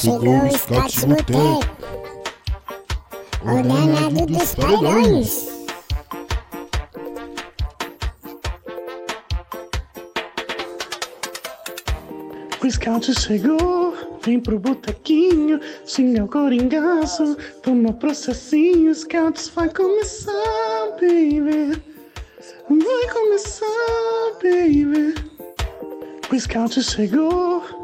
Chegou o Scott Boteco, o danado dos paredões. O scout chegou, vem pro botequinho, xinga o coringaço, toma processinho, scouts vai começar, baby. Vai começar, baby. O scout chegou,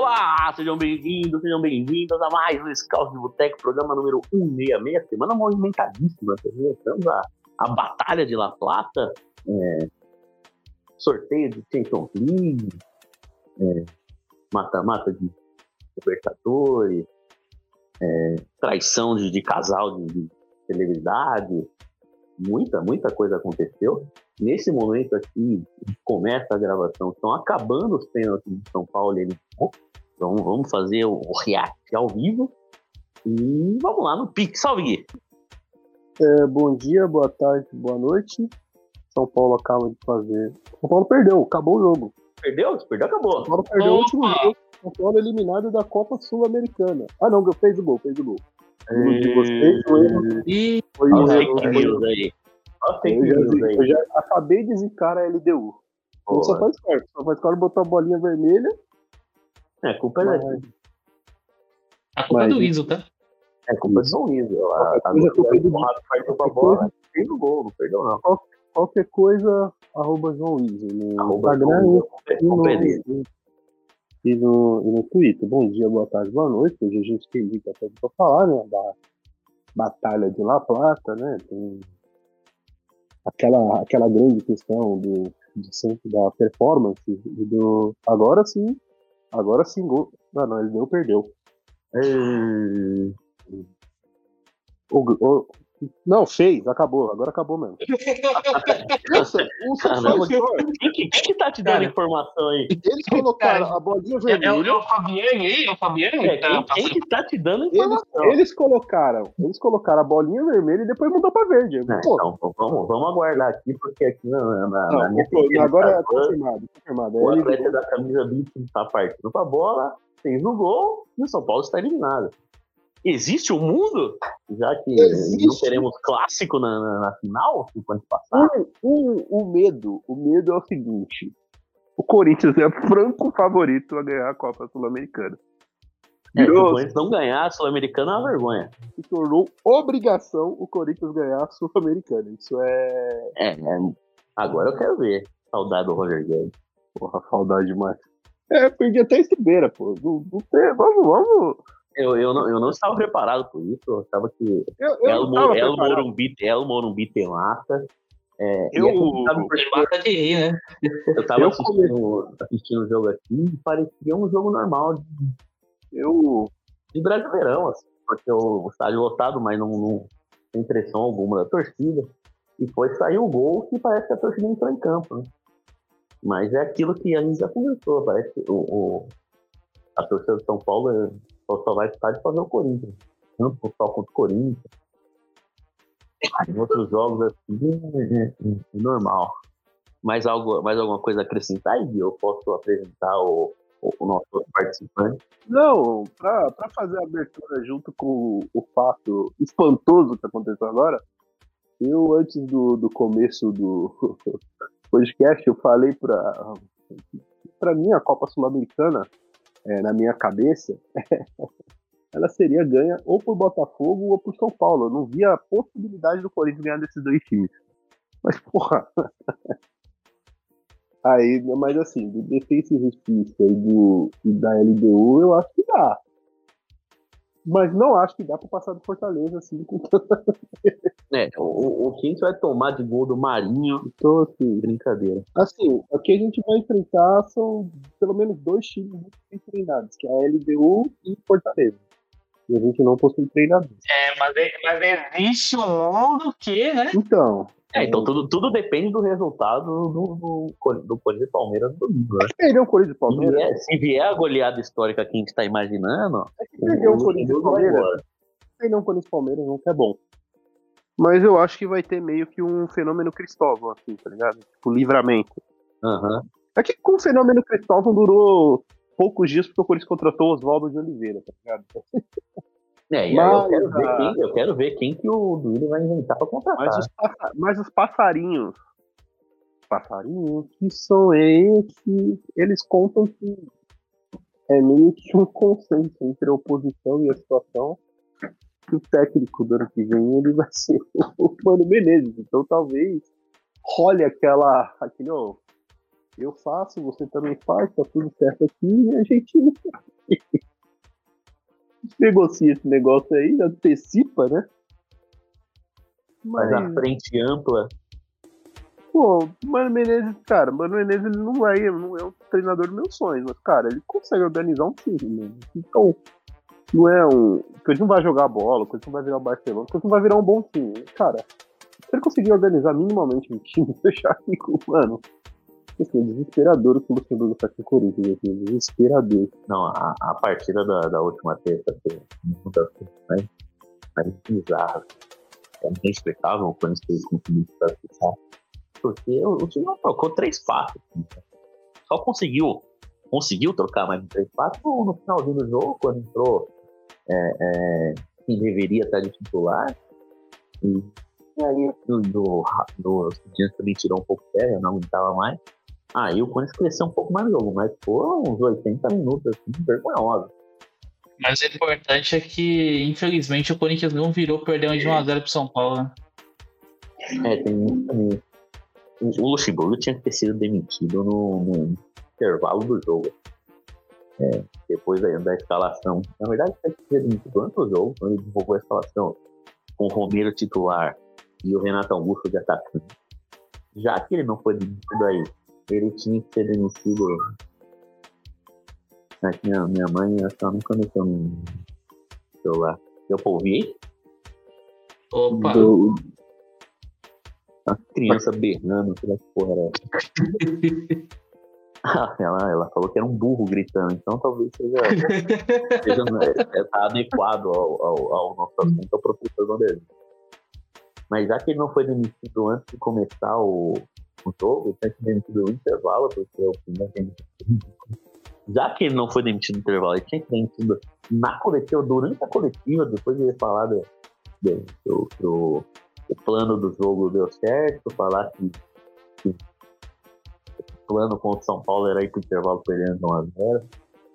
Olá, sejam bem-vindos, sejam bem-vindas a mais um Scout de Boteco, programa número 166, semana movimentadíssima, estamos a, a Batalha de La Plata, é, sorteio de Champions League, é, mata-mata de Libertadores, é, traição de, de casal de, de celebridade, muita, muita coisa aconteceu. Nesse momento aqui, começa a gravação, estão acabando os pênaltis de São Paulo e LDU. Então vamos fazer o, react ao vivo. E vamos lá no Pix. Salve, Gui. É, bom dia, boa tarde, boa noite. São Paulo acaba de fazer. São Paulo perdeu, acabou o jogo. Perdeu? Perdeu, acabou. São Paulo perdeu o último jogo. São Paulo eliminado da Copa Sul-Americana. Ah, não, fez o gol, fez o gol. De vocês, o erro E foi Olha o fake news aí. Eu já, news aí. eu já acabei de zicar a LDU. O São Paulo Score. São Paulo Score botou a bolinha vermelha. É, culpa é, Mas, a culpa é do Mas- Iso, tá? é culpa de São Luís. A, a, a, coisa é culpa do- Rato partiu com a bola, fez o gol, não perdeu não. qualquer coisa, arroba João Iso. No Arroba Instagram João e no, e, no, e no Twitter. Bom dia, boa tarde, boa noite. Hoje a gente tem muita coisa pra falar, né? Da Batalha de La Plata, né? Tem aquela, aquela grande questão do, de sempre da performance e do. Agora sim, agora sim, gol. Não, não, ele deu, perdeu. Ei, O, o- não, fez, acabou, agora acabou mesmo. Nossa, o Caramba, Score, Quem que, quem que tá te dando Cara. informação aí? eles colocaram Cara, a bolinha É, é, o- vermelha. é o Fabiane aí? É o Fabiane? É, tá quem, quem passando- que tá te dando Eles, informação? eles colocaram, eles colocaram a bolinha vermelha e depois mudou pra verde. É, então, vamos, vamos aguardar aqui, porque aqui na, na, na não, minha pô, agora é casa, confirmado, confirmado. o atleta da camisa 20 tá partindo pra bola, fez o gol e o São Paulo está eliminado. Existe um mundo? Já que Existe. não teremos clássico na, na, na final, enquanto passar. o, o, o medo, o medo é o seguinte: o Corinthians é franco favorito a ganhar a Copa Sul-Americana. É, se o Corinthians não ganhar a Sul-Americana é uma vergonha. se tornou obrigação o Corinthians ganhar a Sul-Americana. Isso é. É, é, agora eu quero ver. Saudade do Roger Guedes. Porra, saudade demais. É, perdi até esse beira, pô. Não, não tem- vamos, vamos. Eu, eu, não, eu não estava preparado por isso. Eu estava que Eu, eu El, não tava Mo- El. Morumbi, El Morumbi tem lata. É, Eu- e Ele mata de rir, né? Eu tava Eu assistindo, assistindo o jogo aqui e parecia um jogo normal de, Eu, de Brasileirão, assim, porque o, o estádio lotado, mas não, não tem pressão alguma da torcida. E foi sair o gol que parece que a torcida entrou em campo, né? Mas é aquilo que a gente já conversou, parece que o, o- a torcida de São Paulo só, vai estádio pra ver o Corinthians. Não só contra o Corinthians. Em outros jogos, assim, é, é- é normal. Mais, algo, mais alguma coisa a acrescentar, Gui? Eu posso apresentar o, o, nosso participante? Não, pra fazer a abertura junto com o fato espantoso que aconteceu agora, eu, antes do, do começo do podcast, eu falei pra, pra mim a Copa Sul-Americana, é, na minha cabeça, ela seria ganha ou por Botafogo ou por São Paulo. Eu não via a possibilidade do Corinthians ganhar desses dois times. Mas, porra. Aí, mas assim, do Defensa e Justiça e, do, e da LDU, eu acho que dá. Mas não acho que dá pra passar do Fortaleza assim. É, o, o, que a gente vai tomar de gol do Marinho? Então, assim, Brincadeira. assim, o que a gente vai enfrentar são pelo menos dois times muito bem treinados, que é a LDU e Fortaleza. E a gente não possui treinador. É, mas, mas existe um mundo que, né? Então, É, então tudo, tudo depende do resultado do, do, Cor- do Corinthians e Palmeiras no domingo, né? perdeu o Corinthians e Se Palmeiras. vier, se vier a goleada histórica que a gente tá imaginando, Perdeu o Corinthians e Palmeiras. Perdeu o Corinthians e Palmeiras nunca é bom. Mas eu acho que vai ter meio que um fenômeno Cristóvão, assim, tá ligado? Tipo, livramento. Aham. É que com o fenômeno Cristóvão durou poucos dias porque o Corinthians contratou o Oswaldo de Oliveira, tá ligado? É, e Mas, eu quero, ver ah, quem, eu quero ver quem que o Duílio vai inventar pra contratar. Mas os, mas os passarinhos. Passarinhos, que são esses? Eles contam que é meio que um consenso entre a oposição e a situação. Que o técnico do ano que vem ele vai ser o Mano Menezes. Então talvez role aquela. aquele, ó, eu faço, você também faz, tá tudo certo aqui, e a gente negocia esse negócio aí, antecipa, né? Mas a frente ampla, Pô, Mano Menezes, cara, Mano Menezes ele não é, não é um treinador dos meus sonhos, mas, cara, ele consegue organizar um time, né? Então, não é um. Ele não vai jogar bola, ele não vai virar o Barcelona, ele não vai virar um bom time. Cara, se ele conseguir organizar minimamente um time, eu já fico, mano. Assim, desesperador o que o Luxemburgo faz com o Corinthians, assim, desesperador. não, a, a partida da, da última terça-feira, uma das coisas mais, mais bizarras, é inexplicável o Corinthians classificar, porque o, o time não trocou três passos. Só conseguiu, conseguiu trocar mais de três passos no, finalzinho do jogo, quando entrou é, é, quem deveria estar de titular. E, e aí do, do, do Estudiantes também tirou um pouco pé, eu não aguentava mais. Aí o Corinthians cresceu um pouco mais no jogo, mas foram uns 80 minutos assim, vergonhosos. Mas o importante é que, infelizmente, o Corinthians não virou perdendo de 1x0 pro São Paulo. né? É, tem também. O o Luxemburgo tinha que ter sido demitido no, no intervalo do jogo. É, depois da, da escalação. Na verdade, tinha que ser demitido antes do jogo, quando ele divulgou a escalação com o Romero titular e o Renato Augusto de atacante. Já que ele não foi demitido aí, ele tinha que ser demitido. Aqui minha, minha mãe, ela não conectou no celular. Deu pra ouvir? Opa, Do- A criança berrando, que porra era essa? Ah, ela, ela falou que era um burro gritando, então talvez seja, seja é, tá adequado ao, ao, ao nosso assunto, ao professor Vanderlei. Mas já que ele não foi demitido antes de começar o, o jogo, demitido no intervalo, porque o primeiro tem Já que ele não foi demitido no intervalo, ele tinha que ser demitido na coletiva, durante a coletiva, depois de ele falar do, do, do, do- o plano do jogo deu certo, falar que, que o plano contra o São Paulo era ir pro intervalo perdendo 1x0.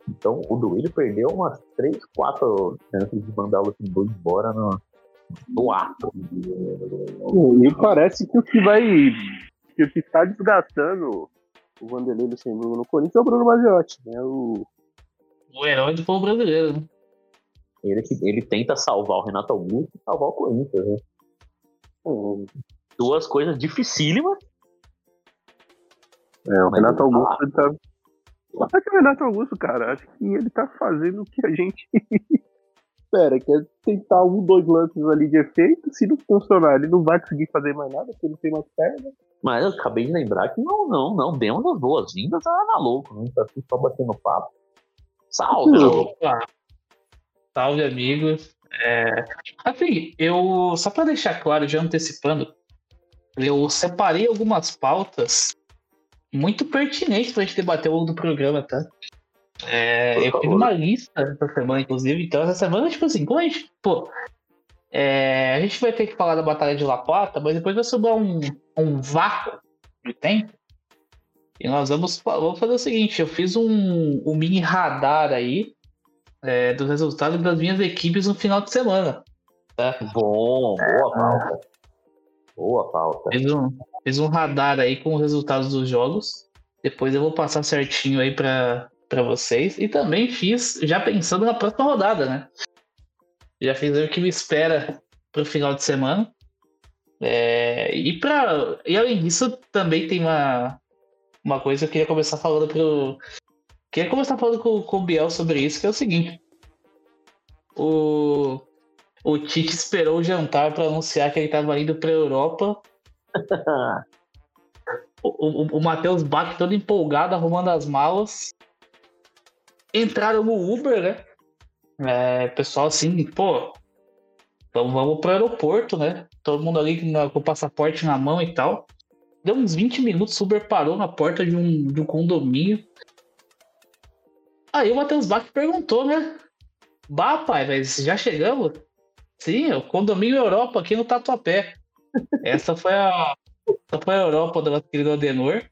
Então o Duílio perdeu umas 3, 4 chances de mandar o Luxemburgo embora no, no ato. Me parece que o que vai. Que o que está desgastando o Vanderlei Luxemburgo no Corinthians é o Bruno Maziotti, né? O, o herói do povo brasileiro. né? Ele, ele tenta salvar o Renato Augusto e salvar o Corinthians. Né? o- Duas coisas dificílimas. é, o Renato tá Augusto ele tá. Só que o Renato Augusto, cara, acho que ele tá fazendo o que a gente espera, que é tentar um, dois lances ali de efeito. Se não funcionar, ele não vai conseguir fazer mais nada, porque ele não tem mais perna. Mas eu acabei de lembrar que não, não, não demos as boas-vindas a Ana Louco, né? Tá aqui só batendo papo. Salve. Opa! Salve, amigos. É, Assim, eu. Só pra deixar claro, já antecipando, eu separei algumas pautas muito pertinentes pra gente debater ao longo do programa, tá? É, eu fiz uma lista essa semana, inclusive, então essa semana, tipo assim, como a gente. Pô, é, a gente vai ter que falar da Batalha de La Plata, mas depois vai sobrar um, um vácuo de tempo. E nós vamos, vamos fazer o seguinte: eu fiz um, um mini radar aí é, dos resultados das minhas equipes no final de semana. Bom, boa pauta. Boa pauta. Fiz um, fiz um radar aí com os resultados dos jogos. Depois eu vou passar certinho aí pra vocês. E também fiz, já pensando na próxima rodada, né? Já fiz o que me espera pro final de semana. É, e, pra, e além disso, também tem uma, uma coisa que eu queria começar falando pro. Queria começar falando com, com o Biel sobre isso, que é o seguinte. o, o Tite esperou o jantar para anunciar que ele estava indo para a Europa. o, o, o Matheus Bach todo empolgado, arrumando as malas. Entraram no Uber, né? É, pessoal assim, pô, vamos, vamos pro aeroporto, né? Todo mundo ali com o passaporte na mão e tal. Deu uns 20 minutos, o Uber parou na porta de um, de um condomínio. Aí o Matheus Bach perguntou, né? Bah, pai, mas já chegamos? Sim, o condomínio Europa aqui no Tatuapé. Essa foi a, essa foi a Europa do nosso querido Adenor.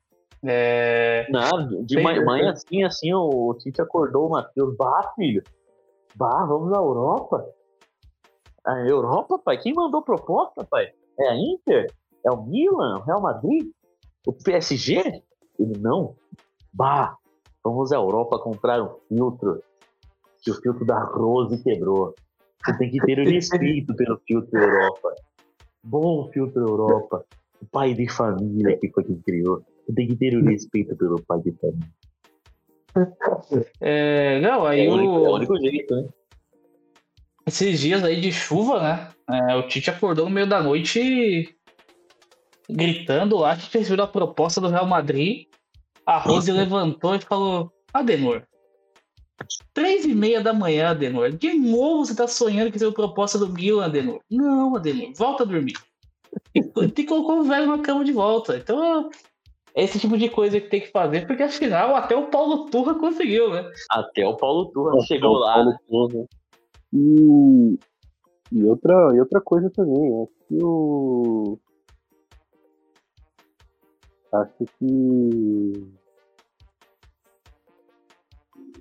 É, Não, de manhã assim, assim, o Tite acordou o Matheus. Bah, filho. Bah, vamos na Europa. A Europa, pai? Quem mandou proposta, pai? É a Inter? É o Milan? O Real Madrid? O PSG? Ele, não. Bah, vamos à Europa comprar um filtro. Que o filtro da Rose quebrou. Você tem que ter o respeito pelo filtro Europa. Bom filtro Europa. O pai de família que foi quem criou. Você tem que ter o respeito pelo pai de família. É, não, aí É o, único, é o o, único jeito, né? esses dias aí de chuva, né? é, o Tite acordou no meio da noite gritando lá que fez a proposta do Real Madrid. A Rose levantou e falou: Adenor, três e meia da manhã, Adenor. De novo você tá sonhando que fez proposta do Milan, Adenor. Não, Adenor, volta a dormir. E, e colocou o velho na cama de volta. Então, é esse tipo de coisa que tem que fazer, porque afinal até o Paulo Turra conseguiu, né? Até o Paulo Turra chegou lá. né? E, e, outra, e outra coisa também, acho que o. Acho que.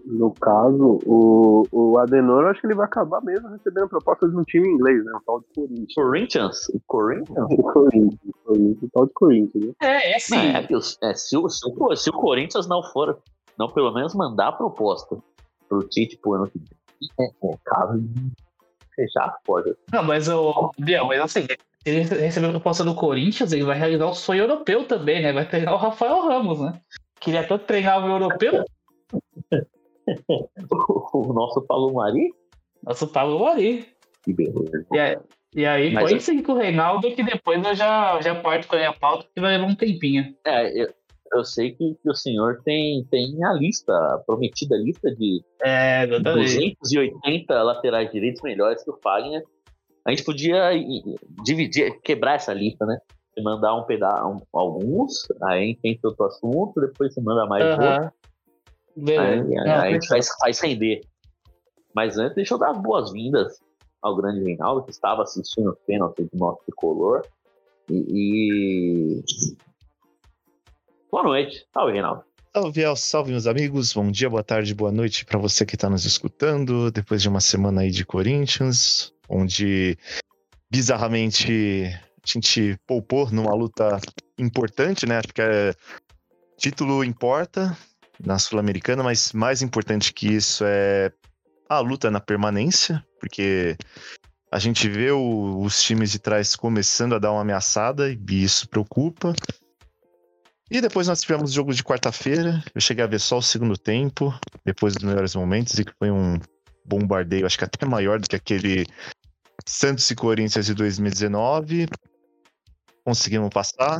No caso, o, o Adenor, eu acho que ele vai acabar mesmo recebendo propostas de um time inglês, né? Um tal de Corinthians. Corinthians? O Corinthians? O Corinthians, Corinthians, um tal de Corinthians, né? É, é sim. Não, é é, se, o, se, o, se o Corinthians não for, não pelo menos mandar a proposta pro Tite pro ano que vem, é, é caso de fechar as portas. Não, mas o. Biel, mas assim, se ele receber a proposta do Corinthians, ele vai realizar o sonho europeu também, né? Vai treinar o Rafael Ramos, né? Queria tanto treinar o europeu, O nosso Paulo Mari? nosso Pablo Mari. Que beleza. E aí, e aí Mas eu- sim com o Reinaldo, que depois eu já, já parto com a minha pauta, que vai levar um tempinho. É, eu, eu sei que, o senhor tem, tem a lista, a prometida lista de É, exatamente. 280 laterais direitos melhores que o Fagner. A gente podia dividir, quebrar essa lista, né? Você mandar um pedaço, alguns, aí entra outro assunto, depois você manda mais outro. Aí, Beleza. aí Não, a gente fechou. faz, faz render. Mas antes, deixa eu dar as boas-vindas ao grande Reinaldo, que estava assistindo o pênalti do nosso tricolor. E, e- Boa noite. Salve, Reinaldo. Salve, El, salve, meus amigos. Bom dia, boa tarde, boa noite para você que está nos escutando. Depois de uma semana aí de Corinthians, onde bizarramente a gente poupou numa luta importante, né? Acho que é... título importa na Sul-Americana, mas mais importante que isso é a luta na permanência, porque a gente vê o- os times de trás começando a dar uma ameaçada e isso preocupa. E depois nós tivemos o jogo de quarta-feira. Eu cheguei a ver só o segundo tempo, depois dos melhores momentos, e que foi um bombardeio, acho que até maior do que aquele Santos e Corinthians de 2019. Conseguimos passar.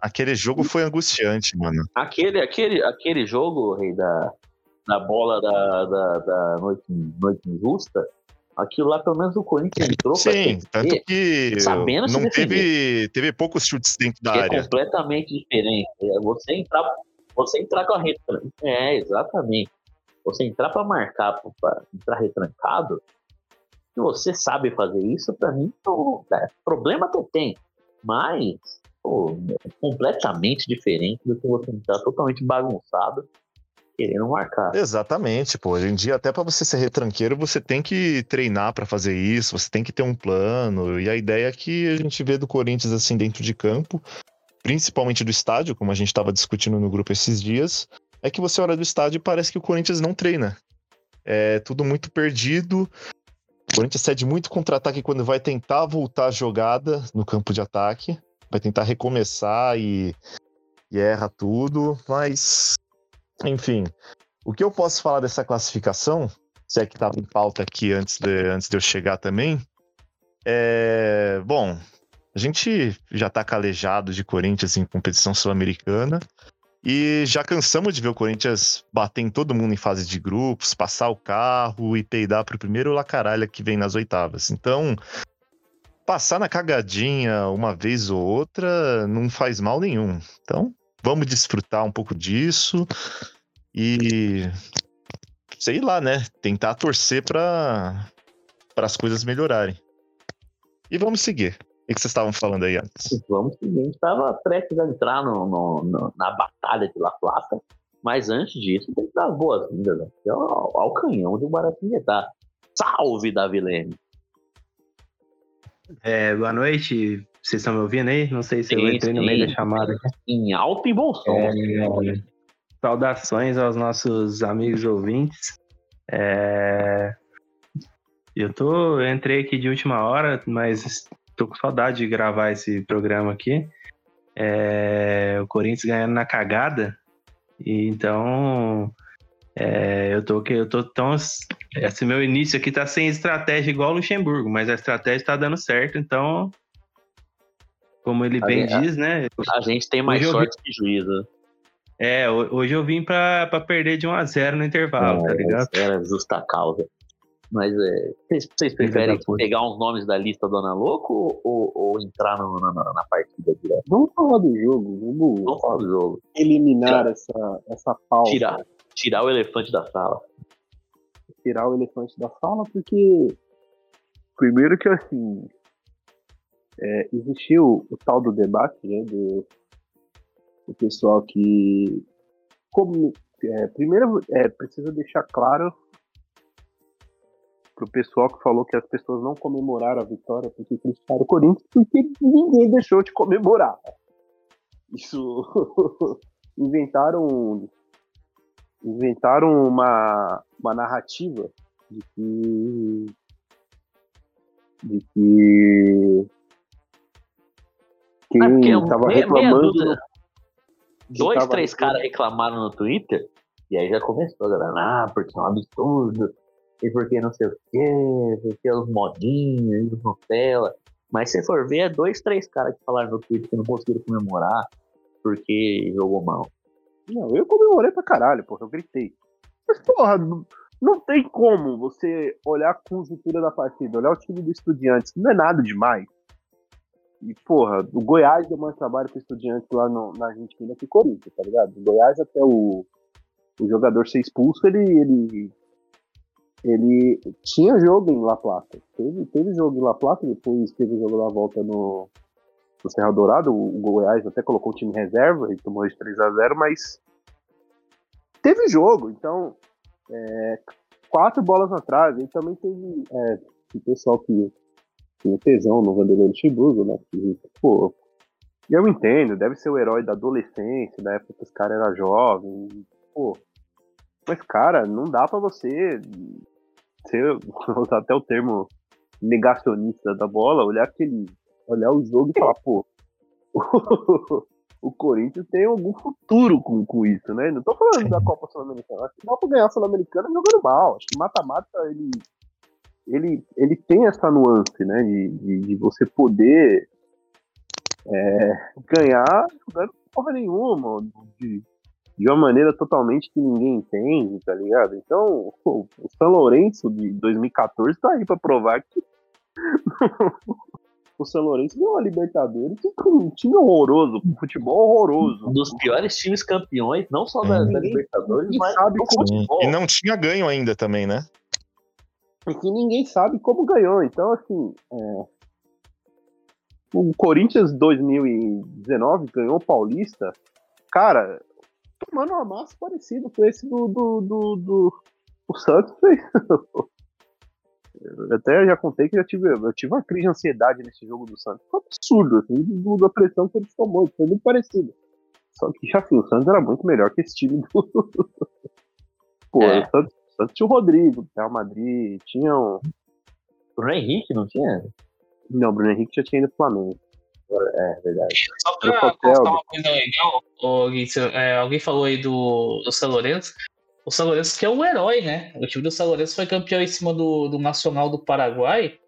Aquele jogo foi angustiante, mano. Aquele, aquele, aquele jogo, Rei, da, da bola da, da, da noite, noite injusta, aquilo lá, pelo menos o Corinthians entrou pra Sim, defender, tanto que sabendo não teve, teve poucos chutes dentro da é área. completamente diferente. É Você entrar, você entrar com a retranca. É, exatamente. Você entrar para marcar, para entrar retrancado, se você sabe fazer isso, para mim, é, problema até tem. Mas, pô, é completamente diferente do que você entrar totalmente bagunçado, querendo marcar. Exatamente, pô. Hoje em dia, até pra você ser retranqueiro, você tem que treinar pra fazer isso, você tem que ter um plano. E a ideia que a gente vê do Corinthians assim dentro de campo, principalmente do estádio, como a gente estava discutindo no grupo esses dias, é que você olha do estádio e parece que o Corinthians não treina. É tudo muito perdido. O Corinthians cede muito contra-ataque quando vai tentar voltar a jogada no campo de ataque, vai tentar recomeçar e, e erra tudo, mas enfim, o que eu posso falar dessa classificação se é que estava em pauta aqui antes de, antes de eu chegar também. É, bom, a gente já está calejado de Corinthians em competição sul-americana e já cansamos de ver o Corinthians bater em todo mundo em fase de grupos, passar o carro e peidar para o primeiro lacaralha que vem nas oitavas. Então, passar na cagadinha uma vez ou outra não faz mal nenhum. Então, vamos desfrutar um pouco disso e sei lá, né? Tentar torcer para as coisas melhorarem. E vamos seguir. O que vocês estavam falando aí antes? Vamos seguir. A gente estava prestes a entrar no, no, no, na batalha de La Plata, mas antes disso, tem que dar as boas-vindas né? ao, ao canhão de Guaratinguetá. Salve, Davi Leme! É, boa noite. Vocês estão me ouvindo aí? Não sei se sim, eu entrei no meio da chamada. Em alto e bom som. É, Saudações aos nossos amigos ouvintes. É... Eu tô, eu entrei aqui de última hora, mas tô com saudade de gravar esse programa aqui. É... O Corinthians ganhando na cagada. E então é... eu tô eu tô tão esse meu início aqui tá sem estratégia igual o Luxemburgo, mas a estratégia tá dando certo, então como ele bem diz, né? A gente tem mais sorte vi... que juízo. É, hoje eu vim pra, pra perder de 1 a 0 no intervalo, tá é, tá ligado? Era justa causa. Mas é, vocês, vocês preferem pegar uns nomes da lista do Ana Louco ou, ou entrar no, na, na, partida direto? Vamos falar do jogo, vamos, vamos falar do jogo. eliminar essa, essa pauta. Tirar, tirar o elefante da sala. Tirar o elefante da sala, porque primeiro que assim é, existiu o tal do debate né, do, o pessoal que. Como, é, primeiro, é, precisa deixar claro pro pessoal que falou que as pessoas não comemoraram a vitória porque criticaram o Corinthians, porque ninguém deixou de comemorar. Isso inventaram inventaram uma, uma narrativa de que de que quem estava é reclamando dois, três caras reclamaram no Twitter, e aí já começou a galera, ah, porque é um absurdo, e porque não sei o quê, porque os modinhos, os Nutella. Mas se for ver, é dois, três caras que falaram no Twitter que não conseguiram comemorar porque jogou mal. Não, eu comemorei pra caralho, porra, eu gritei. Mas, porra, não, não tem como você olhar a conjuntura da partida, olhar o time do Estudiantes, não é nada demais. E, porra, o Goiás deu mais trabalho pro Estudiantes lá no, na Argentina que Corinthians, tá ligado? O Goiás, até o, o jogador ser expulso, ele, ele, ele tinha jogo em La Plata. Teve, teve jogo em La Plata, depois teve jogo da volta no, no Serra Dourado. O, Goiás até colocou o time reserva e tomou de 3 a 0 mas teve jogo. Então, é, quatro bolas atrás. E também teve é, o pessoal que tinha tesão no Vanderlei Luxemburgo, né? Que, pô, eu entendo, deve ser o herói da adolescência, da época que os caras eram jovens, pô. Mas, cara, não dá para você ser, usar até o termo negacionista da bola, olhar aquele, olhar o jogo e falar, pô, o Corinthians tem algum futuro com, com isso, né? Não tô falando da Copa Sul-Americana, acho que dá pra ganhar a Sul-Americana jogando mal, acho que mata-mata ele ele, ele tem essa nuance, né? De, de, de você poder é, ganhar jogando porra nenhuma, de, de uma maneira totalmente que ninguém entende, tá ligado? Então, o, o São Lourenço de 2014 tá aí pra provar que o São Lourenço ganhou a Libertadores com um time horroroso, um futebol horroroso. Um dos piores times campeões, não só da, da Libertadores, mas sabe como... E não tinha ganho ainda também, né? e que ninguém sabe como ganhou. Então, assim, é... o Corinthians 2019 ganhou o Paulista, cara, tomando uma massa parecida com esse do, do, do, do... o Santos fez. Eu até já contei que já tive, eu tive uma crise de ansiedade nesse jogo do Santos. Foi um absurdo, assim, do, da pressão que ele tomou, foi muito parecido. Só que, assim, o Santos era muito melhor que esse time do. Pô, é. o Santos tanto tinha o Rodrigo, Real Madrid, tinha o. Bruno Henrique, não tinha? Não, o Bruno Henrique já tinha ido pro Flamengo. É, verdade. Só pra constar uma coisa legal, o, é, alguém falou aí do, do São Lourenço. O São Lourenço que é o herói, né? O time do São Lourenço foi campeão em cima do, do Nacional do Paraguai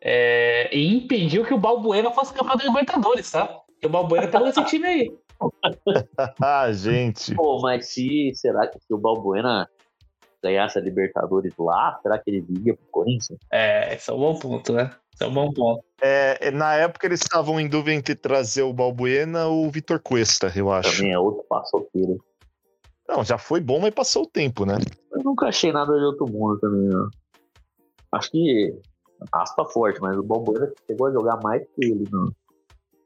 é, e impediu que o Balbuena fosse campeão da Libertadores, tá? Porque o Balbuena tá nesse time aí. ah, gente. Pô, mas se será que se o Balbuena ganhasse a Libertadores lá, será que ele viria pro Corinthians? É, esse é um bom ponto, né? Esse é um bom ponto. É, na época eles estavam em dúvida entre trazer o Balbuena ou o Vitor Cuesta, eu acho. Também é outro passoqueiro. Não, já foi bom, mas passou o tempo, né? Eu nunca achei nada de outro mundo também, não. Acho que aspa forte, mas o Balbuena chegou a jogar mais que ele no,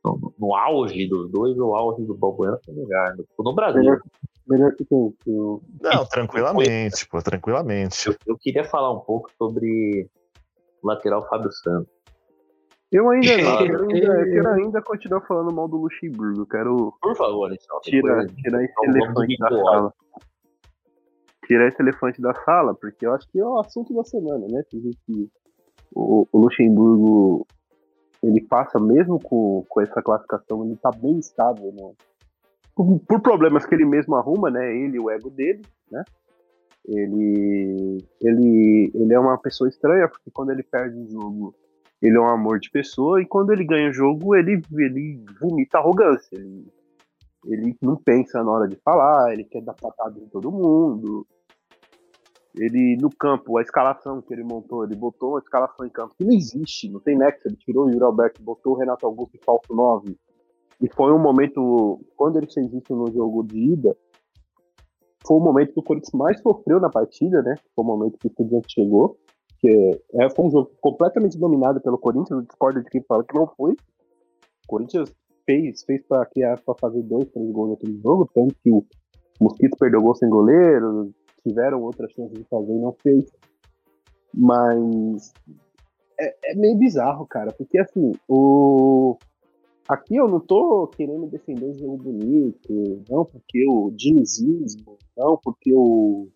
no, no auge dos dois, o auge do Balbuena foi melhor. No Brasil. Melhor, melhor que quem? Que o- Não, tranquilamente, pô, tranquilamente. Eu, eu queria falar um pouco sobre o lateral Fábio Santos. Eu ainda quero ainda, eu quero ainda continuar falando mal do Luxemburgo. Quero Por favor, então. tirar, tirar esse elefante da sala. Tirar esse elefante da sala, porque eu acho que é o assunto da semana, né? Que, o, o Luxemburgo ele passa, mesmo com, com essa classificação, ele tá bem estável, né? Por, por problemas que ele mesmo arruma, né? Ele e o ego dele, né? Ele, ele, ele é uma pessoa estranha, porque quando ele perde o jogo, ele é um amor de pessoa, e quando ele ganha o jogo, ele, ele vomita arrogância. Ele, ele não pensa na hora de falar, ele quer dar patada em todo mundo. Ele, no campo, a escalação que ele montou, ele botou uma escalação em campo que não existe, não tem nexo. Ele tirou o Yuri Alberto, botou o Renato Augusto e falso 9. E foi um momento, quando ele fez isso no jogo de ida, foi o momento que o Corinthians mais sofreu na partida, né? Foi o momento que o Estudiante chegou. Que é, foi um jogo completamente dominado pelo Corinthians, eu discordo de quem fala que não foi. O Corinthians fez, fez para criar para fazer dois, três gols naquele jogo, tanto que o Mosquito perdeu gol sem goleiro, tiveram outras chances de fazer e não fez. Mas é, é meio bizarro, cara, porque assim, o aqui eu não tô querendo defender o jogo bonito, não porque o dinizismo, não porque o,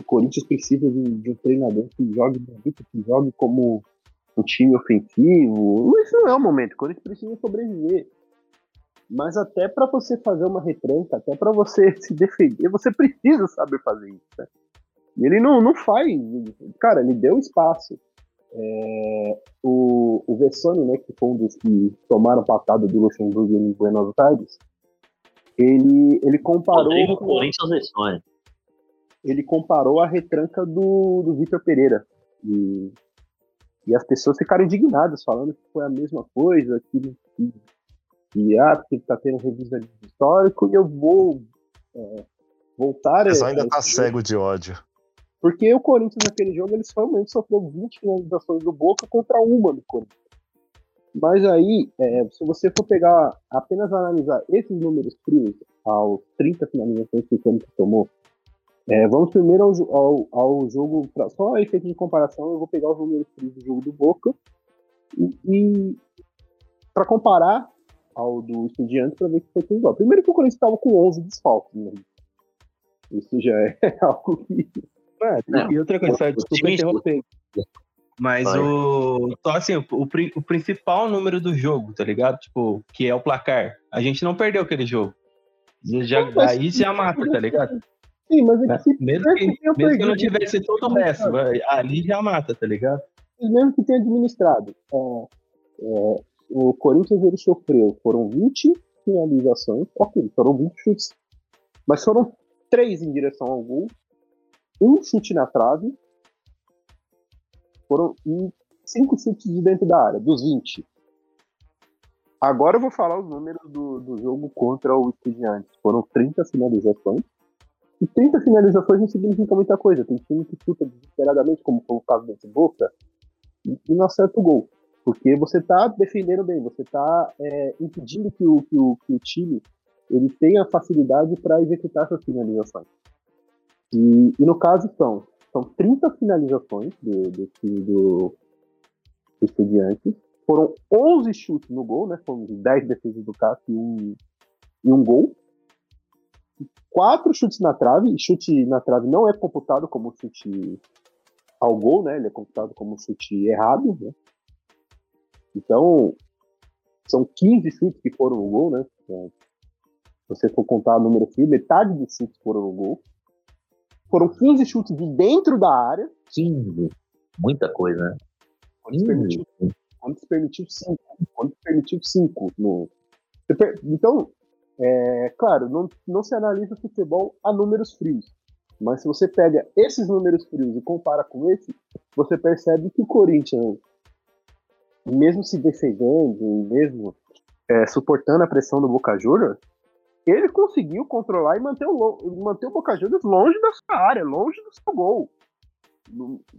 o Corinthians precisa de, de um treinador que jogue bonito, que jogue como um time ofensivo. Isso não é o momento, o Corinthians precisa sobreviver. Mas até para você fazer uma retranca, até para você se defender, você precisa saber fazer isso. Né? E ele não, não faz. Cara, ele deu espaço. É, o, o Vessone, né, que foi um dos que tomaram patada do Luxemburgo em Buenos Aires, ele, ele comparou. Rodrigo com- Corinthians Vessone. Ele comparou a retranca do, do Vitor Pereira. E, e as pessoas ficaram indignadas, falando que foi a mesma coisa, que, que, que ah, porque tá tendo revisão histórico, e eu vou é, voltar Mas ainda tá jogo. cego de ódio. Porque o Corinthians naquele jogo, eles realmente sofreu 20 finalizações do Boca contra uma do Corinthians. Mas aí, é, se você for pegar, apenas analisar esses números frios, aos 30 finalizações que o Corinthians tomou, é, vamos primeiro ao, ao, ao jogo, pra, só a efeito de comparação, eu vou pegar os números do jogo do Boca e, e para comparar ao do Estudiantes para ver que foi tudo igual. Primeiro que o Corinthians estava com 11 desfalques, né? Isso já é algo que É, Não. e outra coisa, só, desculpa interromper. Mas Vai. o. Só assim, o, o o principal número do jogo, tá ligado? Tipo, que é o placar. A gente não perdeu aquele jogo. Já, Não, mas- aí já mata, tá ligado? Sim, mas é que se Mesmo que, mesmo que não tivesse todo o resto, ali já mata, tá ligado? mesmo que tenha administrado, é, é, o Corinthians ele sofreu, foram 20 finalizações, ok, foram 20 chutes, mas foram três em direção ao gol, um chute na trave, foram e cinco chutes de dentro da área, dos 20. Agora eu vou falar os números do, do jogo contra o Estudiantes. Foram 30 finalizações. E 30 finalizações não significa muita coisa. Tem time que chuta desesperadamente, como foi o caso desse Boca, e, não acerta o gol. Porque você está defendendo bem, você está impedindo que o, que, o, que o time ele tenha facilidade para executar essas finalizações. E, e no caso são, são 30 finalizações do, do time do, do Estudiantes. Foram 11 chutes no gol, né? Foram 10 defesas do Cássio e um, e um gol. Quatro chutes na trave, e chute na trave não é computado como chute ao gol, né? Ele é computado como chute errado, né? Então, são 15 chutes que foram no gol, né? É, Se você for contar o número frio, metade dos chutes foram no gol. Foram 15 chutes de dentro da área. 15. Muita coisa, né? Quando permitiu, quando permitiu 5. Quando permitiu 5 no. Então, é, claro, não, não se analisa futebol a números frios. Mas se você pega esses números frios e compara com esse, você percebe que o Corinthians, mesmo se defendendo, mesmo é, suportando a pressão do Boca Juniors, ele conseguiu controlar e manter o, manter o Boca Juniors longe da sua área, longe do seu gol.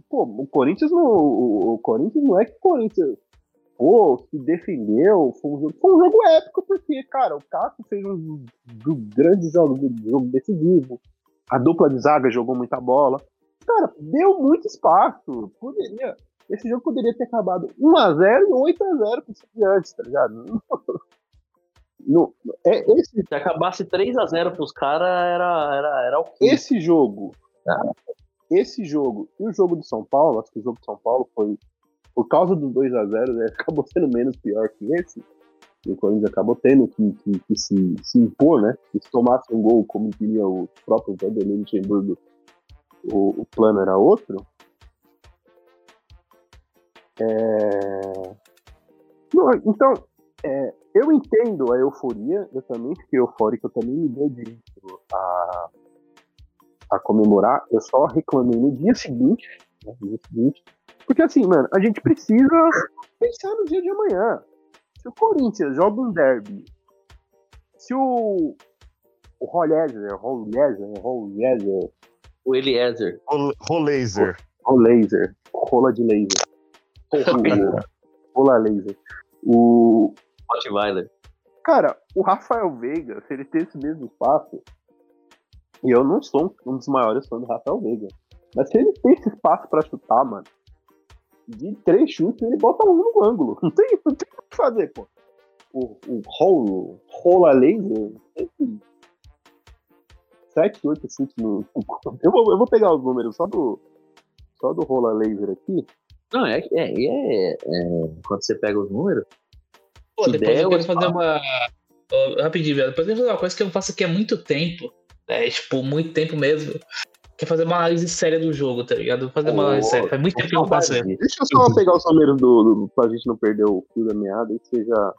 Pô, o Corinthians não, o, o Corinthians não é que o Corinthians pô, se defendeu, foi um jogo, foi um jogo épico, porque, cara, o Cássio fez um dos grandes jogos do jogo decisivo, a dupla de zaga jogou muita bola. Cara, deu muito espaço. Poderia, esse jogo poderia ter acabado 1x0 e 8x0 com o Estudiantes, tá ligado? Não, é, esse, Se acabasse 3x0 pros caras, era, era, era o quê? esse jogo, Ah. esse jogo e o jogo do São Paulo, acho que o jogo do São Paulo foi, por causa dos 2x0, né, acabou sendo menos pior que esse. E o Corinthians acabou tendo que, que, que se, se impor, né? Que se tomasse um gol, como diria o próprio Vanderlei Luxemburgo, o, o plano era outro. É... Não, então, é, eu entendo a euforia, eu também fiquei eufórico, eu também me deu direito a, a comemorar. Eu só reclamei no dia seguinte, né, no dia seguinte, porque assim, mano, a gente precisa pensar no dia de amanhã. Se o Corinthians joga um derby, se o o Rollezer, Rollezer, Rollezer, O Eliezer. Rol- Rolaser. Rollaser, rola de laser, rola, rola laser. O, Rottweiler. Cara, o Rafael Veiga, se ele ter esse mesmo espaço, e eu não sou um dos maiores fãs do Rafael Veiga, mas se ele tem esse espaço pra chutar, mano, de três chutes, ele bota um no ângulo. Não tem, não tem o que fazer, pô. O, o rolo, rola laser, que. 7, 8 chutes no. Eu vou, eu vou pegar os números só do. Só do rola laser aqui. Não, é, é, é, é, Quando você pega os números. Pô, depois ideia, eu quero eu fazer uma. Ô, rapidinho, velho. Depois eu quero fazer uma coisa que eu faço aqui há muito tempo. É, tipo, muito tempo mesmo. Que é fazer uma análise séria do jogo, tá ligado? Fazer uma Ô, análise séria. Faz muito tempo que eu não faço isso. Deixa eu só pegar os números do, do, pra gente não perder o fio da meada e você já,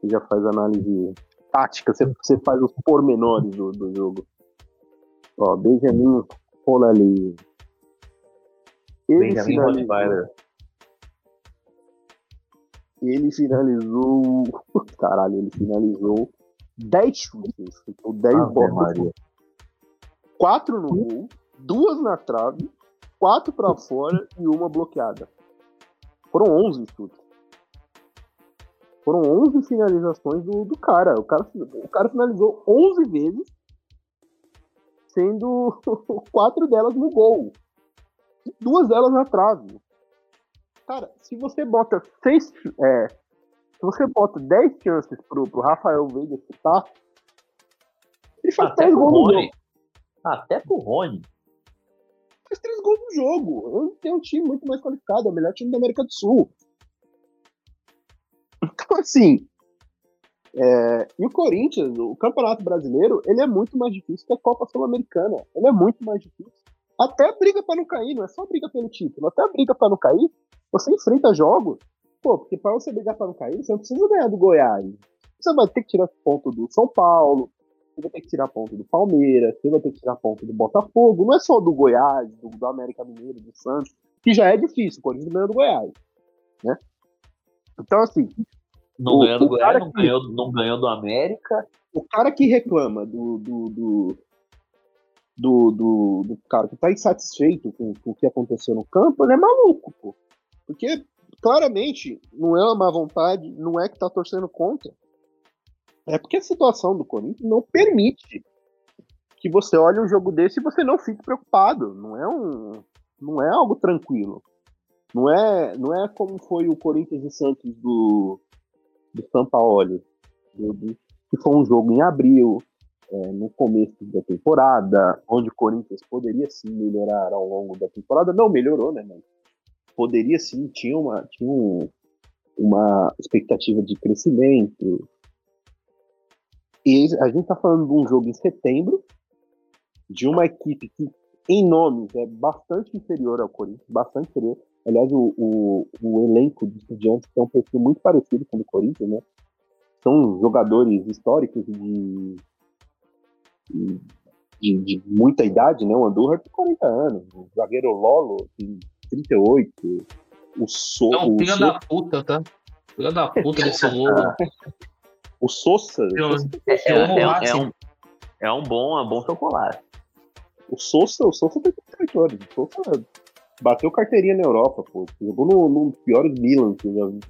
você já faz análise tática, você, você faz os pormenores do, do jogo. Ó, Benjamin rola ali. Ele Benjamin finalizou, Rottweiler. ele finalizou. Caralho, ele finalizou 10 chutes. Chutou 10 Ave bolas. 4 no gol, duas na trave, quatro pra fora e uma bloqueada. Foram 11 chutes. Foram 11 finalizações do, do cara. O, cara. o cara finalizou 11 vezes, sendo quatro delas no gol. E duas delas na trave. Cara, se você bota seis. É, se você bota 10 chances pro, pro Rafael Veiga chutar, ele faz Até 10 pro gols no jogo. Até pro Rony. fez três gols no jogo. Tenho um time muito mais qualificado, é o melhor time da América do Sul. Então, assim. é, E o Corinthians, o Campeonato Brasileiro, ele é muito mais difícil que a Copa Sul-Americana. Ele é muito mais difícil. Até a briga pra não cair, não é só briga pelo título. Até a briga pra não cair, você enfrenta jogos. Pô, porque pra você brigar pra não cair, você não precisa ganhar do Goiás. Você vai ter que tirar ponto do São Paulo, você vai ter que tirar ponto do Palmeiras, você vai ter que tirar ponto do Botafogo. Não é só do Goiás, do, do América Mineiro, do Santos, que já é difícil, o Corinthians ganhou do Goiás. Né? Então, assim, Não O- ganhou do Goiás, não que- ganhou, não ganhou do América. o cara que reclama do. do, do do, do, do cara que tá insatisfeito com, com o que aconteceu no campo, ele é maluco, pô. Porque claramente não é uma má vontade, não é que tá torcendo contra. É porque a situação do Corinthians não permite que você olhe um jogo desse e você não fique preocupado. Não é um, não é algo tranquilo. Não é, não é como foi o Corinthians e Santos do, do do- que foi um jogo em abril, é, no começo da temporada, onde o Corinthians poderia sim melhorar ao longo da temporada. Não melhorou, né? Poderia sim, tinha uma, tinha um- uma expectativa de crescimento. E a gente tá falando de um jogo em setembro, de uma equipe que, em nomes, é bastante inferior ao Corinthians, bastante inferior. Aliás, o, o, o elenco de estudiantes tem um perfil muito parecido com o do Corinthians, né? São jogadores históricos de, de, de muita idade, né? O Andorra tem 40 anos, o zagueiro Lolo tem 38, o So, É um o, filho so, da puta, tá? Filho da puta desse logo. O Sosa, Eu, É, é- é- o é um, é um bom, é um bom chocolate. o Sosa, o Sosa tem 38 anos, o Sosa bateu carteirinha na Europa, pô, jogou no, no piores Milan que já vi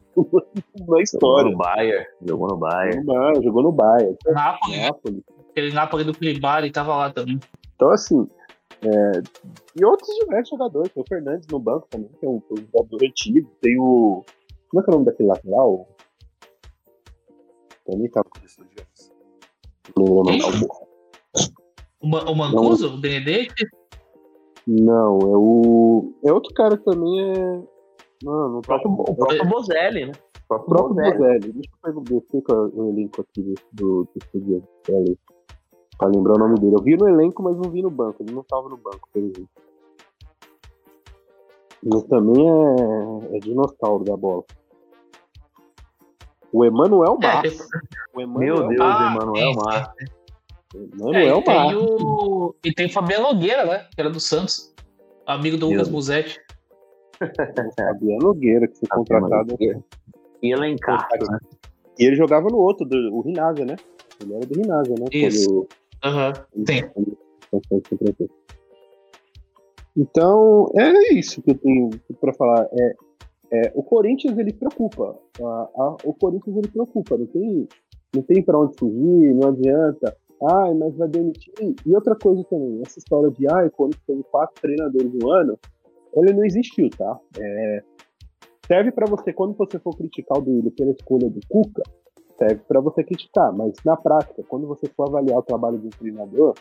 na história. no Bayern. Jogou no Bayern. Jogou no Bayern, Jogou no Bayern, Napoli, Napoli. aquele Napoli do Koulibaly tava lá também. Então, assim, é, e outros diversos jogadores. Tem o Fernandes no banco também, que é um, um jogador antigo. Tem o. Como é que é o nome daquele lateral? Também tá. Não lembro o nome. O, Ma- o Mancuso, o Benedetti, Não, é o. É outro cara que também é. Não, não tá. O próprio Bozelli, né? O O próprio próprio Bozelli. Bozelli. Deixa eu pegar descer com o elenco aqui do, do, aí. Pra lembrar o nome dele. Eu vi no elenco, mas não vi no banco. Ele não tava no banco, pelo jeito. Mas também é, é dinossauro da bola. O Emanuel É. O Emanuel Meu Deus, Ah, Emanuel. Massa. É, Emanuel e, tem Massa. o, e tem o Fabiano Nogueira, né? Que era do Santos. Amigo do Meu Lucas. Musetti. Fabiano Nogueira, que foi contratado. E elencar, né? E ele jogava no outro, do, o Rinásia, né? Ele era do Rinásia, né? Isso. Quando- Aham. Sim. Então, é isso que eu tenho para falar. É, é, o Corinthians ele preocupa. A- a- o Corinthians ele preocupa. Não tem, não tem para onde fugir, não adianta. Ai, mas vai demitir. E outra coisa também, essa história de ai, o Corinthians quatro treinadores no ano, ele não existiu, tá? É, serve para você, quando você for criticar o Duílio pela escolha do Cuca, serve para você criticar, mas na prática, quando você for avaliar o trabalho um treinador,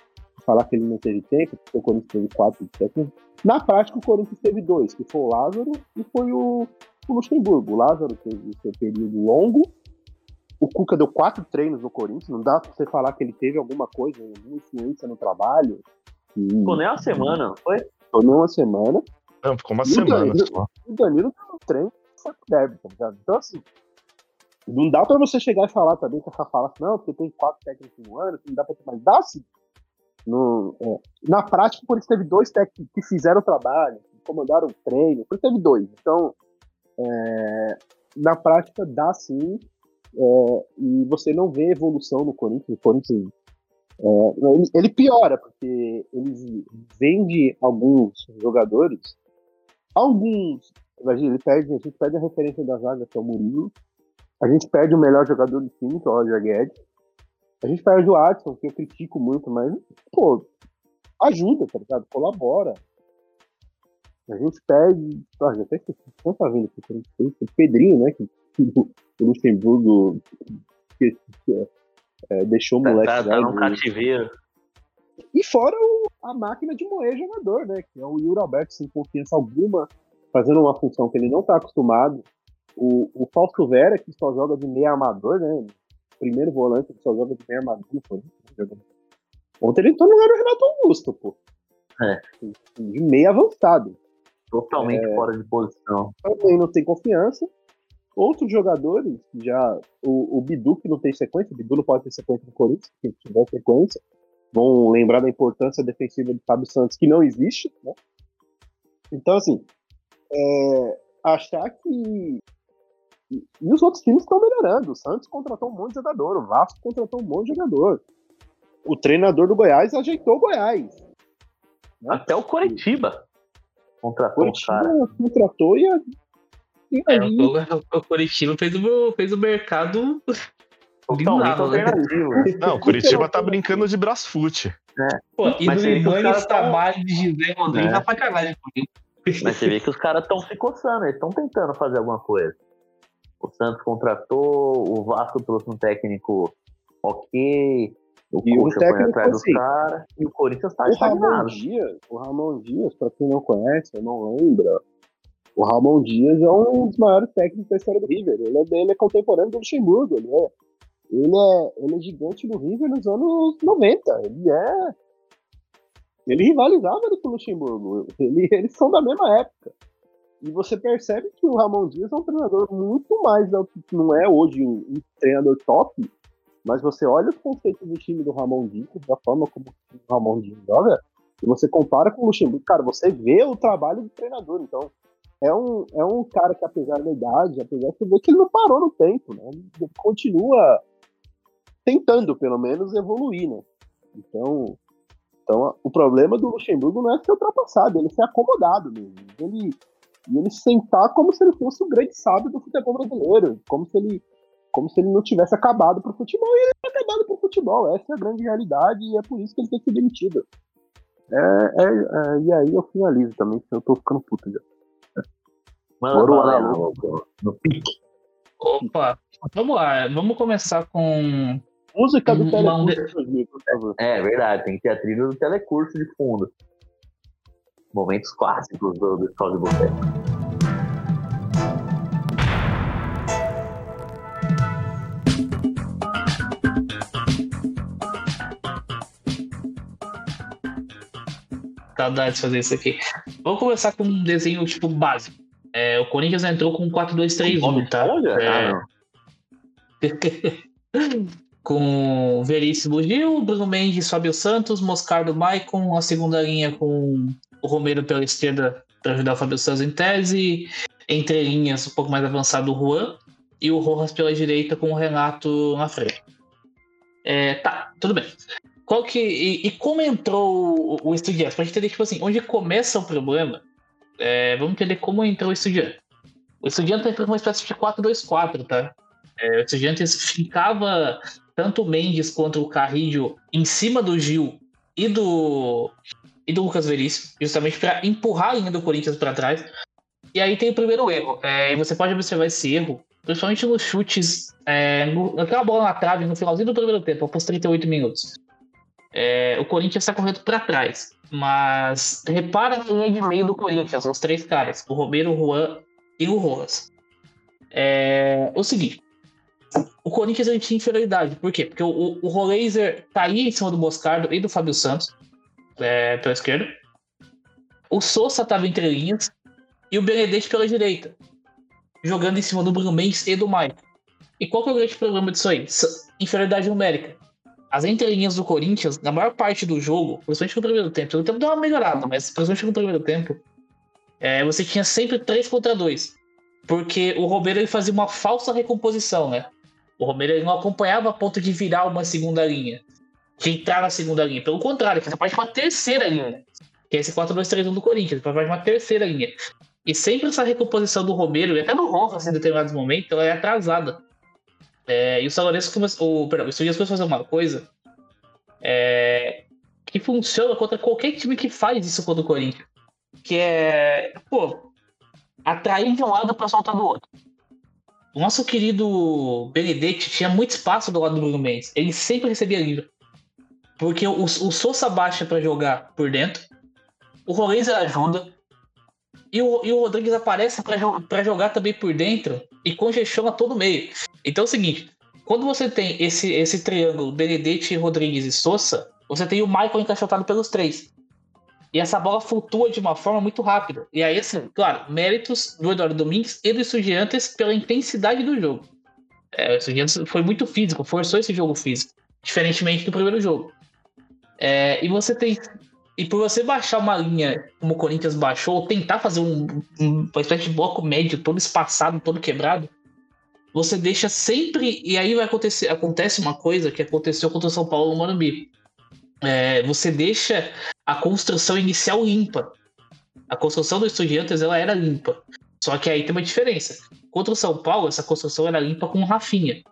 falar que ele não teve tempo, porque o Corinthians teve quatro técnicos, na prática o Corinthians teve dois, que foi o Lázaro e foi o, o Luxemburgo. O Lázaro teve seu período longo, o Cuca deu quatro treinos no Corinthians, não dá pra você falar que ele teve alguma coisa, alguma influência no trabalho. E, Ficou nem uma semana, foi? Ficou nem uma semana. Não, ficou uma E o semana Danilo- só. O Danilo tá no treino, foi derby, tá ligado? Então, assim, não dá pra você chegar e falar também com essa fala, não, porque tem quatro técnicos no ano, não dá pra ter mais. Dá sim. No, é, na prática, o Corinthians teve dois técnicos que fizeram o trabalho, que comandaram o treino, o Corinthians teve dois. Então, é, na prática, dá sim. é, e você não vê evolução no Corinthians. O Corinthians é, ele, ele piora, porque ele vende alguns jogadores, alguns. Imagina, ele perde, a gente perde a referência da zaga, que é o Murilo. A gente perde o melhor jogador do time, que é o Roger Guedes. A gente perde o Adson, que eu critico muito, mas, pô, ajuda, tá ligado? Colabora. A gente perde. Já até tá que a gente fez, O Pedrinho, né? Que, que o Luxemburgo que, que, é, deixou o Tá, moleque tá, tá e- num cativeiro. e fora o- a máquina de moer jogador, né? Que é o Yuri Alberto sem confiança alguma, fazendo uma função que ele não tá acostumado. O, o Fausto Vera, que só joga de meia armador, né? Primeiro volante que só joga de meia armador. Pô. Ontem ele entrou no lugar do Renato Augusto, pô. É. De meia avançado. Totalmente É. fora de posição. Também não tem confiança. Outros jogadores, já. O, o Bidu, que não tem sequência, o Bidu não pode ter sequência no Corinthians, se tiver sequência. Vão lembrar da importância defensiva do Fábio Santos, que não existe, né? Então, assim, é, achar que. E, e os outros times estão melhorando. O Santos contratou um monte de jogador, o Vasco contratou um monte de jogador. O treinador do Goiás ajeitou o Goiás. né? Até o Coritiba contratou contratou e, a- e É, aí, o, o Curitiba fez o, fez o mercado Totalmente bizarro, né? alternativo. Não, o Curitiba tá brincando de Brasfoot. Pô, e Mas do você vê que os Ivan caras tão- Stabile de Gisele Rodrigues É. tá sacanagem comigo. Mas você vê que os caras estão se coçando, eles estão tentando fazer alguma coisa. O Santos contratou, o Vasco trouxe um técnico ok, o E Coxa foi técnico atrás assim. caras, e o Corinthians tá Ramon estagnado. O Ramon Dias, para quem não conhece, ou não lembra, o Ramon Dias é um dos maiores técnicos da história do River. Ele é, ele é contemporâneo do Luxemburgo. Ele é, ele, é, ele é gigante no River nos anos 90. Ele é. Ele rivalizava ali com o Luxemburgo. Ele, eles são da mesma época. E você percebe que o Ramon Dias é um treinador muito mais, não é hoje um, treinador top, mas você olha os conceitos do time do Ramon Dias, da forma como o Ramon Dias joga, e você compara com o Luxemburgo, cara, você vê o trabalho do treinador. Então, é um, é um cara que, apesar da idade, apesar de ver que ele não parou no tempo, né? Ele continua tentando, pelo menos, evoluir, né? Então, então o problema do Luxemburgo não é ser ultrapassado, ele ser acomodado mesmo. Ele, ele sentar como se ele fosse o grande sábio do futebol brasileiro, como se ele como se ele não tivesse acabado pro futebol, e ele é acabado pro futebol, essa é a grande realidade, e é por isso que ele tem que ser demitido. É, é, é, e aí eu finalizo também, eu tô ficando puto já. Manda Bora no, pique. Opa, vamos lá, vamos começar com. Música do Não, Telecurso, Jorginho, por favor. É verdade, tem que ter a trilha do telecurso de fundo. Momentos clássicos do, do Escola de Boteco. Saudades de fazer isso aqui. Vamos começar com um desenho tipo básico. É, o Corinthians entrou com 4-2-3-1, tá? É, ah, com Veríssimo Gil, Bruno Mendes, Fábio Santos, Moscardo Maicon, a segunda linha com o Romero pela esquerda para ajudar o Fábio Santos em tese, entre linhas um pouco mais avançado o Juan e o Rojas pela direita com o Renato na frente. É, tá, tudo bem. Qual que, e, e como entrou o, o Estudiantes? Pra gente entender, tipo assim, onde começa o problema, é, vamos entender como entrou o Estudiantes. O Estudiantes entrou com uma espécie de 4-2-4, tá? É, o Estudiantes ficava tanto o Mendes quanto o Carrillo em cima do Gil e do, e do Lucas Veríssimo, justamente para empurrar a linha do Corinthians para trás. E aí tem o primeiro erro. É, você pode observar esse erro, principalmente nos chutes, é, no, naquela bola na trave no finalzinho do primeiro tempo, após 38 minutos. É, o Corinthians está correndo para trás. Mas repara na linha de meio do Corinthians, os três caras, o Romero, o Juan e o Rojas. É o seguinte. O Corinthians ele tinha inferioridade. Por quê? Porque o, o Rolaser caía em cima do Moscardo e do Fábio Santos, é, pela esquerda. O Souza estava entre linhas e o Benedetti pela direita, jogando em cima do Bruno Mendes e do Maicon. E qual que é o grande problema disso aí? Inferioridade numérica. As entrelinhas do Corinthians, na maior parte do jogo, principalmente no primeiro tempo, no tempo deu uma melhorada, mas principalmente no primeiro tempo, é, você tinha sempre 3 contra 2. Porque o Romero ele fazia uma falsa recomposição, né? O Romero ele não acompanhava a ponto de virar uma segunda linha, de entrar na segunda linha. Pelo contrário, ele fazia parte de uma terceira linha, que é esse 4-2-3-1 do Corinthians, parte de uma terceira linha. E sempre essa recomposição do Romero, e até do Rojas em determinados momentos, ela é atrasada. É, e o Salorense começou. Perdão, o Estudiantes começou a fazer uma coisa é, que funciona contra qualquer time que faz isso contra o Corinthians. Que é, pô, atrair de um lado para soltar do outro. O nosso querido Benedetti tinha muito espaço do lado do Bruno Mendes. Ele sempre recebia livre. Porque o, o Sousa baixa para jogar por dentro, o Rolenzer ajuda, e o, e o Rodrigues aparece para jo jogar também por dentro e congestiona todo o meio. Então é o seguinte: quando você tem esse, esse triângulo Benedetti, Rodrigues e Sousa, você tem o Michael encaixotado pelos três. E essa bola flutua de uma forma muito rápida. E aí, assim, claro, méritos do Eduardo Domingues e do Estudiantes pela intensidade do jogo. É, o Estudiantes foi muito físico, forçou esse jogo físico, diferentemente do primeiro jogo. É, e você tem. E por você baixar uma linha como o Corinthians baixou, ou tentar fazer um, um, uma espécie de bloco médio todo espaçado, todo quebrado, você deixa sempre. E aí vai acontecer, acontece uma coisa que aconteceu contra o São Paulo no Morumbi. É, você deixa a construção inicial limpa. A construção do Estudiantes ela era limpa. Só que aí tem uma diferença. Contra o São Paulo, essa construção era limpa com o Rafinha.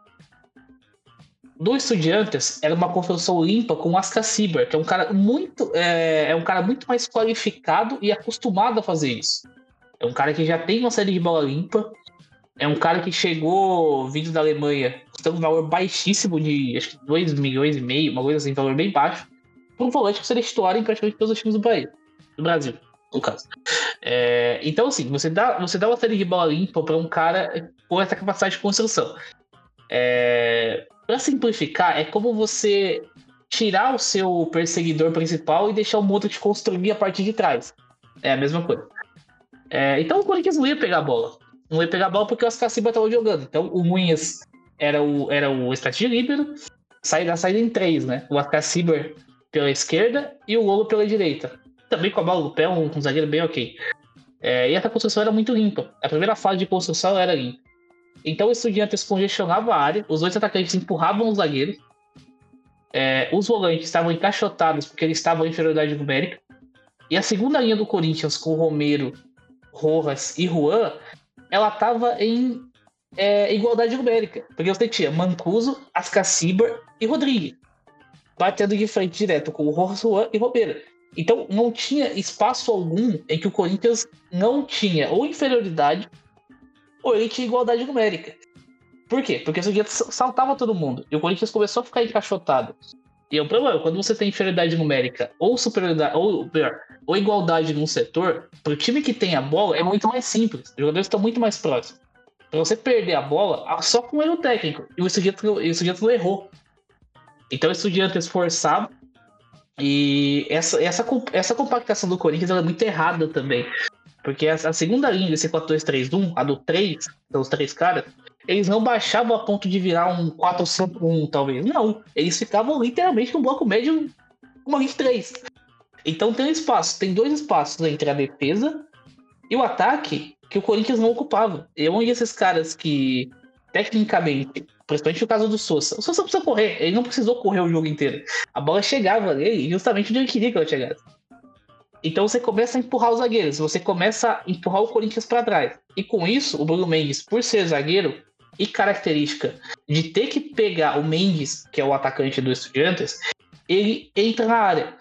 Do Estudiantes, era uma construção limpa com o Ascacibar, que é um cara muito é, é um cara muito mais qualificado e acostumado a fazer isso. É um cara que já tem uma série de bola limpa. É um cara que chegou vindo da Alemanha, custando um valor baixíssimo de acho que 2 milhões e meio, uma coisa assim, um valor bem baixo, para um volante que seria titular em praticamente todos os times do país, do Brasil, no caso. É, então, assim, você dá, você dá uma série de bola limpa para um cara com essa capacidade de construção. É, para simplificar, é como você tirar o seu perseguidor principal e deixar o Modric construir a partir de trás. É a mesma coisa. É, então o Corinthians não ia pegar a bola. Não ia pegar a bola porque o Ascaciba estava jogando. Então o Munhas era o, era o estratégia líbero, saída, saída em três, né? O Ascaciba pela esquerda e o Lolo pela direita. Também com a bola no pé, um, um zagueiro bem ok. É, e essa construção era muito limpa. A primeira fase de construção era limpa. Então o Estudiantes congestionava a área, os dois atacantes empurravam os zagueiros, é, os volantes estavam encaixotados porque eles estavam em inferioridade numérica. E a segunda linha do Corinthians, com Romero, Rojas e Juan, ela estava em é, igualdade numérica. Porque você tinha Mancuso, Ascacibar e Rodrigues. Batendo de frente direto com o Rojas, Juan e Romero. Então não tinha espaço algum em que o Corinthians não tinha ou inferioridade ou ele tinha igualdade numérica. Por quê? Porque o dia saltava todo mundo. E o Corinthians começou a ficar encaixotado. E o problema, quando você tem inferioridade numérica ou superioridade, ou pior, ou igualdade num setor, pro time que tem a bola é muito mais simples. Os jogadores estão muito mais próximos. Pra você perder a bola, só com erro técnico. E o Estudiantes não errou. Então o Estudiantes forçava. E essa, essa, essa compactação do Corinthians é muito errada também. Porque a, segunda linha desse 4-2-3-1, a do 3, são os três caras, eles não baixavam a ponto de virar um 4-5-1, talvez. Não. Eles ficavam literalmente no bloco médio, uma linha de 3. Então tem um espaço, tem dois espaços entre a defesa e o ataque que o Corinthians não ocupava. E onde esses caras que, tecnicamente, principalmente no caso do Sousa, o Sousa precisa correr, ele não precisou correr o jogo inteiro. A bola chegava nele justamente onde ele queria que ela chegasse. Então você começa a empurrar os zagueiros, você começa a empurrar o Corinthians para trás. E com isso, o Bruno Mendes, por ser zagueiro e característica de ter que pegar o Mendes, que é o atacante do Estudiantes, ele entra na área.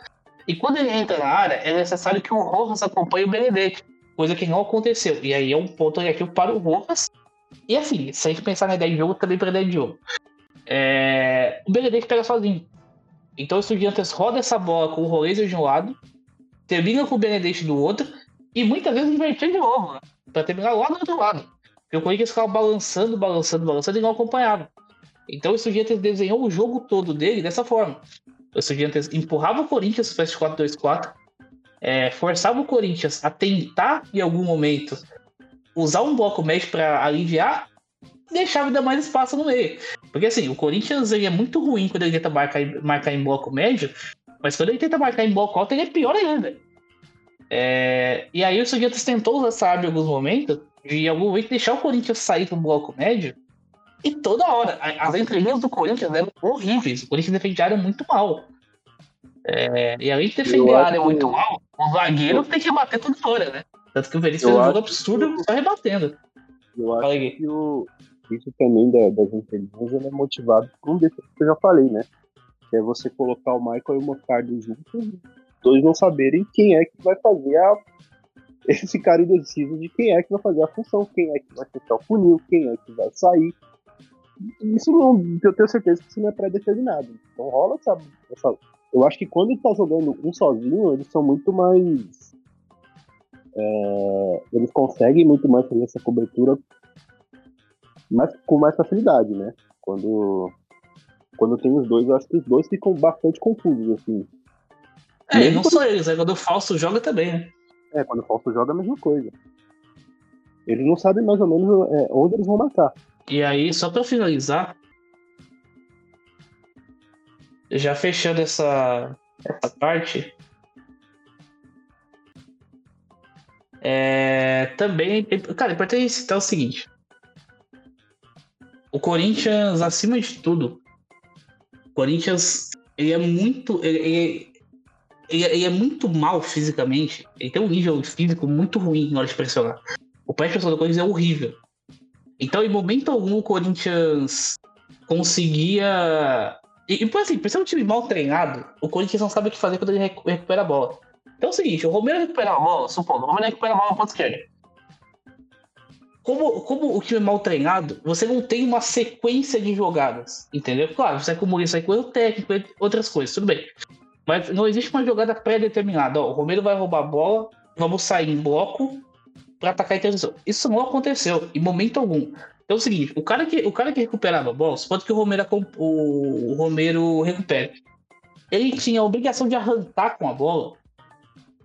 E quando ele entra na área, é necessário que o Rojas acompanhe o Benedetti, coisa que não aconteceu. E aí é um ponto negativo para o Rojas. E assim, se a gente pensar na ideia de jogo, também para a ideia de jogo. É... O Benedetti pega sozinho. Então o Estudiantes roda essa bola com o Rolezer de um lado, termina com o Benedetti do outro e muitas vezes invertia de novo, né? Pra terminar lá do outro lado. Porque o Corinthians ficava balançando, balançando, balançando e não acompanhava. Então o Estudiantes desenhou o jogo todo dele dessa forma. O Estudiantes empurrava o Corinthians se faz 4-2-4, é, forçava o Corinthians a tentar, em algum momento, usar um bloco médio para aliviar deixava ainda mais espaço no meio. Porque assim, o Corinthians ele é muito ruim quando ele tenta marcar, marcar em bloco médio, mas quando ele tenta marcar em bloco alto, ele é pior ainda. É... E aí o Estudiantes tentou usar essa arma em alguns momentos, de em algum momento deixar o Corinthians sair pro bloco médio, e toda hora, as entrelinhas do Corinthians eram horríveis. O Corinthians defendia a área muito mal. É... E além de defender a área que... muito mal, o zagueiro tem que bater toda hora, né? Tanto que o Veríssimo fez um jogo absurdo que... só rebatendo. Eu acho que o... isso também da, das entrelinhas é motivado por um defeito que eu já falei, né? É você colocar o Michael e o Mostardo juntos, dois não saberem quem é que vai fazer a. Eles ficarem indecisos de quem é que vai fazer a função, quem é que vai fechar o funil, quem é que vai sair. Isso não, eu tenho certeza que isso não é pré-determinado. Então rola essa, essa. Eu acho que quando ele tá jogando um sozinho, eles são muito mais. É, eles conseguem muito mais fazer essa cobertura mas com mais facilidade, né? Quando quando tem os dois, eu acho que os dois ficam bastante confusos, assim. É, Mesmo não quando... só eles, é quando o Falso joga também, né? É, quando o Falso joga é a mesma coisa. Eles não sabem mais ou menos é, onde eles vão matar. E aí, só pra finalizar, já fechando essa, essa parte, é, também, cara, importante citar o seguinte: o Corinthians, acima de tudo, Corinthians, ele é muito. Ele, ele, ele, é muito mal fisicamente. Ele tem um nível físico muito ruim na hora de pressionar. O pré-pressão do Corinthians é horrível. Então, em momento algum, o Corinthians conseguia. E, e assim, por ser um time mal treinado, o Corinthians não sabe o que fazer quando ele recupera a bola. Então é o seguinte, o Romero recupera a bola, supondo, o Romero recupera a bola no ponto esquerdo como, como o time é mal treinado, você não tem uma sequência de jogadas, entendeu? Claro, você acumula isso aí com o técnico outras coisas, tudo bem. Mas não existe uma jogada pré-determinada. o Romero vai roubar a bola, vamos sair em bloco para atacar a interdição. Isso não aconteceu em momento algum. Então é o seguinte, o cara que, o cara que recuperava a bola, pode que o Romero, o, o Romero recupere. ele tinha a obrigação de arrancar com a bola,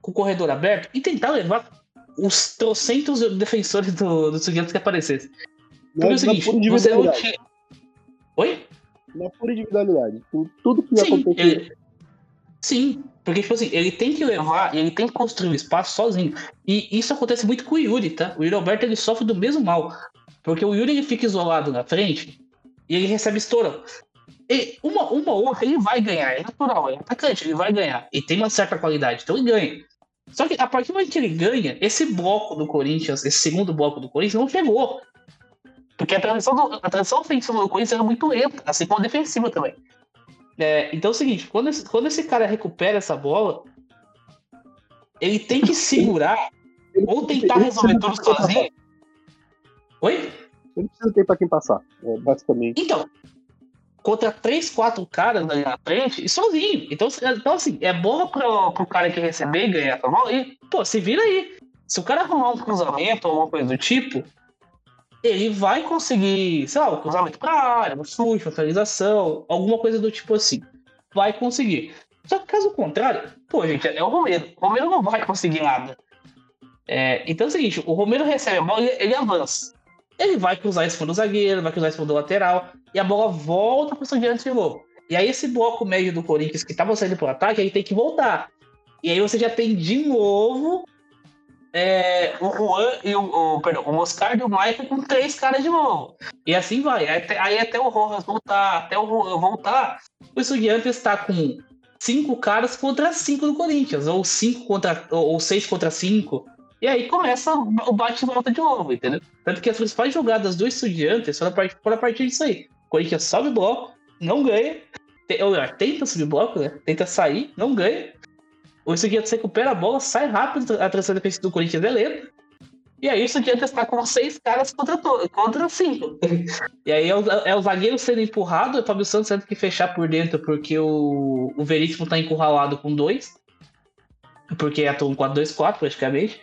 com o corredor aberto, e tentar levar os trocentos defensores do, do Estudiantes que aparecessem. Porque é o seguinte, você não individualidade. tinha. Oi? Na pura individualidade. Tu- Tudo que Sim, aconteceu. ele- Sim, porque, tipo assim, ele tem que levar, ele tem que construir o espaço sozinho. E isso acontece muito com o Yuri, tá? O Yuri Alberto, ele sofre do mesmo mal. Porque o Yuri, ele fica isolado na frente e ele recebe estourão. E uma, uma ou outra, ele vai ganhar, é natural, é atacante, ele vai ganhar. E tem uma certa qualidade, então ele ganha. Só que a partir do momento que ele ganha, esse bloco do Corinthians, esse segundo bloco do Corinthians, não chegou. Porque a transição, do- a transição ofensiva do Corinthians era muito lenta, assim como a defensiva também. É, então é o seguinte, quando esse, quando esse cara recupera essa bola, ele tem que segurar ou tentar resolver tudo sozinho. Oi? Ele precisa ter pra quem passar. É, basicamente. Então, contra três, quatro caras ali na frente e sozinho. Então, então assim, é bola pro, pro cara que receber ganhar a bola e, pô, se vira aí. Se o cara arrumar um cruzamento ou alguma coisa do tipo, ele vai conseguir, sei lá, um cruzamento pra área, um chute, uma finalização, alguma coisa do tipo assim. Vai conseguir. Só que caso contrário, pô, gente, é o Romero. O Romero não vai conseguir nada. É, então é o seguinte, o Romero recebe a bola e ele avança. Ele vai cruzar esse fundo do zagueiro, vai cruzar esse fundo do lateral, e a bola volta para o Estudiantes de novo. E aí esse bloco médio do Corinthians que estava saindo pro ataque, aí tem que voltar. E aí você já tem de novo é, o Juan e o, o- perdão, o Moscardo e o Michael com três caras de novo. E assim vai. Aí até, aí até o Rojas voltar, até o Juan voltar, o Estudiantes está com cinco caras contra cinco do Corinthians, ou cinco contra ou seis contra cinco. E aí começa o bate e volta de novo, entendeu? Tanto que as principais jogadas do Estudiantes foram a partir, disso aí. O Corinthians sobe bloco, não ganha. Ou melhor, tenta subir bloco, né? Tenta sair, não ganha. O Estudiantes recupera a bola, sai rápido, a transição defensiva do Corinthians é lenta. E aí o Estudiantes está com seis caras contra, contra cinco. e aí é o, é o zagueiro sendo empurrado, é o Fábio Santos tendo que fechar por dentro porque o, o Veríssimo está encurralado com dois. Porque atua um 4-2-4 praticamente.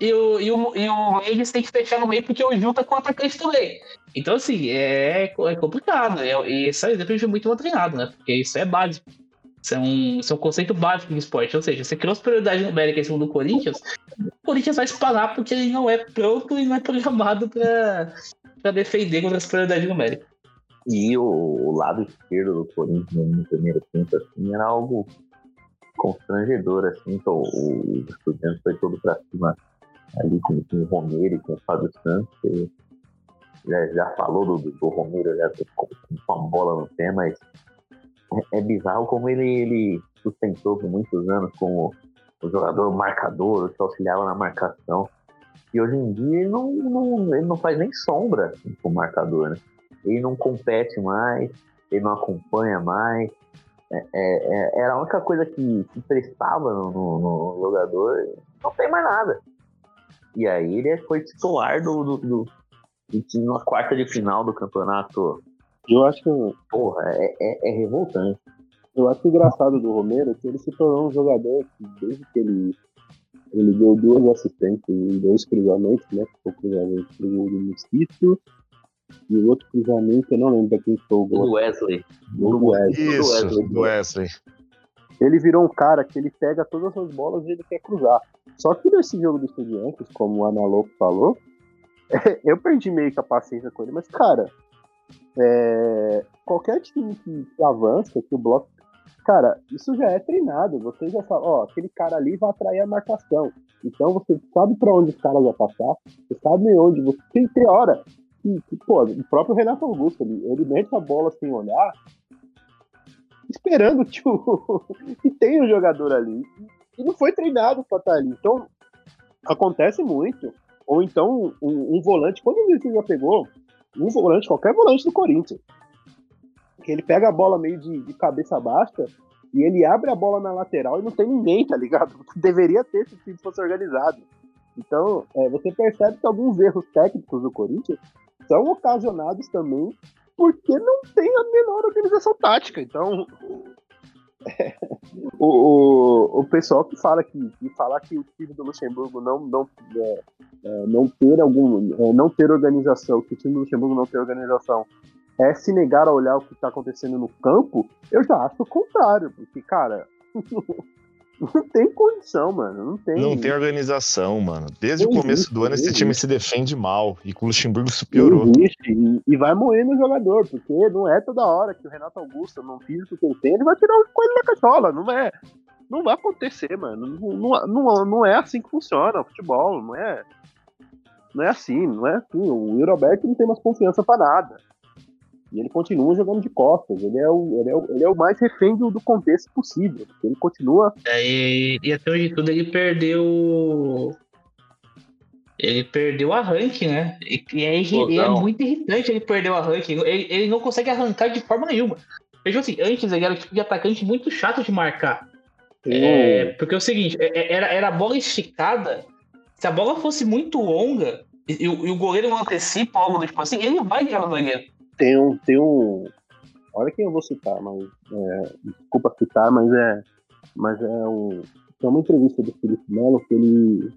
E o, e o, e o tem que fechar no meio porque o Gil tá com o atacante também. Então, assim, é, é complicado. É, e isso aí depende muito do treinado, né? Porque isso é básico. Isso é, um, isso é um conceito básico do esporte. Ou seja, você criou superioridade numérica em cima do Corinthians, o Corinthians vai espanar porque ele não é pronto e não é programado pra defender contra a superioridade numérica. E o, o lado esquerdo do Corinthians no primeiro tempo, assim, era algo constrangedor, assim. Então, o, Estudiantes foi todo pra cima ali com, com o Romero e com o Fábio Santos. que já, já falou do, do, Romero já com, com a bola no pé, mas é, é bizarro como ele, ele sustentou por muitos anos como o jogador marcador, que auxiliava na marcação. E hoje em dia ele não, não- ele não faz nem sombra assim, como marcador, né? Ele não compete mais, ele não acompanha mais. É- é- é- era a única coisa que, que prestava no, no- no jogador, não tem mais nada. E aí ele foi titular do, do, do, do time na quarta de final do campeonato. Eu acho, Porra, é, é, é revoltante. eu acho engraçado do Romero que ele se tornou um jogador que desde que ele ele deu duas assistências em dois cruzamentos, né? Que foi o cruzamento pro gol do Mosquito e o outro cruzamento, eu não lembro quem foi o O do gol. Wesley. Gol do Wesley. Isso, Wesley. do Wesley. Ele virou um cara que ele pega todas as bolas e ele quer cruzar. Só que nesse jogo do Estudiantes, como o Analoco falou, eu perdi meio que a paciência com ele, mas, cara, é, qualquer time que avança, que o bloco. Cara, isso já é treinado. Você já sabe, ó, aquele cara ali vai atrair a marcação. Então você sabe pra onde os caras vão passar, você sabe onde você. Tem, tem hora pô, o próprio Renato Augusto, ele, ele mete a bola sem olhar, esperando tipo, que tem um jogador ali. E não foi treinado pra estar ali. Então, acontece muito. Ou então, um, um volante, quando você já pegou, um volante, qualquer volante do Corinthians, que ele pega a bola meio de, de cabeça baixa e ele abre a bola na lateral e não tem ninguém, tá ligado? Deveria ter se o time fosse organizado. Então, é, você percebe que alguns erros técnicos do Corinthians são ocasionados também porque não tem a menor organização tática. Então, o, o, o pessoal que fala que, que falar que o time do Luxemburgo não, não, é, é, não ter algum é, não ter organização, que o time do Luxemburgo não ter organização é se negar a olhar o que está acontecendo no campo, eu já acho o contrário, porque, cara, não tem condição, mano. Não tem. Não tem organização, mano. Desde Não o começo existe, do ano, esse time se defende mal. E com o Luxemburgo isso piorou. Existe, e, vai moer no jogador, porque não é toda hora que o Renato Augusto, não físico que ele tem, ele vai tirar o coelho da cachola. Não é. Não vai acontecer, mano. Não, não, não, é assim que funciona o futebol. Não é. Não é assim, não é assim. O Yuri Alberto não tem mais confiança pra nada. E ele continua jogando de costas. Ele é o, ele é o, ele é o mais refém do, do contexto possível. porque Ele continua. É, e, e até hoje tudo ele perdeu. Ele perdeu o arranque, né? E, e é, irri- e é muito irritante ele perder o arranque. Ele, ele não consegue arrancar de forma nenhuma. Veja assim, antes ele era o tipo de atacante muito chato de marcar. É, porque é o seguinte, é- é- era, era a bola esticada. Se a bola fosse muito longa e, e o- e o goleiro não antecipa algo tipo assim, ele vai ganhar no zagueiro. Tem um, tem um. Olha quem eu vou citar, mas é, desculpa citar, mas é, mas é um. Tem uma entrevista do Felipe Melo que ele,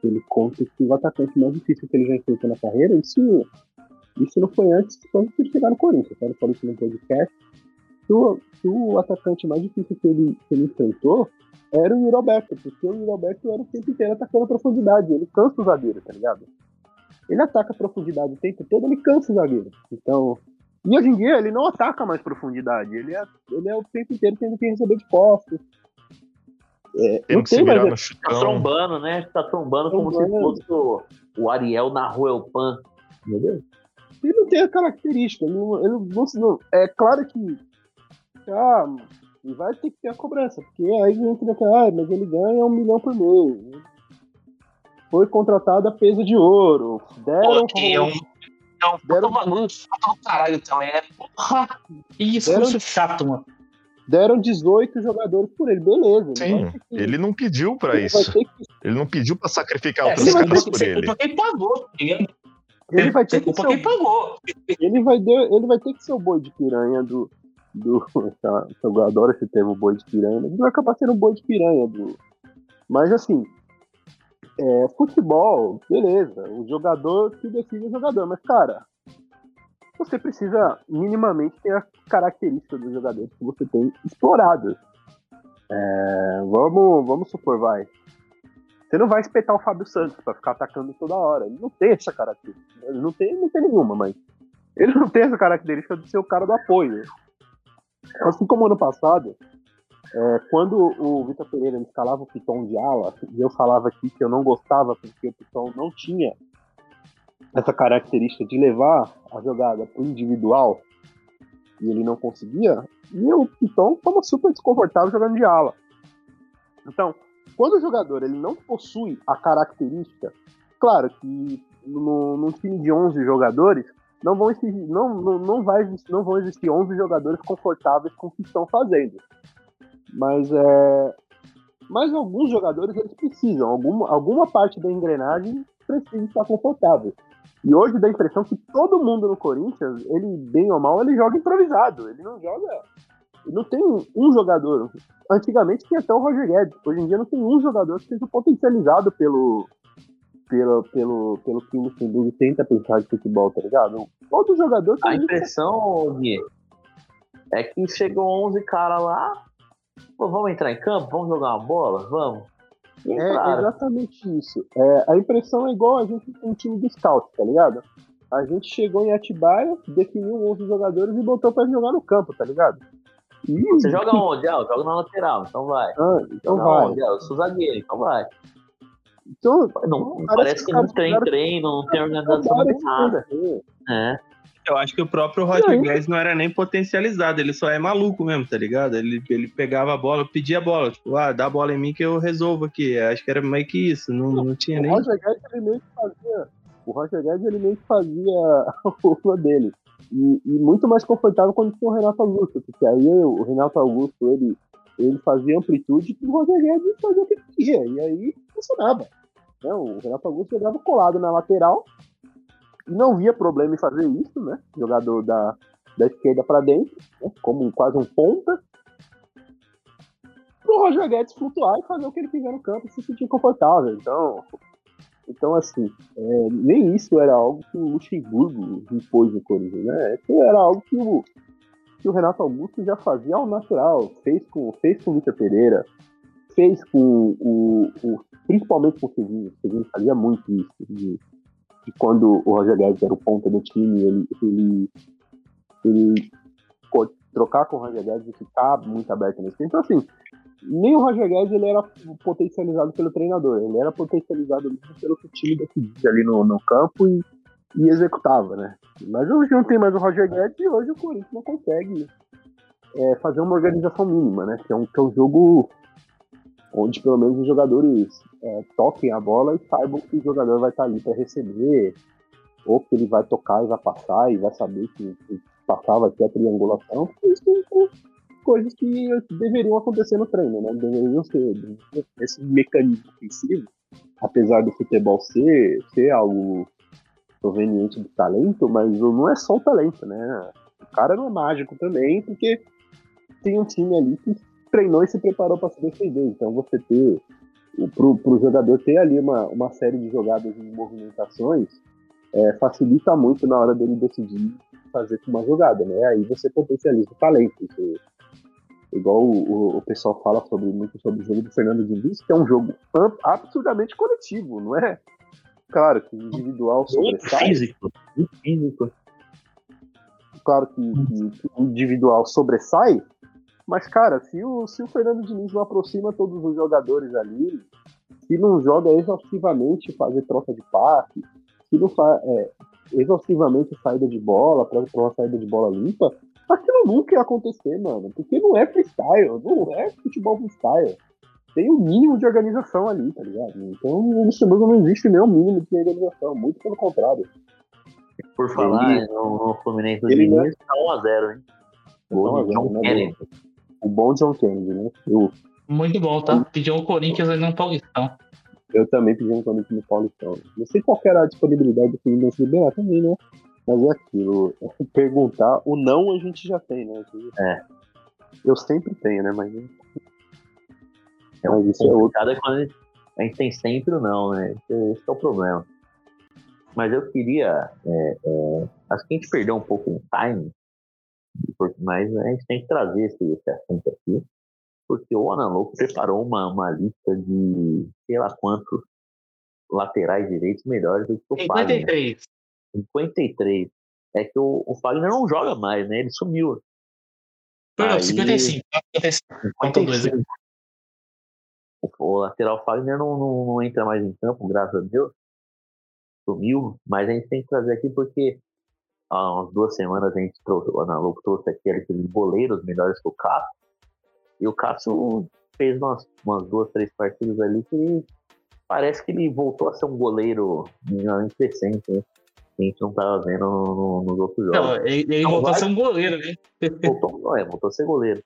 que ele conta que o atacante mais difícil que ele já enfrentou na carreira, isso, isso não foi antes quando ele chegar no Corinthians, tá? Ele falou isso no podcast. Que o, que o atacante mais difícil que ele, que ele enfrentou era o Yuri Alberto, porque o Yuri Alberto era o tempo inteiro atacando a profundidade, ele cansa o zagueiro, tá ligado? Ele ataca a profundidade o tempo todo, ele cansa o zagueiro. Então, e hoje em dia ele não ataca mais profundidade, ele é, ele é o tempo inteiro tendo que receber de costas. É, Tendo não que se tem virar Tá trombando, né? Tá trombando como se fosse o, o Ariel na rua Elpan. Entendeu? Ele não tem a característica. Ele não, ele não, não- é claro que. Ah, e vai ter que ter a cobrança, porque aí entra naquela, ah, mas ele ganha um milhão por mês. Foi contratado a peso de ouro. Deram. É um, é um Deram- bagulho chato do caralho também. É, porra, que discurso chato, mano. Deram 18 jogadores por ele, beleza. Sim, ter que- ele não pediu pra ele isso. que Ele não pediu pra sacrificar É, outros caras por ele. quem pagou, tá ligado? Ele vai ter que ser, quem o- pagou. ele vai, ter, ele vai ter que ser o boi de piranha do. do tá, eu adoro esse termo boi de piranha, ele vai acabar sendo o boi de piranha do. Mas assim, é, futebol, beleza, o jogador que decide o jogador, mas cara, você precisa minimamente ter as características dos jogadores que você tem exploradas. É, vamos, vamos supor, vai. Você não vai espetar o Fábio Santos pra ficar atacando toda hora. Ele não tem essa característica. Ele não tem, não tem nenhuma, mas ele não tem essa característica de ser o cara do apoio. Assim como ano passado, é, quando o Vitor Pereira me escalava o Piton de ala, e eu falava aqui que eu não gostava porque o Piton não tinha essa característica de levar a jogada pro individual, e ele não conseguia, e o Piton tava super desconfortável jogando de ala. Então, quando o jogador ele não possui a característica, claro que no, num time de 11 jogadores, não vão, existir, não, não, não, vai, não vão existir 11 jogadores confortáveis com o que estão fazendo. Mas, é, mas alguns jogadores eles precisam, alguma, alguma parte da engrenagem precisa estar confortável. E hoje dá a impressão que todo mundo no Corinthians, ele, bem ou mal, ele joga improvisado. Ele não joga. Não tem um jogador. Antigamente tinha até o Roger Guedes. Hoje em dia não tem um jogador que seja potencializado pelo, pelo, pelo, pelo que o Luxemburgo tenta pensar de futebol, tá ligado? Todo jogador A impressão, Gui, é que chegou 11 caras lá. Pô, vamos entrar em campo? Vamos jogar uma bola? Vamos. E É exatamente isso. É, a impressão é igual a gente com o time do Scout, tá ligado? A gente chegou em Atibaia, definiu 11 jogadores e botou pra jogar no campo, tá ligado? E, Você joga onde? Ah, eu jogo na lateral, então vai. Ah, então Joga vai. onde? Ah, eu sou zagueiro, então vai. Então, Não, Parece parece, que que não tem treino, não tem organização, não tem nada. É. Eu acho que o próprio Roger? Guedes não era nem potencializado, ele só é maluco mesmo, tá ligado? Ele, ele pegava a bola, pedia a bola, tipo, ah, dá a bola em mim que eu resolvo aqui. Acho que era meio que isso, não, não tinha O nem. Roger Guedes ele meio que fazia. O Roger Guedes ele meio que fazia o rua dele. E, e muito mais confortável quando tinha o Renato Augusto, porque aí o Renato Augusto ele, ele fazia amplitude que o Roger Guedes fazia o que queria. E aí funcionava. né? O Renato Augusto jogava colado na lateral não via problema em fazer isso, né? Jogador da, da esquerda para dentro, né? como quase um ponta. Pro Roger Guedes flutuar e fazer o que ele quiser no campo se sentir confortável. Então, Então, assim, é, nem isso era algo que o Luxemburgo impôs no Corinthians, né? Isso era algo que o, que o Renato Augusto já fazia ao natural. Fez com, fez com o Vitor Pereira, fez com o, o principalmente com o Sevilla. O Sevilla fazia muito isso. De, de quando o Roger Guedes era o ponta do time, ele, ele, ele trocar com o Roger Guedes e ficar muito aberto nesse Então, assim, nem o Roger Guedes ele era potencializado pelo treinador, ele era potencializado pelo que o time decidia ali no, no campo e, e executava, né? Mas hoje não tem mais o Roger Guedes e hoje o Corinthians não consegue é, fazer uma organização mínima, né? Que é um, que é um jogo onde pelo menos os jogadores é, toquem a bola e saibam que o jogador vai estar ali para receber, ou que ele vai tocar e vai passar e vai saber que, que passar vai ter a triangulação. Isso são coisas que deveriam acontecer no treino, né? Deveriam ser esse mecanismo ofensivo, apesar do futebol ser, ser algo proveniente do talento, mas não é só o talento, né? O cara não é mágico também, porque tem um time ali que treinou e se preparou para se defender. Então você ter para o jogador ter ali uma, uma série de jogadas e movimentações é, facilita muito na hora dele decidir fazer uma jogada, né? Aí você potencializa o talento. Você, igual o, o, pessoal fala sobre muito sobre o jogo do Fernando Diniz, que é um jogo absurdamente coletivo, não é? Claro que individual sobressai. Físico, físico. Claro que, que, que individual sobressai, mas, cara, se o, se o Fernando Diniz não aproxima todos os jogadores ali, se não joga exaustivamente fazer troca de passe, se não faz é, exaustivamente saída de bola, para uma saída de bola limpa, aquilo nunca ia acontecer, mano. Porque não é freestyle, não é futebol freestyle. Tem um mínimo de organização ali, tá ligado? Então o Luxemburgo não existe nem o mínimo de organização, muito pelo contrário. Por falar ele, no, no Fluminense do Diniz, tá 1x0, hein? Gol de John Kennedy o bom John Kennedy, né? Eu, Muito bom, tá? Pediu um Corinthians ali no Paulistão. Eu também pedi um Corinthians no Paulistão. Não sei qual era a disponibilidade do Fluminense liberar também, né? Mas é aquilo. Perguntar, o não a gente já tem, né? É. Eu sempre tenho, né? Mas. É Mas isso é outro. É quando a gente tem sempre o não, né? Esse é o problema. Mas eu queria. É, é, acho que a gente perdeu um pouco o time mas a gente tem que trazer esse, esse assunto aqui, porque o Analouco preparou uma, uma lista de sei lá quantos laterais direitos melhores do que o 53. Fagner. 53. É que o, o Fagner não joga mais, né? Ele sumiu. Não, Aí... 55. 55. O, o lateral Fagner não, não, não entra mais em campo, graças a Deus. Sumiu, mas a gente tem que trazer aqui porque há umas duas semanas a gente trouxe, o Analuco trouxe aqui aqueles boleiros melhores que o Cássio. E o Cássio fez umas, umas duas, três partidas ali que parece que ele voltou a ser um goleiro crescente, né? Que a gente não estava vendo nos no, no outros jogos. Não, ele, ele então, voltou vai... a ser um goleiro, né? Voltou, é, voltou a ser goleiro.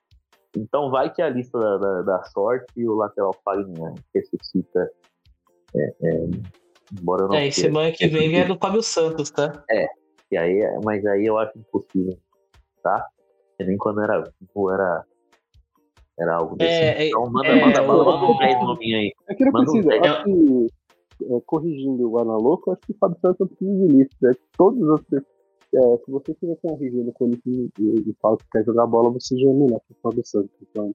Então vai que a lista da, da, da sorte e o lateral Fagner ressuscita. É, é, embora não é, e semana que vem é do Fábio Santos, tá? É, que aí, mas aí eu acho impossível, tá? Nem quando era vivo era, era algo desse. É, então manda, é, manda, manda, manda um 10 novinho aí. É que não manda precisa, um acho que, é, corrigindo o Analouco, acho que o Fábio Santos não precisa de lista. É todos os é, se você estiver corrigindo quando e, e fala que quer jogar bola, você já é o Fábio Santos. Então.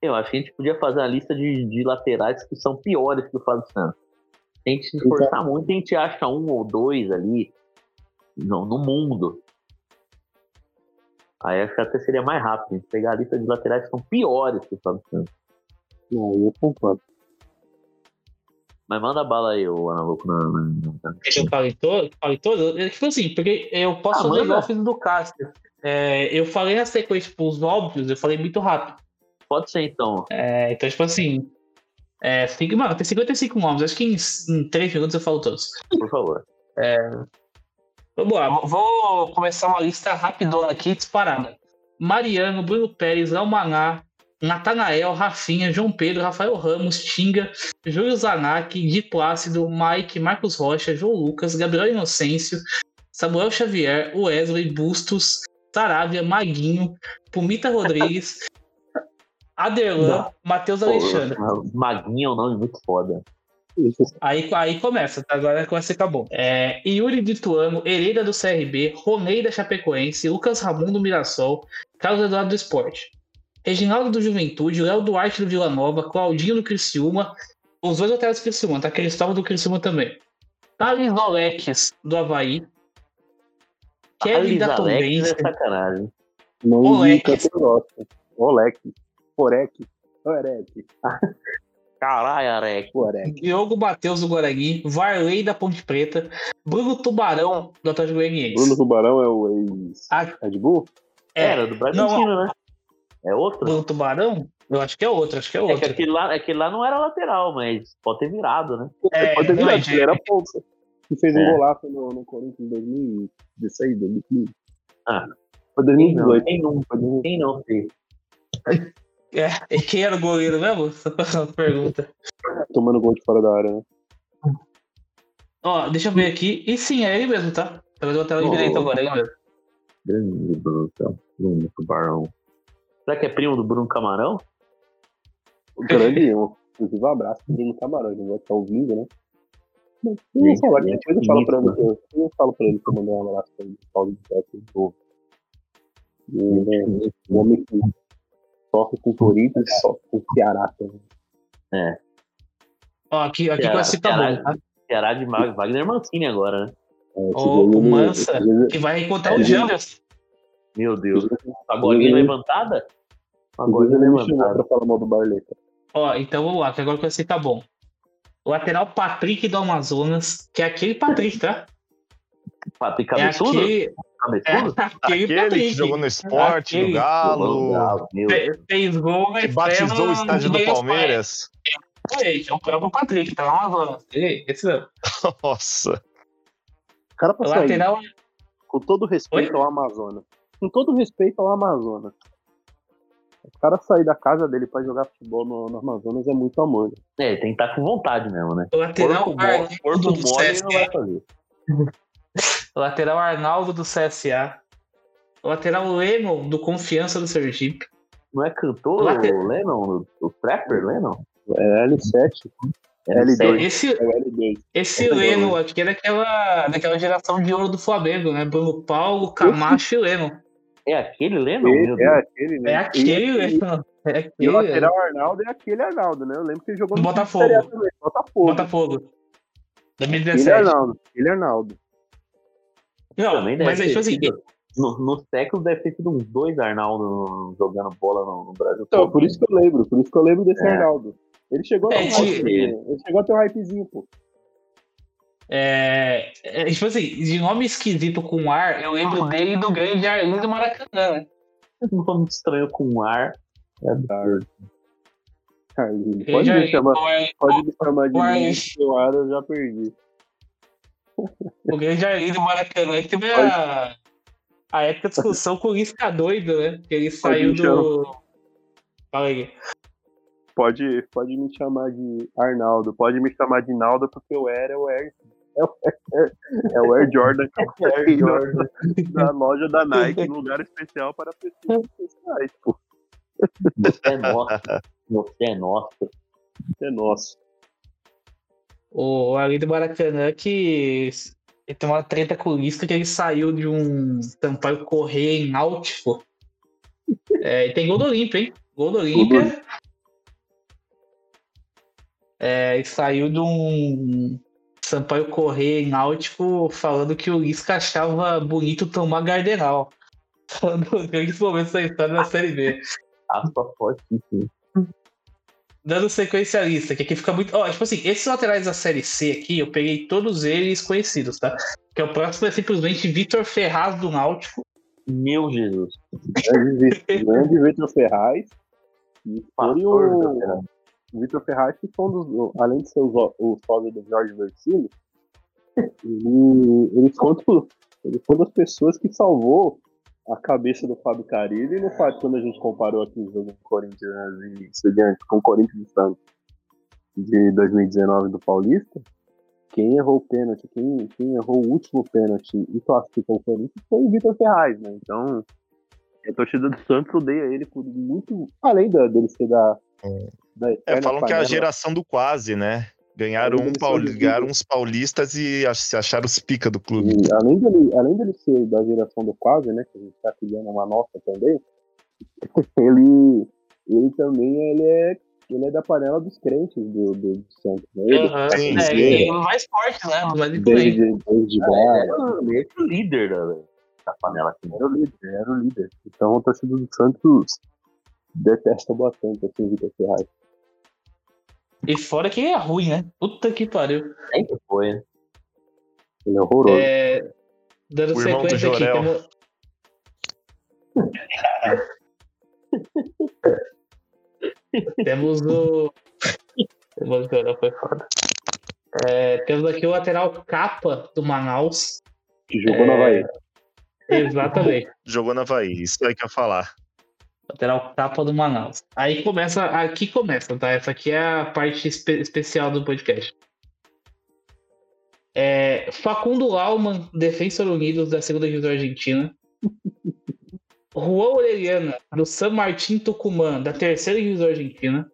Eu acho que a gente podia fazer uma lista de, de laterais que são piores que o Fábio Santos. Se a gente se esforçar então, muito, a gente acha um ou dois ali no, no mundo. Aí acho que até seria mais rápido. A gente pegar a lista de laterais que são piores que o Fábio Santos. Não, eu concordo. Mas manda bala aí, o Analuco. Na, na, Eu falei todo? Falei todo? É, tipo assim, porque eu posso ah, fazer eu fiz do Cássio. É, eu falei na sequência, tipo, os óbvios, eu falei muito rápido. Pode ser, então. É, então, tipo assim. É, mano, tem 55 nomes. Acho que em, em 3 minutos eu falo todos. Por favor. É, Vamos lá, vou começar uma lista rapidona aqui, disparada. Mariano, Bruno Pérez, Almaná, Natanael, Rafinha, João Pedro, Rafael Ramos, Tinga, Júlio Zanac, Di Plácido, Mike, Marcos Rocha, João Lucas, Gabriel Inocêncio, Samuel Xavier, Wesley, Bustos, Saravia, Maguinho, Pumita Rodrigues, Aderlan, Matheus Alexandre. Maguinho é um nome muito foda. Aí, aí começa, tá? agora começa a ficar bom. É, Yuri Dituano, Hereda do CRB, Ronei da Chapecoense, Lucas Ramon do Mirassol, Carlos Eduardo do Esporte, Reginaldo do Juventude, Léo Duarte do Vila Nova, Claudinho do Criciúma, os dois laterais do Criciúma, tá? Cristóvão do Criciúma também. Thales Oleques do Havaí, Kevin da Tombense, é sacanagem. Não quem gosta. Caralho, Arek. Porek. Diogo Matheus do Guarani, Varley da Ponte Preta, Bruno Tubarão do Atlético Goianiense. Bruno Tubarão é o ex A- Red Bull? é, Era do Bragantino, né? É outro? Bruno Tubarão? Eu acho que é outro, acho que é É que outro. aquele lá, aquele lá não era lateral, mas pode ter virado, né? É, Pode ter não, virado, ele era ponta. Que fez um É. golaço no, no Corinthians em 2016, 2015. Ah. Foi Quem não? 2018. Quem não? Foi 2018. Quem não fez? É, e quem era o goleiro mesmo? Só pergunta. Tomando gol de fora da área, né? Ó, deixa eu ver aqui. E sim, é ele mesmo, tá? Tá vendo a tela Oh. direita agora, é ele mesmo. Grande Bruno. Bruno Tubarão. Será que é primo do Bruno Camarão? O grande um. Inclusive, um abraço pro Bruno Camarão, ele vai estar ouvindo, né? Eu Gente, eu falo pra ele, eu, eu falo pra ele que eu mandei um abraço pra ele, Paulo de Beto, de novo. Ele um homem que sofre com Corinthians e sofre com Ceará também. Ó, aqui, aqui Ceará, vai ficar bom, Ceará. tá? Ceará de Mag- Wagner Mancini agora, né? É, daí ele- Mansa. Que vai encontrar o É, Janderson. Meu Deus. A bolinha Ele- levantada? A bolinha levantada. pra falar mal do Barleta. Ó, então vamos lá, que agora que vai ficar bom. O lateral Patrick do Amazonas, que é aquele Patrick, tá? Patrick É Cabeçudo? aquele, é Cabeçudo? aquele Aquele Patrick. que jogou no esporte, Aquele. no Galo. Fe- Fez gol na que batizou o estádio do Palmeiras. É, é o próprio Patrick, tá no Amazonas. Ele- Esse mesmo. Nossa. O cara pra sair, lateral com todo respeito Oi? ao Amazonas. Com todo respeito ao Amazonas. O cara sair da casa dele pra jogar futebol no, no Amazonas é muito amor. É, tem que estar com vontade mesmo, né? O lateral Arnaldo porco do mole não vai fazer. Lateral Arnaldo do CSA. Lateral Lennon do Confiança do Sergipe. Não é cantor Late- o Lennon? O, trapper Lennon? É L7, L2. Esse, é o L2. esse é Lennon aqui é daquela, daquela geração de ouro do Flamengo, né? Bruno Paulo, Camacho e Lennon. É aquele Lennon? Deus. é aquele, né? É aquele E, Lennon. É e aquele o lateral Arnaldo é aquele Arnaldo, né? Eu lembro que ele jogou no Botafogo. Botafogo. Botafogo. Ele 2017. é Arnaldo. Ele é Arnaldo. Não, Também deve mas é ter tipo assim, No, no século deve ter sido uns dois Arnaldo jogando bola no, no Brasil. Então, todo. por isso que eu lembro. Por isso que eu lembro desse É. Arnaldo. Ele chegou a É, ter um de- hypezinho. Ele chegou a ter um hypezinho, pô. é, é, tipo assim, de nome esquisito com ar, eu lembro dele do grande Arlindo do Maracanã, né? Um nome estranho com ar. É absurdo. Aí, Pode me chamar, pode me chamar de ar eu já perdi. O grande Arlindo do Maracanã, que teve a, a época de discussão com o Lisca doido, né? Que ele saiu do. Fala aí. Pode, pode me chamar de Arnaldo, pode me chamar de Naldo, porque o Air é o Air. É o Air, é o Air Jordan, eu no- da loja da Nike, em lugar especial para pessoas especiais, pô. Você é nosso. Você é nosso. É nosso. O Arlindo do Maracanã que ele tem uma treta com o Lisca que ele saiu de um Sampaio Correia em Náutico. É, e tem gol do Olímpia, hein? Gol do Olímpia. É, e saiu de um Sampaio Correia em Náutico falando que o Lisca achava bonito tomar Gardenal. Falando dos grandes momentos da história da Série B. Aspa fortíssimo. Dando sequência à lista, que aqui fica muito. Ó, tipo assim, esses laterais da Série C aqui, eu peguei todos eles conhecidos, tá? Que é o próximo é simplesmente Vitor Ferraz do Náutico. Meu Jesus. Grande, Vi- grande Vitor Ferraz. E foi o, Ferraz. o Vitor Ferraz, que foi um dos, além de ser o, o do Jorge Versilo, ele, ele, foi ele foi uma das pessoas que salvou a cabeça do Fábio Carilli no fato quando a gente comparou aqui o jogo do Corinthians e Estudiantes com o Corinthians e Santos de 2019 do Paulista. Quem errou o pênalti, quem, quem errou o último pênalti e classificou o Corinthians foi o Vitor Ferraz, né? Então, a torcida do Santos odeia ele por muito. Além da, dele ser da. da É, falam que é a panela. geração do quase, né? Ganharam, um pauli- ganharam uns paulistas e se acharam os pica do clube. E além dele, além dele ser da geração do quase, né? Que a gente tá criando uma nossa também, ele, ele também ele é, ele é da panela dos crentes do, do, do Santos. Né? Ele, sim, É, sim. e o mais forte, né? O mais influente. desde, desde Ah, ele que o líder da, da panela aqui. era o líder, era o líder. Então o torcedor do Santos detesta bastante assim, o Vitor Ferraz. E fora que é ruim, né? Puta que pariu. Sempre foi, né? Ele é horroroso. É, dando O irmão do sequência aqui. Temos... temos o. Temos o Jorel, foi foda. É, temos aqui o lateral capa do Manaus. Que jogou na Havaí. Exatamente. Jogou na Havaí, isso aí que eu ia falar. Lateral capa do Manaus. Aí começa, aqui começa, tá? Essa aqui é a parte espe- especial do podcast. É, Facundo Lauman, Defensor Unidos da segunda divisão argentina. Juan Orellana, do San Martín Tucumã, da terceira divisão argentina.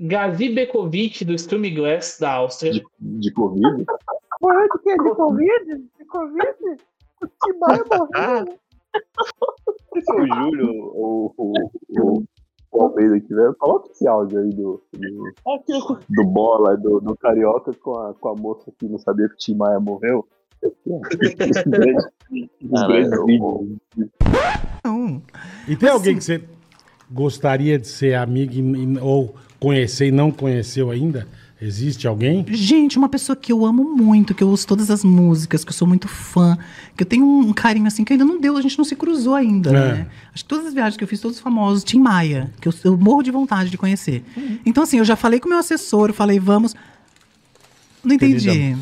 Gazi Bekovic, do Sturm Glass, da Áustria. De, de Covid. Se o Júlio ou o, o, o Almeida tiver, coloca esse áudio aí do, do, do Bola, do, do Carioca com a, com a moça que não sabia que o Tim Maia morreu. Ah. Não. E tem alguém que você gostaria de ser amigo ou conhecer e não conheceu ainda? Existe alguém? Gente, uma pessoa que eu amo muito, que eu ouço todas as músicas, que eu sou muito fã, que eu tenho um carinho assim, que ainda não deu, a gente não se cruzou ainda, É. né? Acho que todas as viagens que eu fiz, todos os famosos, Tim Maia, que eu, eu morro de vontade de conhecer. Então, assim, eu já falei com o meu assessor, falei, vamos. Não entendi. Querida,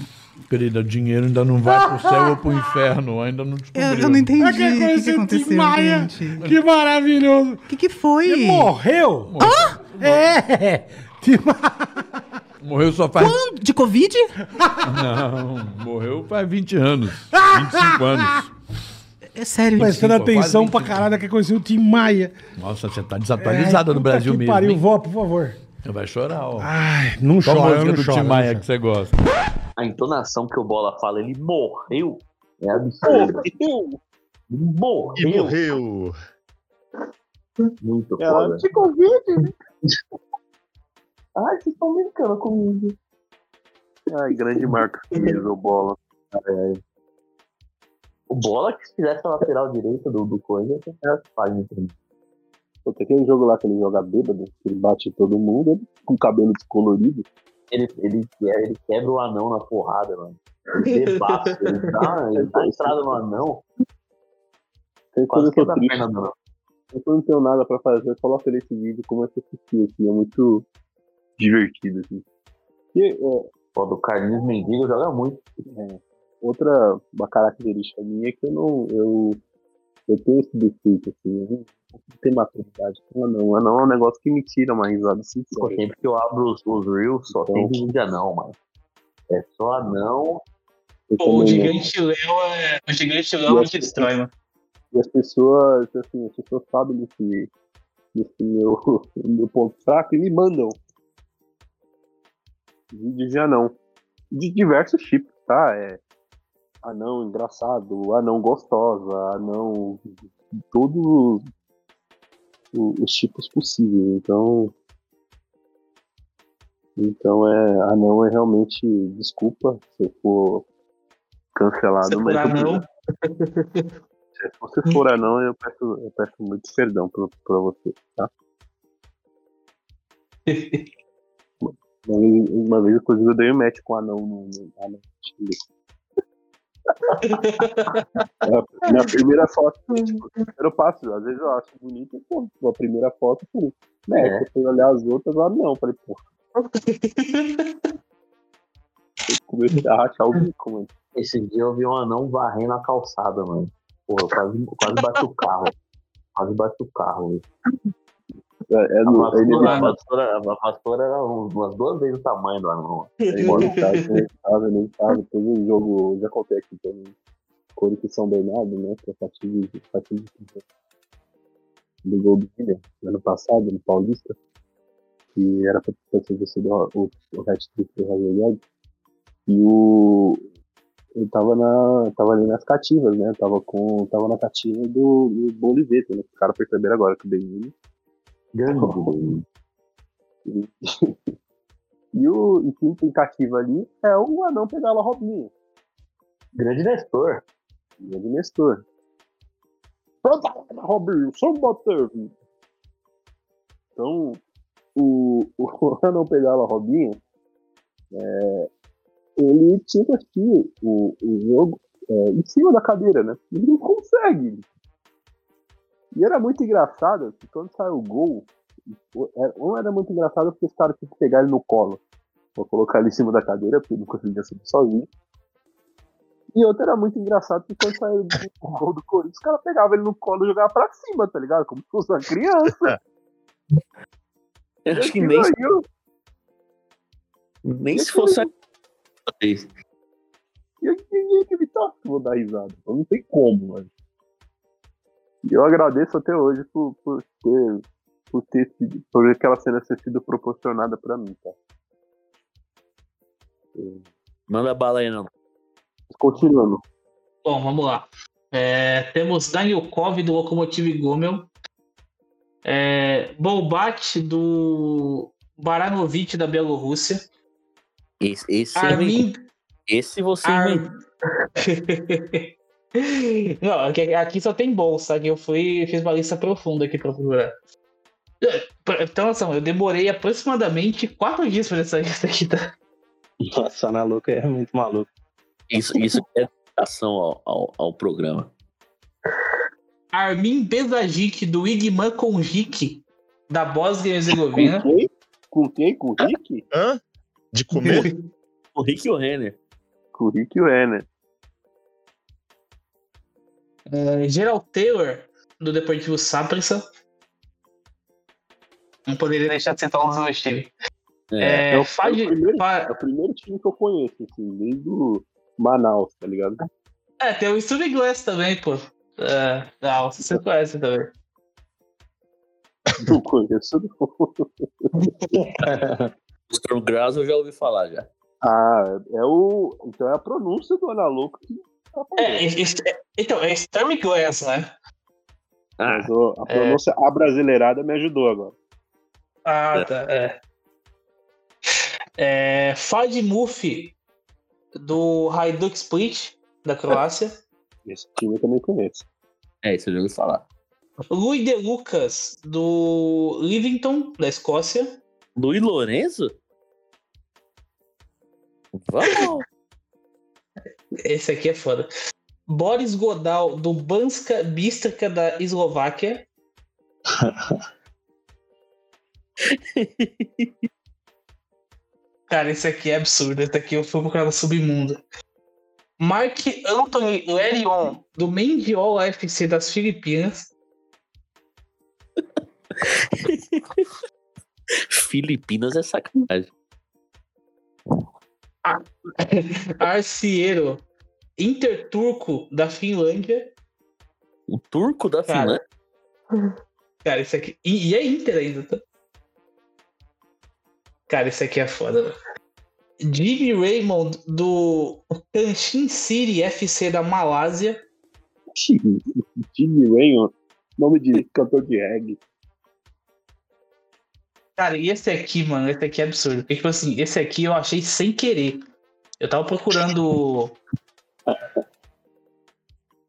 Querida, dinheiro ainda não vai pro céu ou pro inferno, ainda não descobriu. Eu, eu não entendi Eu o que, o Tim Maia. gente. Que maravilhoso! O que, que foi? Ele morreu? É! Tim Maia. Morreu só faz... Quando? De Covid? Não, morreu faz 20 anos, 25 anos. É sério, Prestando atenção 25. pra caralho, quer conhecer o Tim Maia. Nossa, você tá desatualizada Ai, no Brasil que mesmo. Pariu, hein? vó, por favor. Vai chorar, ó. Ai, não Qual chora, música não do choro. Tim Maia que você gosta? A entonação que o Bola fala, ele morreu. É absurdo. Ele E morreu. morreu. Muito Ela foda. te convide. Ai, vocês estão brincando comigo. Ai, grande marca o bola. O Bola que se fizesse a lateral direita do, do Coisa, tem melhor que faz, né? Pô, tem aquele jogo lá que ele joga bêbado, que ele bate em todo mundo, ele com o cabelo descolorido. Ele, ele, ele quebra o anão na porrada, mano. Ele debate, ele dá, ele dá entrada no anão, Tem coisa que eu quebra a triste. perna do anão. Eu não tenho nada pra fazer, eu coloco nesse vídeo como é que eu assisti, assim, é muito divertido, assim. E, é, Pô, do Carlinhos Mendigo joga muito. outra uma característica minha é que eu não, eu, eu tenho esse defeito, assim, eu não não tenho maturidade com anão. Anão é um negócio que me tira uma risada assim, sempre que eu abro os, os Reels, só tem vídeo de anão, mano. É só anão. Pô, o né? gigante Léo é. O gigante Léo me destrói, mano. E as pessoas, assim, as pessoas sabem desse, desse meu, meu ponto fraco e me mandam de anão. De diversos tipos, tá? É anão engraçado, anão gostosa, anão. Todos os tipos possíveis. Então. Então é. Anão é realmente. Desculpa se eu for cancelado, Se mas. anão. se você for anão, eu peço, eu peço muito perdão pra, pra você, tá? Uma vez, inclusive, eu dei um match com o anão no, Na primeira foto, tipo, eu passo, às vezes eu acho bonito, pô, a primeira foto, pô, né? É. Eu fui olhar as outras, lá não, falei, pô. Eu comecei a rachar o bico, mano. Esse dia eu vi um anão varrendo a calçada, mano. Pô, eu quase, quase bati o carro. Quase bati o carro. velho. É, é A no, vassoura, ele a vassoura, a vassoura era um- umas duas vezes o tamanho do anão. Ele casa, ele tava, teve um jogo, eu já contei aqui também, Corinthians e São Bernardo, né, que é fatídico, fatídico do gol do William, ano passado, no Paulista. que era pra ter sido o, o, o hat-trick do Roger Guedes. E o. Ele tava, na, tava ali nas cativas, né? Tava, com, tava na cativa do, do Boliveto, né? Os caras perceberam agora que o Benini. Grande E, e o e quem tem cativa ali é o anão pedala Robinho. Grande Nestor. Grande Nestor. Robinho, só bater. Então, o, o anão pedala Robinho é, ele tinha que assistir o, o jogo é, em cima da cadeira, né? Ele não consegue. E era muito engraçado que quando saiu o gol, um era muito engraçado porque os caras tinham que pegar ele no colo. Vou colocar ele em cima da cadeira, porque ele não conseguia subir sozinho. E outro era muito engraçado porque quando saiu o gol do Corinthians, os caras pegavam ele no colo e jogavam pra cima, tá ligado? Como se fosse uma criança. Eu acho que nem, nem se fosse. E eu ninguém acreditar que vou dar risada. Não tem como, mano. E eu agradeço até hoje por, por ter por ter sido, por aquela cena ter sido proporcionada pra mim, tá? Manda bala aí, não. Continuando. Bom, vamos lá. É, temos Danielkov do Lokomotiv Gomel. É, Bolbat do Baranovich da Bielorrússia. Esse, esse, Armin... esse você Ar... Não, aqui, aqui só tem bolsa. Aqui eu fui fiz uma lista profunda aqui pra procurar. Então, assim, eu demorei aproximadamente quatro dias pra essa lista aqui, tá? Nossa, na louca é muito maluco. Isso, isso é dedicação ao, ao, ao programa. Armin Bezajic, do Igman Konjik, da Bósnia e Herzegovina. Com quem? Com? Com o Rick? Hã? De comer? o Rick e o Renner. Com o Rick e o Renner. É, Gerald Taylor, do Deportivo Saprissa. Não poderia deixar de sentar um dos dois times. É, É, é, o, Fad- é o primeiro, Fa- é o primeiro time que eu conheço, assim, desde o Manaus, tá ligado? É, tem o Studio Glass também, pô. É, não, você conhece também. Não conheço. O Storm Grass eu já ouvi falar já. Ah, é o. Então é a pronúncia do Ana Louco que. É, esse- é- então, é Storm Glass, né? Ah, Mas o- a pronúncia abrasileirada me ajudou agora. Ah, tá. É. É, Fad Mufi, do Hajduk Split, da Croácia. Esse time eu também conheço. é, isso eu já ouvi falar. Luiz de Lucas, do Livington, da Escócia. Luiz Lorenzo? Vamos! Esse aqui é foda. Boris Godal, do Banska Bistrica, da Eslováquia. Cara, esse aqui é absurdo. Esse aqui eu fui procurar no submundo. Mark Anthony Lerion, do Mendiola FC das Filipinas. Filipinas é sacanagem. Arciero Interturco, da Finlândia. O turco da Cara. Finlândia. Cara, esse aqui. E, e é Inter ainda, tá? Cara, esse aqui é foda. Jimmy Raymond, do Kanshin City FC da Malásia. Jimmy Raymond, nome de cantor de reggae. Cara, e esse aqui, mano, esse aqui é absurdo. Porque, tipo assim, esse aqui eu achei sem querer. Eu tava procurando.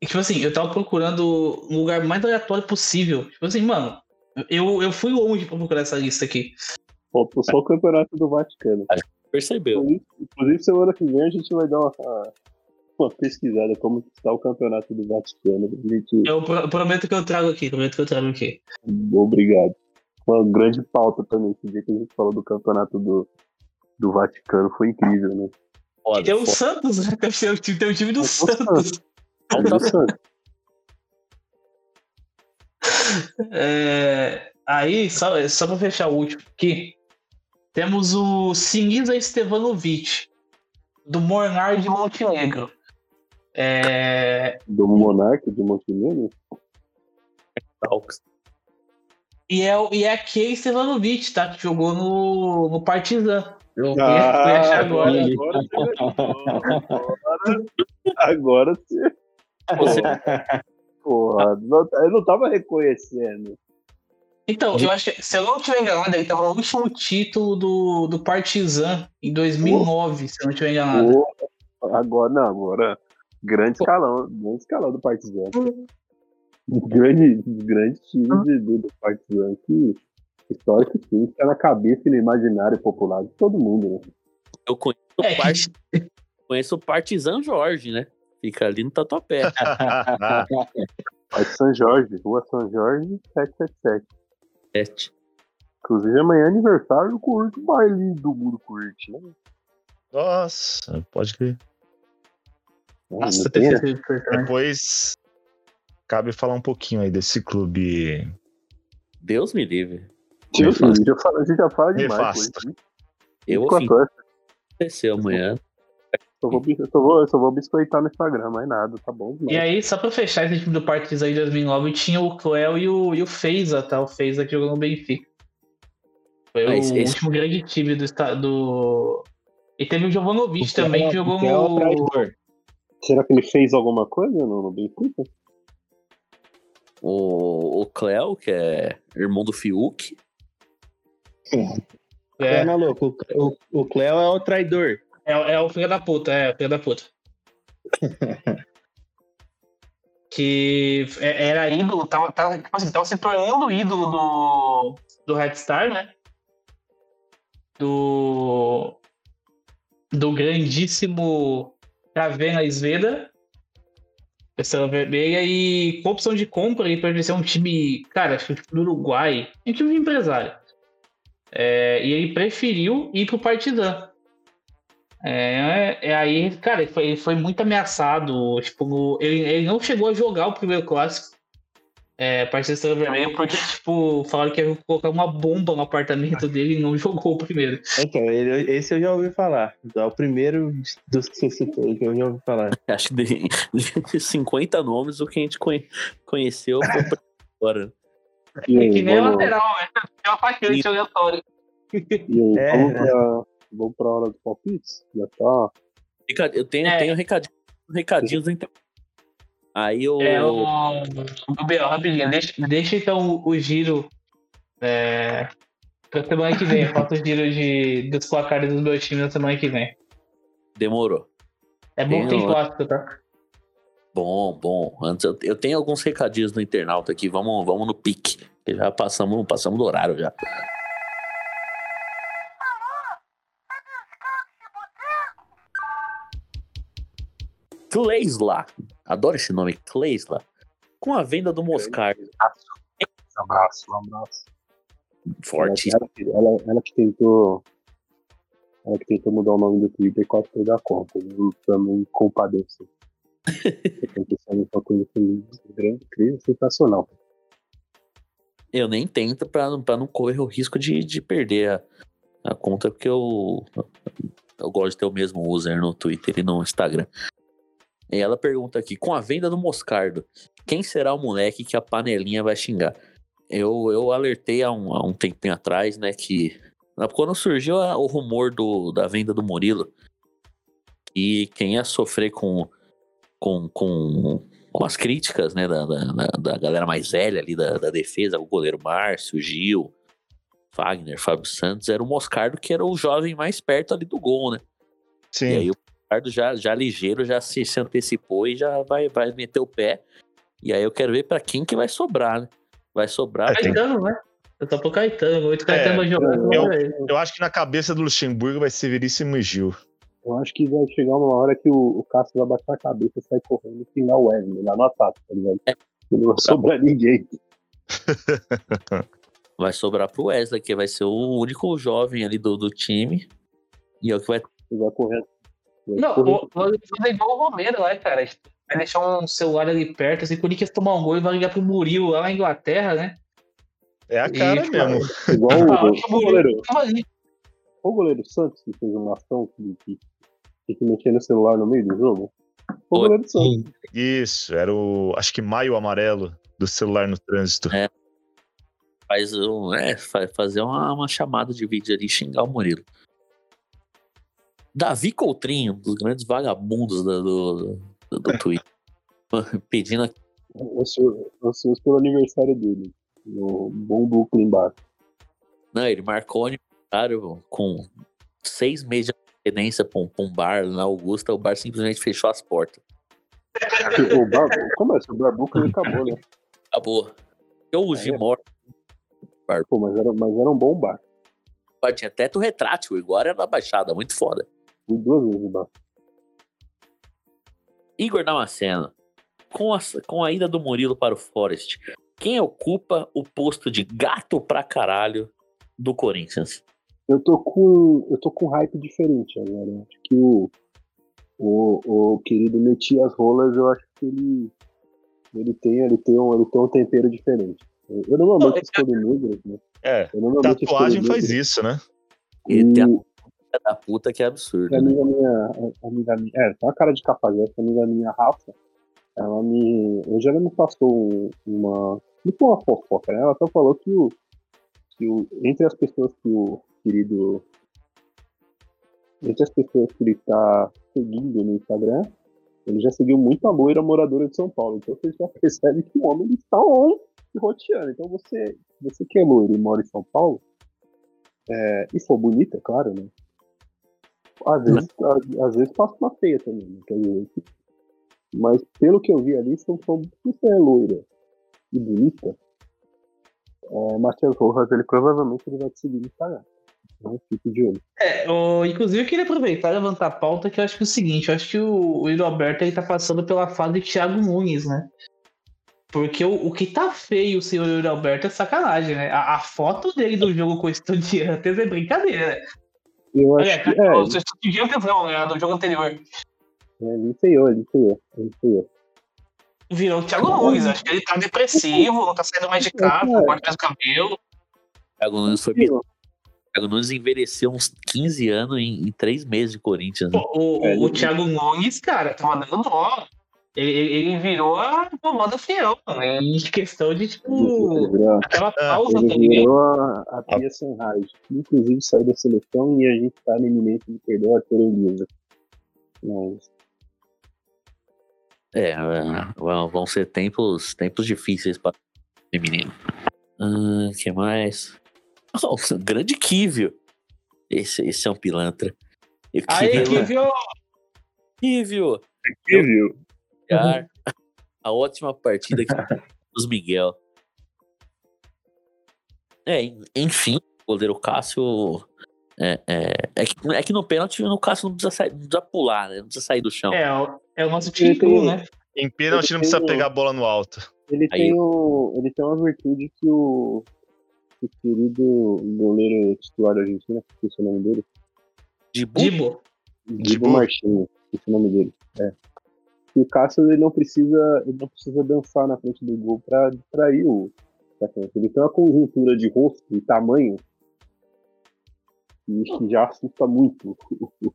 Tipo assim, eu tava procurando um lugar mais aleatório possível. Tipo assim, mano, eu, eu fui longe pra procurar essa lista aqui. Faltou só o campeonato do Vaticano. Percebeu? Inclusive, semana que vem a gente vai dar uma, uma pesquisada como está o campeonato do Vaticano. Gente... Eu pro- prometo que eu trago aqui, prometo que eu trago aqui. Obrigado. Uma grande pauta também. Esse dia que a gente falou do campeonato do, do Vaticano foi incrível, né? Foda, Tem o foda. Santos, né? Tem o time, tem o time do Santos. Interessante. É, aí, só, só pra fechar o último aqui, temos o Sinisa Stevanovic, do Mornar de Montenegro. É, Do Monarca de Montenegro. Talks. E é, o- e é aquele Stevanovic, tá? Que jogou no, no Partizan. Eu Ah, fui achar agora. agora, agora, agora sim. Você- Porra, não- eu não tava reconhecendo. Então, eu acho que, se eu não estiver enganado, ele tava no último título do, do Partizan em 2009, se eu não estiver enganado. Pô, agora, não, agora. Grande escalão, grande escalão do Partizan. Grande, grande time de- do, do Partizan que histórico sim, tá na cabeça e no imaginário popular de todo mundo, né? Eu conheço, É, o Part- conheço o Partizan Jorge, né? Fica ali no Tatuapé. Parque São Jorge, Rua São Jorge, 777. Sete. Inclusive amanhã é aniversário do Curto, baile do Mundo Curte, né? Nossa, pode crer. Nossa, tem, né? Depois cabe falar um pouquinho aí desse clube. Deus me livre. Gente já fala, a gente já fala demais. Nefasto. pô. Eu vou 24 horas. acontecer amanhã. Só vou, só, vou, só vou biscoitar no Instagram, mais nada, tá bom. E aí, só pra fechar esse time do Partizan em 2009, tinha o Cleo e o, e o Feiza, tá? O Feiza que jogou no Benfica. Foi Ah, o esse- esse- último grande time do, do... E teve o Jovanovic também, que jogou é no... Será que ele fez alguma coisa no, no Benfica? O, o Cleo, que é irmão do Fiuk. É, É, maluco, o, o, o Cleo é o traidor. é, é o filho da puta, é, o filho da puta. que é- era ídolo, tava, tava, tipo assim, tava se tornando ídolo do, do Red Star, né? Do. Do grandíssimo Ravena Sveda. Estrela Vermelha e com opção de compra ele pertenceu a um time, cara, acho que tipo do Uruguai, um time de empresário. É, e ele preferiu ir pro Partizan. É, é aí, cara, ele foi, ele foi muito ameaçado. Tipo, ele, ele não chegou a jogar o primeiro clássico. É, Partida Estrela Vermelha, porque, tipo, falaram que ia colocar uma bomba no apartamento dele e não jogou o primeiro. Então, ele- esse eu já ouvi falar. É o primeiro dos que você citou que eu já ouvi falar. Acho que de, de 50 nomes, o que a gente conhe- conheceu foi pra agora. É que nem a vamos, lateral, né? É uma atacante aleatório. e aí, É, vamos, pra, vamos pra hora do palpite? Já tá. Eu tenho, É. tenho recadinhos, recadinhos na internet. Aí eu. É o. o rapidinho, deixa, deixa então o, o giro. É, pra semana que vem. Faço o giro de, dos placares dos dois times na semana que vem. Demorou. É bom que tem clássico, tá? Bom, bom. Antes eu, eu tenho alguns recadinhos no internauta aqui. Vamos, vamos no pique. que Já passamos, passamos do horário já. Kleisla. Adoro esse nome, Kleisla. Com a venda do Moscar. Um abraço, um abraço. Forte. Ela, que- ela, ela que tentou. Ela que tentou mudar o nome do Twitter e quase perdeu a conta. Eu também compadeço. Uma coisa grande, incrível, sensacional. Eu nem tento pra, pra não correr o risco de, de perder a, a conta, porque eu, eu gosto de ter o mesmo user no Twitter e no Instagram. E ela pergunta aqui: com a venda do Moscardo, quem será o moleque que a panelinha vai xingar? Eu, eu alertei há um, há um tempinho atrás, né, que quando surgiu a- o rumor do, da venda do Murilo, e quem ia sofrer com, com, com, com as críticas, né, da, da, da- da galera mais velha ali da, da defesa, o goleiro Márcio, Gil, Wagner, Fábio Santos, era o Moscardo que era o jovem mais perto ali do gol, né? Sim. E aí o Moscardo já, já ligeiro, já se, se antecipou e já vai, vai meter o pé. E aí eu quero ver pra quem que vai sobrar, né? Vai sobrar. É, Caetano, né? Eu tô pro Caetano, muito Caetano É, vai jogar. eu- ver. Eu acho que na cabeça do Luxemburgo vai ser Veríssimo e Gil. Eu acho que vai chegar uma hora que o, o Cássio vai bater a cabeça e sair correndo e xingar o Wesley lá no ataque, tá ligado? Não vai sobrar ninguém. Vai sobrar pro Wesley, que vai ser o único jovem ali do, do time. E é o que vai. Ele vai correr. Não, fazer igual o Romero lá, cara. Vai deixar um celular ali perto, assim, quando o Corinthians tomar um gol e vai ligar pro Murilo lá na Inglaterra, né? É a cara E, mesmo. Igual Ah, o, o o goleiro, o goleiro Santos que fez uma ação que, que, que, que mexia no celular no meio do jogo. O goleiro Santos. Isso, era o. Acho que Maio Amarelo do celular no trânsito. É. Faz um, é, fa- fazer uma, uma chamada de vídeo ali e xingar o Murilo. Davi Coutrinho, um dos grandes vagabundos da- do, do, do Twitter. Pedindo a- Ansioso, pelo aniversário dele. No bom Brooklyn Bar. Não, ele marcou o aniversário com seis meses de antecedência pra um, um bar na Augusta. O bar simplesmente fechou as portas. o bar, como é? O bar Brooklyn acabou, né? Acabou. Eu Jim É. Morton. Pô, mas era, mas era um bom bar tinha teto retrátil, igual era na Baixada, muito foda. Fui duas vezes no bar. Igor Damasceno, com a, com a ida do Murilo para o Forest, quem ocupa o posto de gato pra caralho do Corinthians? Eu tô com. Eu tô com hype diferente agora. Acho que o. O, o querido Metias Rolas, eu acho que ele. Ele tem, ele tem, um, ele tem um tempero diferente. Eu, normalmente escolho negros, né? É, tatuagem faz isso, né? Ele tem a E filha da puta que é absurdo. a né? amiga minha, a amiga minha, é, tem uma cara de cafajeste, a amiga minha, Rafa, ela me, hoje ela me passou um- uma, foi uma fofoca, né? Ela só falou que o, que o, entre as pessoas que o querido, entre as pessoas que ele tá seguindo no Instagram, ele já seguiu muita loira moradora de São Paulo, então você já percebe que o homem está on e roteando. Então você, você que é loiro e mora em São Paulo, é, e for bonita, é claro, né? Às vezes, às, às vezes passa uma feia também, né? Quer dizer, mas pelo que eu vi ali, que você é loira e bonita. É, Matias Rojas, ele provavelmente ele vai te seguir no Instagram. Então fique de olho. É, o- inclusive eu queria aproveitar e levantar a pauta que eu acho que é o seguinte, eu acho que o, o Alberto ele tá passando pela fase de Thiago Nunes, né? Porque o, o que tá feio o senhor Alberto é sacanagem, né? A, a foto dele do jogo com o Estudiantes é brincadeira, né? Eu acho Olha, que. É, o Estudiantes não, né? Do jogo anterior. ele feiou, ele feiou, ele feiou. Virou o Thiago Nunes, acho que ele tá depressivo, não tá saindo mais de casa, É. corta mais o cabelo. Thiago Nunes foi bizarro. Thiago Nunes envelheceu uns 15 anos em, em 3 meses de Corinthians. né? Pô, o, É, o, Thiago Nunes, cara, tá mandando dó. Ele, ele, virou a comanda fiel, né? Em questão de, tipo, virou, aquela pausa ele também. virou a, a Pia Sunrise. Inclusive saiu da seleção e a gente tá na iminência de perder o Arthur Elias. Mas É, é, vão vão ser tempos, tempos difíceis para o menino. O que mais? Oh, grande Kivio. Esse, esse é um pilantra. Aí que viu. Kivio. Gar, A ótima partida que dos Miguel. É, en- enfim, o goleiro Cássio. É, é, é, que, é que no pênalti o Cássio não precisa, sair, não precisa pular, né? Não precisa sair do chão. É, o- é o nosso time cru, tem- né? Em pênalti não precisa pegar a bola no alto. Ele Aí- tem, o, ele tem uma virtude que o, o querido goleiro titular da Argentina, que esqueci o nome dele, Dibu? Dibo. Diego Martins, esqueci o nome dele. É. Que o Cássio ele não precisa, ele não precisa dançar na frente do gol para distrair o atacante. Ele tem uma conjuntura de rosto e tamanho que, já assusta muito.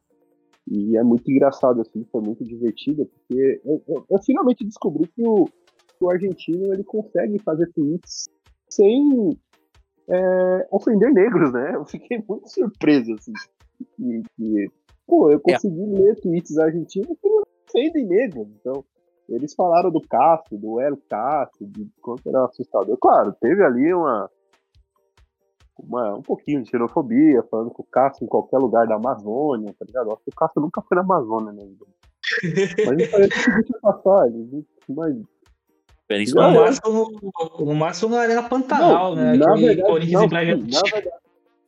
E é muito engraçado, assim, foi muito divertido, porque eu, eu- eu finalmente descobri que o, que o argentino ele consegue fazer tweets sem é, ofender negros, né? Eu fiquei muito surpreso, assim. E, e, pô, eu consegui ler tweets argentinos que não ofendem negros. Então, eles falaram do Cássio, do El Cássio, de quanto era assustador. Claro, teve ali uma, uma, um pouquinho de xenofobia, falando que o Cássio em qualquer lugar da Amazônia, tá ligado? Acho que o Cássio nunca foi na Amazônia, né? Mas me parece que deixa passar, mas No Não, maior. máximo, no máximo na Arena Pantanal, né? na verdade, Corinthians não, e na verdade,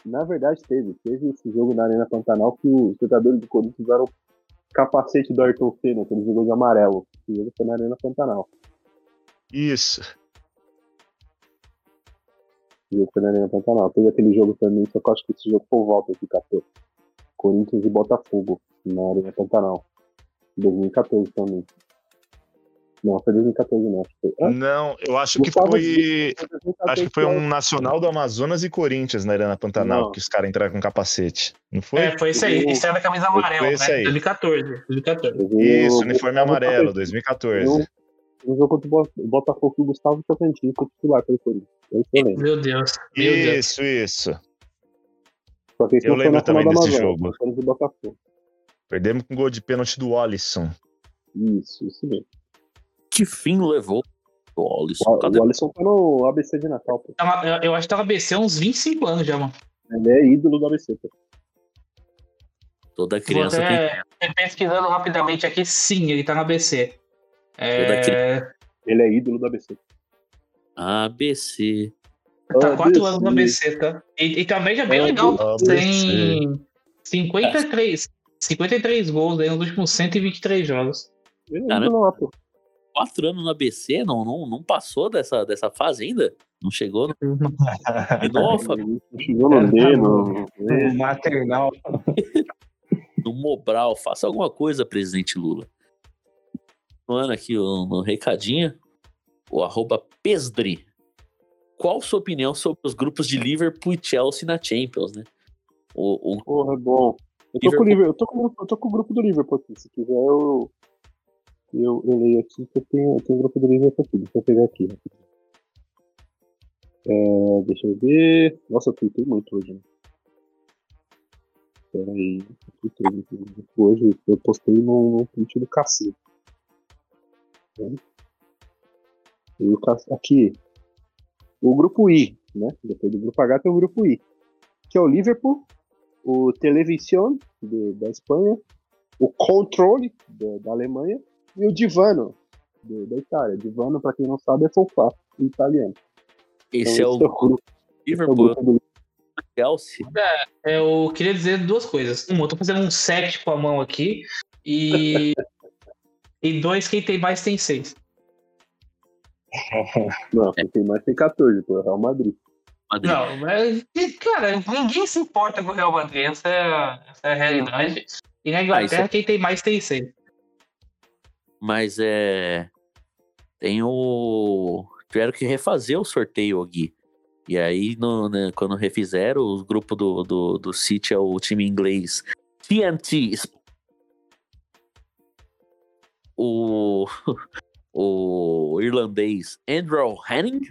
na verdade teve. Teve esse jogo na Arena Pantanal que os jogadores do Corinthians usaram capacete do Ayrton Senna, que ele jogou de amarelo. Esse jogo foi na Arena Pantanal. Isso. Jogo foi na Arena Pantanal. Teve aquele jogo também, só que eu acho que esse jogo foi o volta que. Corinthians e Botafogo na Arena Pantanal. 2014 também. Não, foi 2014 não. Foi. Ah, Não, eu acho que Gustavo foi. Diniz, foi 2014, Acho que foi um Nacional do Amazonas e Corinthians na Arena Pantanal, Não. que os caras entraram com capacete. Não foi? É, foi isso aí. Esse era da camisa Foi amarela, esse né? aí. 2014. 2014. eu vi Isso, uniforme amarelo, Diniz. 2014. No jogo contra o Bo- o Botafogo, o Gustavo Tocantins foi titular pelo Corinthians. É isso. Meu Deus. Meu Deus. Isso, isso. Só que esse Eu foi lembro também desse jogo. foi. Perdemos com gol de pênalti do Alisson. Isso, isso mesmo. Que fim levou o Alisson? O, Cadê? o Alisson tá no ABC de Natal, pô. Tava- Eu, eu acho que tava BC há uns 25 anos já, mano. Ele é ídolo do ABC, pô. Toda Vou criança tem. até pesquisando rapidamente aqui, sim, ele tá na BC. Toda cri- É, Ele é ídolo do ABC. ABC. tá Ah, 4 ABC. anos na BC, tá? E, e tá uma média bem Ah, legal. ABC. Tem 53, 53 gols aí nos últimos 123 jogos. É Cara, ídolo lá, pô. Quatro anos no ABC, não, não, não passou dessa, dessa fase ainda? Não chegou? No... De novo, Fábio? Ele chegou no D, no... é. No maternal. no Mobral. Faça alguma coisa, presidente Lula. Mano, aqui o- no recadinho, o arroba Pesdri. Qual sua opinião sobre os grupos de Liverpool e Chelsea na Champions, né? O, o- Porra, é bom. Eu tô, com o Liverpool, eu, tô com, eu tô com o grupo do Liverpool aqui. Se quiser, eu, eu, eu leio aqui que eu tenho, eu tenho o grupo do Liverpool aqui. Deixa eu pegar aqui. É, deixa eu ver. Nossa, eu tweetei muito hoje. Né? Aí. Eu muito hoje. Eu postei no, tweet do cacete. Né? E o aqui. O grupo I, né? Depois do grupo H tem o grupo I. Que é o Liverpool, o Television de- da Espanha, o Controle da Alemanha e o Divano de- da Itália. Divano, para quem não sabe, é sofá em italiano. esse é Então, o esse é o grupo, esse é o Liverpool grupo do Chelsea. É, eu queria dizer duas coisas. Uma, eu tô fazendo um 7 com a mão aqui. E. e dois, quem tem mais tem seis. Não, quem tem mais tem 14, pô, é o Real Madrid. Madrid. Não, mas, cara, ninguém se importa com o Real Madrid, essa é a, essa é a realidade. E na Inglaterra, Ah, isso quem tem mais tem seis. Mas é. Tem o. Tiveram que refazer o sorteio, Gui. E aí, no, né, quando refizeram, o grupo do, do, do City é o time inglês TNT. O, o irlandês Andrew Henning.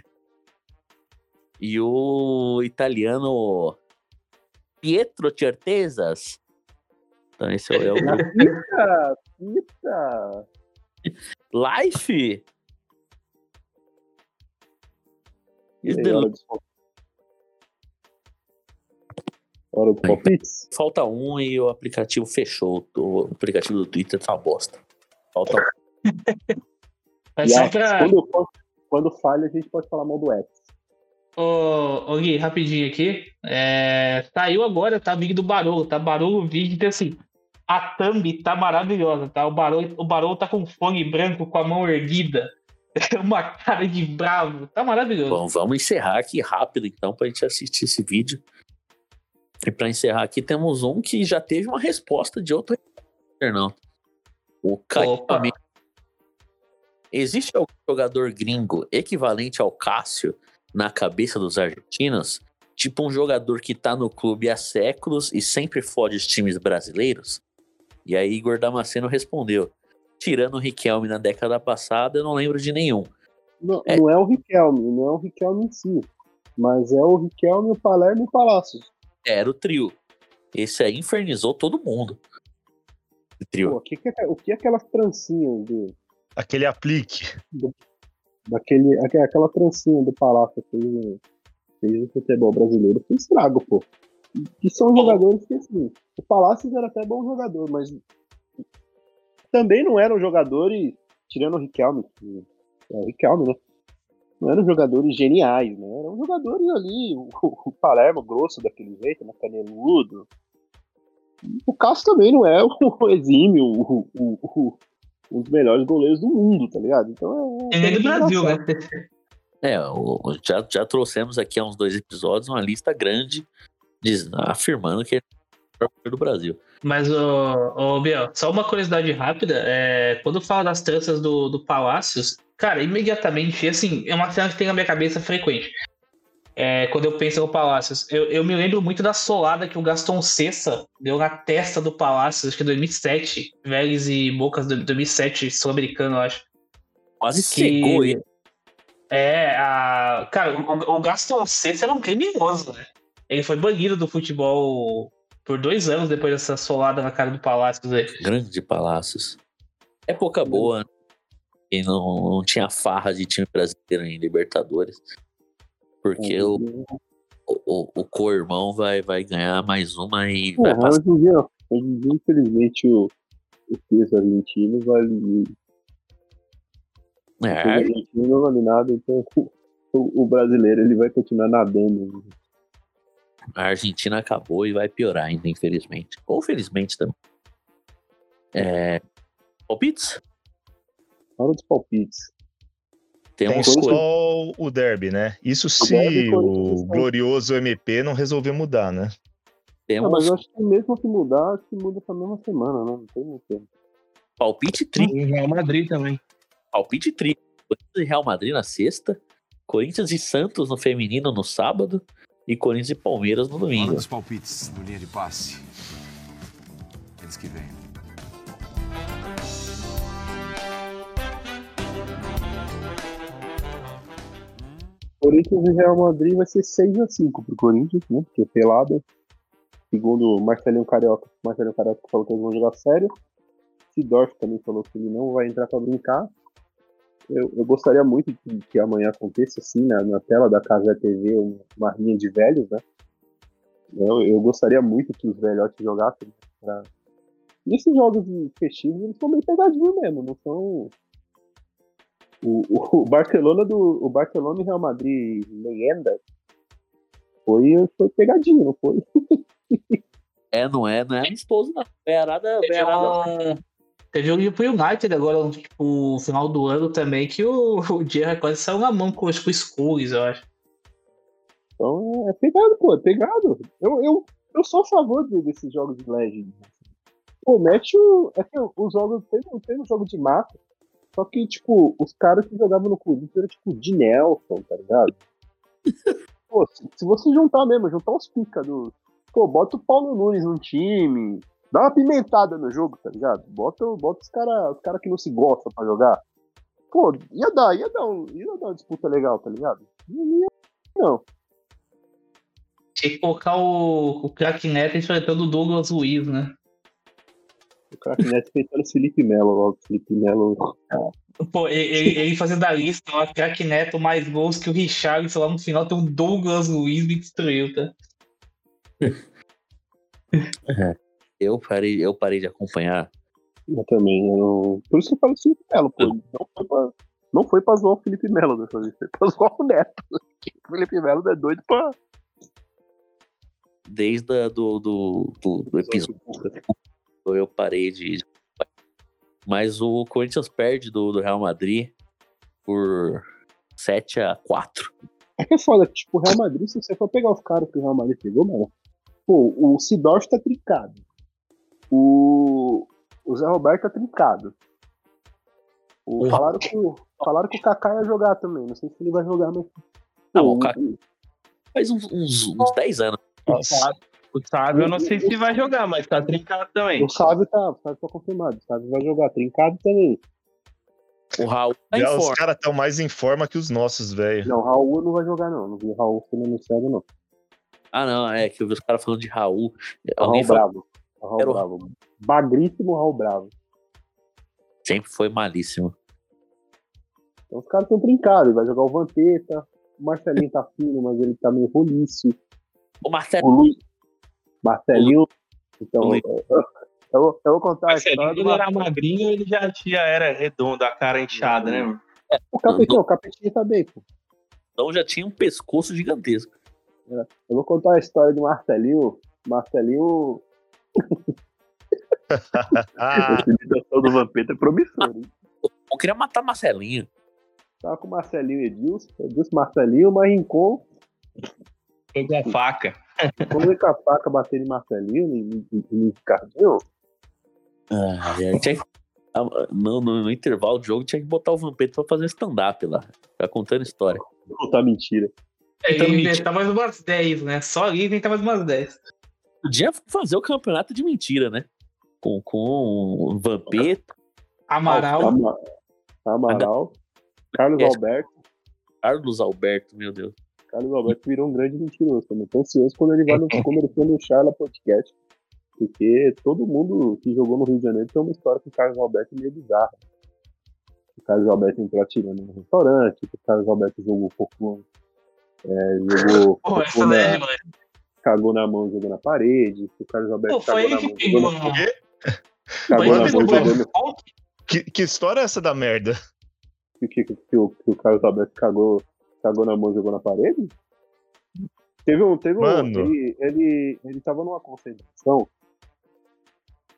E o italiano Pietro Certezas. Então, esse é o grupo. Eita, eita! Life? Is the hora dos palpites? Falta um e o aplicativo fechou. O aplicativo do Twitter tá uma bosta. Falta um. Mas só pra. quando, quando falha, a gente pode falar mal do X. Ô, ô Gui, rapidinho aqui. É, saiu agora, tá? Vídeo do Barolo, tá? Barolo vídeo então assim. A thumb tá maravilhosa, tá? O Barolo, o Barolo tá com fone branco com a mão erguida. Uma cara de bravo. Tá maravilhoso. Bom, vamos encerrar aqui rápido, então, pra gente assistir esse vídeo. E pra encerrar aqui, temos um que já teve uma resposta de outro internauta. O Caio. Existe algum jogador gringo equivalente ao Cássio na cabeça dos argentinos? Tipo um jogador que tá no clube há séculos e sempre fode os times brasileiros? E aí Igor Damasceno respondeu: Tirando o Riquelme na década passada, eu não lembro de nenhum. Não É. não é o Riquelme, não é o Riquelme em si. Mas é o Riquelme, o Palermo e o Palácios. Era o trio. Esse aí infernizou todo mundo. O trio. Pô, o que, que é, o que é aquelas trancinhas do, Aquele aplique. daquele, aque- aquela trancinha do Palácio que fez, fez no futebol brasileiro? Foi estrago, pô. Que são jogadores que, assim, o Palácios era até bom jogador, mas também não eram jogadores, tirando o Riquelme, que é o Riquelme, né? Não eram jogadores geniais, né? Eram jogadores ali, o, o Palermo grosso daquele jeito, né? Caneludo. O Cássio também não é o exímio, o, o, o- um dos melhores goleiros do mundo, tá ligado? Então é. E nem do Brasil, né? É, já, já trouxemos aqui há uns dois episódios uma lista grande diz- afirmando que ele é o melhor do Brasil. Mas, ô, ô Biel, só uma curiosidade rápida. É, quando fala das tranças do, do Palácios, cara, imediatamente, assim, é uma cena que tem na minha cabeça frequente. É, quando eu penso no Palácios, eu, eu me lembro muito da solada que o Gaston Cessa deu na testa do Palácios, acho que em 2007, Vélez e Bocas, do- 2007, sul-americano, acho. Quase Que- cegou ele. É, a... cara, o, o Gaston Cessa era um criminoso, né? Ele foi banido do futebol por dois anos depois dessa solada na cara do Palácios aí. Grande Palácios. Época boa, né? E não, não tinha farra de time brasileiro em Libertadores. Porque o, o, o co-irmão vai, vai ganhar mais uma e vai Porra, passar. hoje em dia, hoje em dia, infelizmente, o, o peso argentino vale. O É, peso argentino não vale nada, então o, o brasileiro ele vai continuar nadando. A Argentina acabou e vai piorar ainda, infelizmente. Ou felizmente também. É, palpites? Hora dos palpites. Tem Temos só Corinthians. o derby, né? Isso se derby, Corinthians, o tá. glorioso MP não resolver mudar, né? Ah, mas Temos eu acho que mesmo que mudar, acho que muda essa mesma semana, né? Não tem muito tempo. palpite tri. E Real Madrid também. Palpite tri. Corinthians e Real Madrid na sexta. Corinthians e Santos no feminino no sábado. E Corinthians e Palmeiras no domingo. dos palpites no linha de passe. Eles que vêm. Corinthians e Real Madrid vai ser 6x5 pro Corinthians, né? Porque é pelada. Segundo o Marcelinho Carioca, o Marcelinho Carioca falou que eles vão jogar sério. Sidorf também falou que ele não vai entrar pra brincar. Eu, eu gostaria muito que, que amanhã aconteça assim, na, na tela da Casa TV, um- uma rinha de velhos, né? Eu, eu gostaria muito que os velhotes jogassem. Pra... E esses jogos festivos, eles são meio pegadinhos mesmo, não são. O, o, o Barcelona do. O Barcelona e Real Madrid lenda foi, foi pegadinho, não foi? É, não é, não é amistoso, não. É arada, um, teve um pro United agora, tipo, no final do ano também, que o, o Gerrard quase saiu na mão com, com o Skulls, eu acho. Então é pegado, pô, é pegado. Eu, eu, eu sou a favor de- desses jogos de Legend. Pô, mete o. É que os jogos. Teve, teve um jogo de mata. Só que, tipo, os caras que jogavam no Corinthians eram tipo de Nelson, tá ligado? Pô, se, se você juntar mesmo, juntar os pica do. Pô, bota o Paulo Nunes no time. Dá uma pimentada no jogo, tá ligado? Bota, bota os caras os cara que não se gostam pra jogar. Pô, ia dar, ia dar, um, ia dar uma disputa legal, tá ligado? Não ia, não. Tinha que colocar o, o craque Neto enfrentando o Douglas Luiz, né? O craque Neto feitando o Felipe Melo logo. Felipe Melo. Pô, ele, ele, fazendo a lista, lá, craque Neto mais gols que o Richard, lá no final tem um Douglas Luiz me destruiu, tá? Eu parei, eu parei de acompanhar. Eu também. Eu. Por isso que eu falo Felipe Melo, pô. Não foi pra, não foi pra zoar o Felipe Melo dessa vez. Foi pra zoar o Neto. O Felipe Melo é doido pra. Desde a, do, do, do, do episódio. Eu parei de. Mas o Corinthians perde do, do Real Madrid por 7 a 4 É que é foda, tipo, o Real Madrid, se você for pegar os caras que o Real Madrid pegou, mano. Pô, o Sidorf tá trincado. O. O Zé Roberto tá trincado. O, falaram, que, o- falaram que o Kaká ia jogar também. Não sei se ele vai jogar, mas. Não, o Kaká faz uns, uns, uns 10 anos. O Sábio, o Sábio eu não sei se vai jogar, mas tá trincado também. O Sávio tá, o Sávio tá confirmado. O Sávio vai jogar trincado também. O Raul tá Já em os caras estão mais em forma que os nossos, velho. Não, o Raul não vai jogar, não. Não vi o Raul sendo anunciado, não. Ah, não, é que eu vi os caras falando de Raul. Raul Alguém falou, Bravo. O Raul Era o- Bravo. Bagríssimo Raul Bravo. sempre foi malíssimo. Então os caras estão trincados. Vai jogar o Vampeta. O Marcelinho tá fino, mas ele tá meio roliço. O Marcelo. O. Marcelinho. Então, O eu, eu vou- eu vou contar a Mas se história ele do era magrinho, ele já, já era redondo, a cara inchada, né? mano? O Capetinho, o Capetinho tá bem, pô. Então já tinha um pescoço gigantesco. Eu vou contar a história do Marcelinho. Marcelinho. Ah, Essa imitação do Vampeta é promissor, hein? Eu queria matar Marcelinho. Tava com o Marcelinho e Edilson. Edilson, Marcelinho, mas Rincon. Foi com a faca. Como com a faca bater em Marcelinho, em, em, Ricardinho. Ah, é, tinha que- no, no- no intervalo do jogo tinha que botar o Vampeta pra fazer stand-up lá. Ficar contando história. Vou contar mentira. Ele Então, inventar mais umas 10, né? Só ali inventar mais umas 10. Podia fazer o campeonato de mentira, né? Com, com o Vampeta. Amaral. Ama- Amaral. Carlos É. Alberto. Carlos Alberto, meu Deus. Carlos Alberto virou um grande mentiroso. Eu tô ansioso quando ele vai no, quando ele for no Charla Podcast. Porque todo mundo que jogou no Rio de Janeiro tem uma história com o Carlos Alberto meio bizarra. O Carlos Alberto entrou atirando no restaurante, o Carlos Alberto jogou cocô. É, jogou. Pô, essa daí é demais. Cagou na mão jogou na parede. O Carlos Alberto Pô, foi cagou na ele mão que jogou na? Cagou Foi na ele que mão jogou no. Que, que história é essa da merda? que, que, que, o, que o Carlos Alberto cagou, cagou na mão e jogou na parede? Teve um. Teve um Mano. ele, ele, ele tava numa concentração.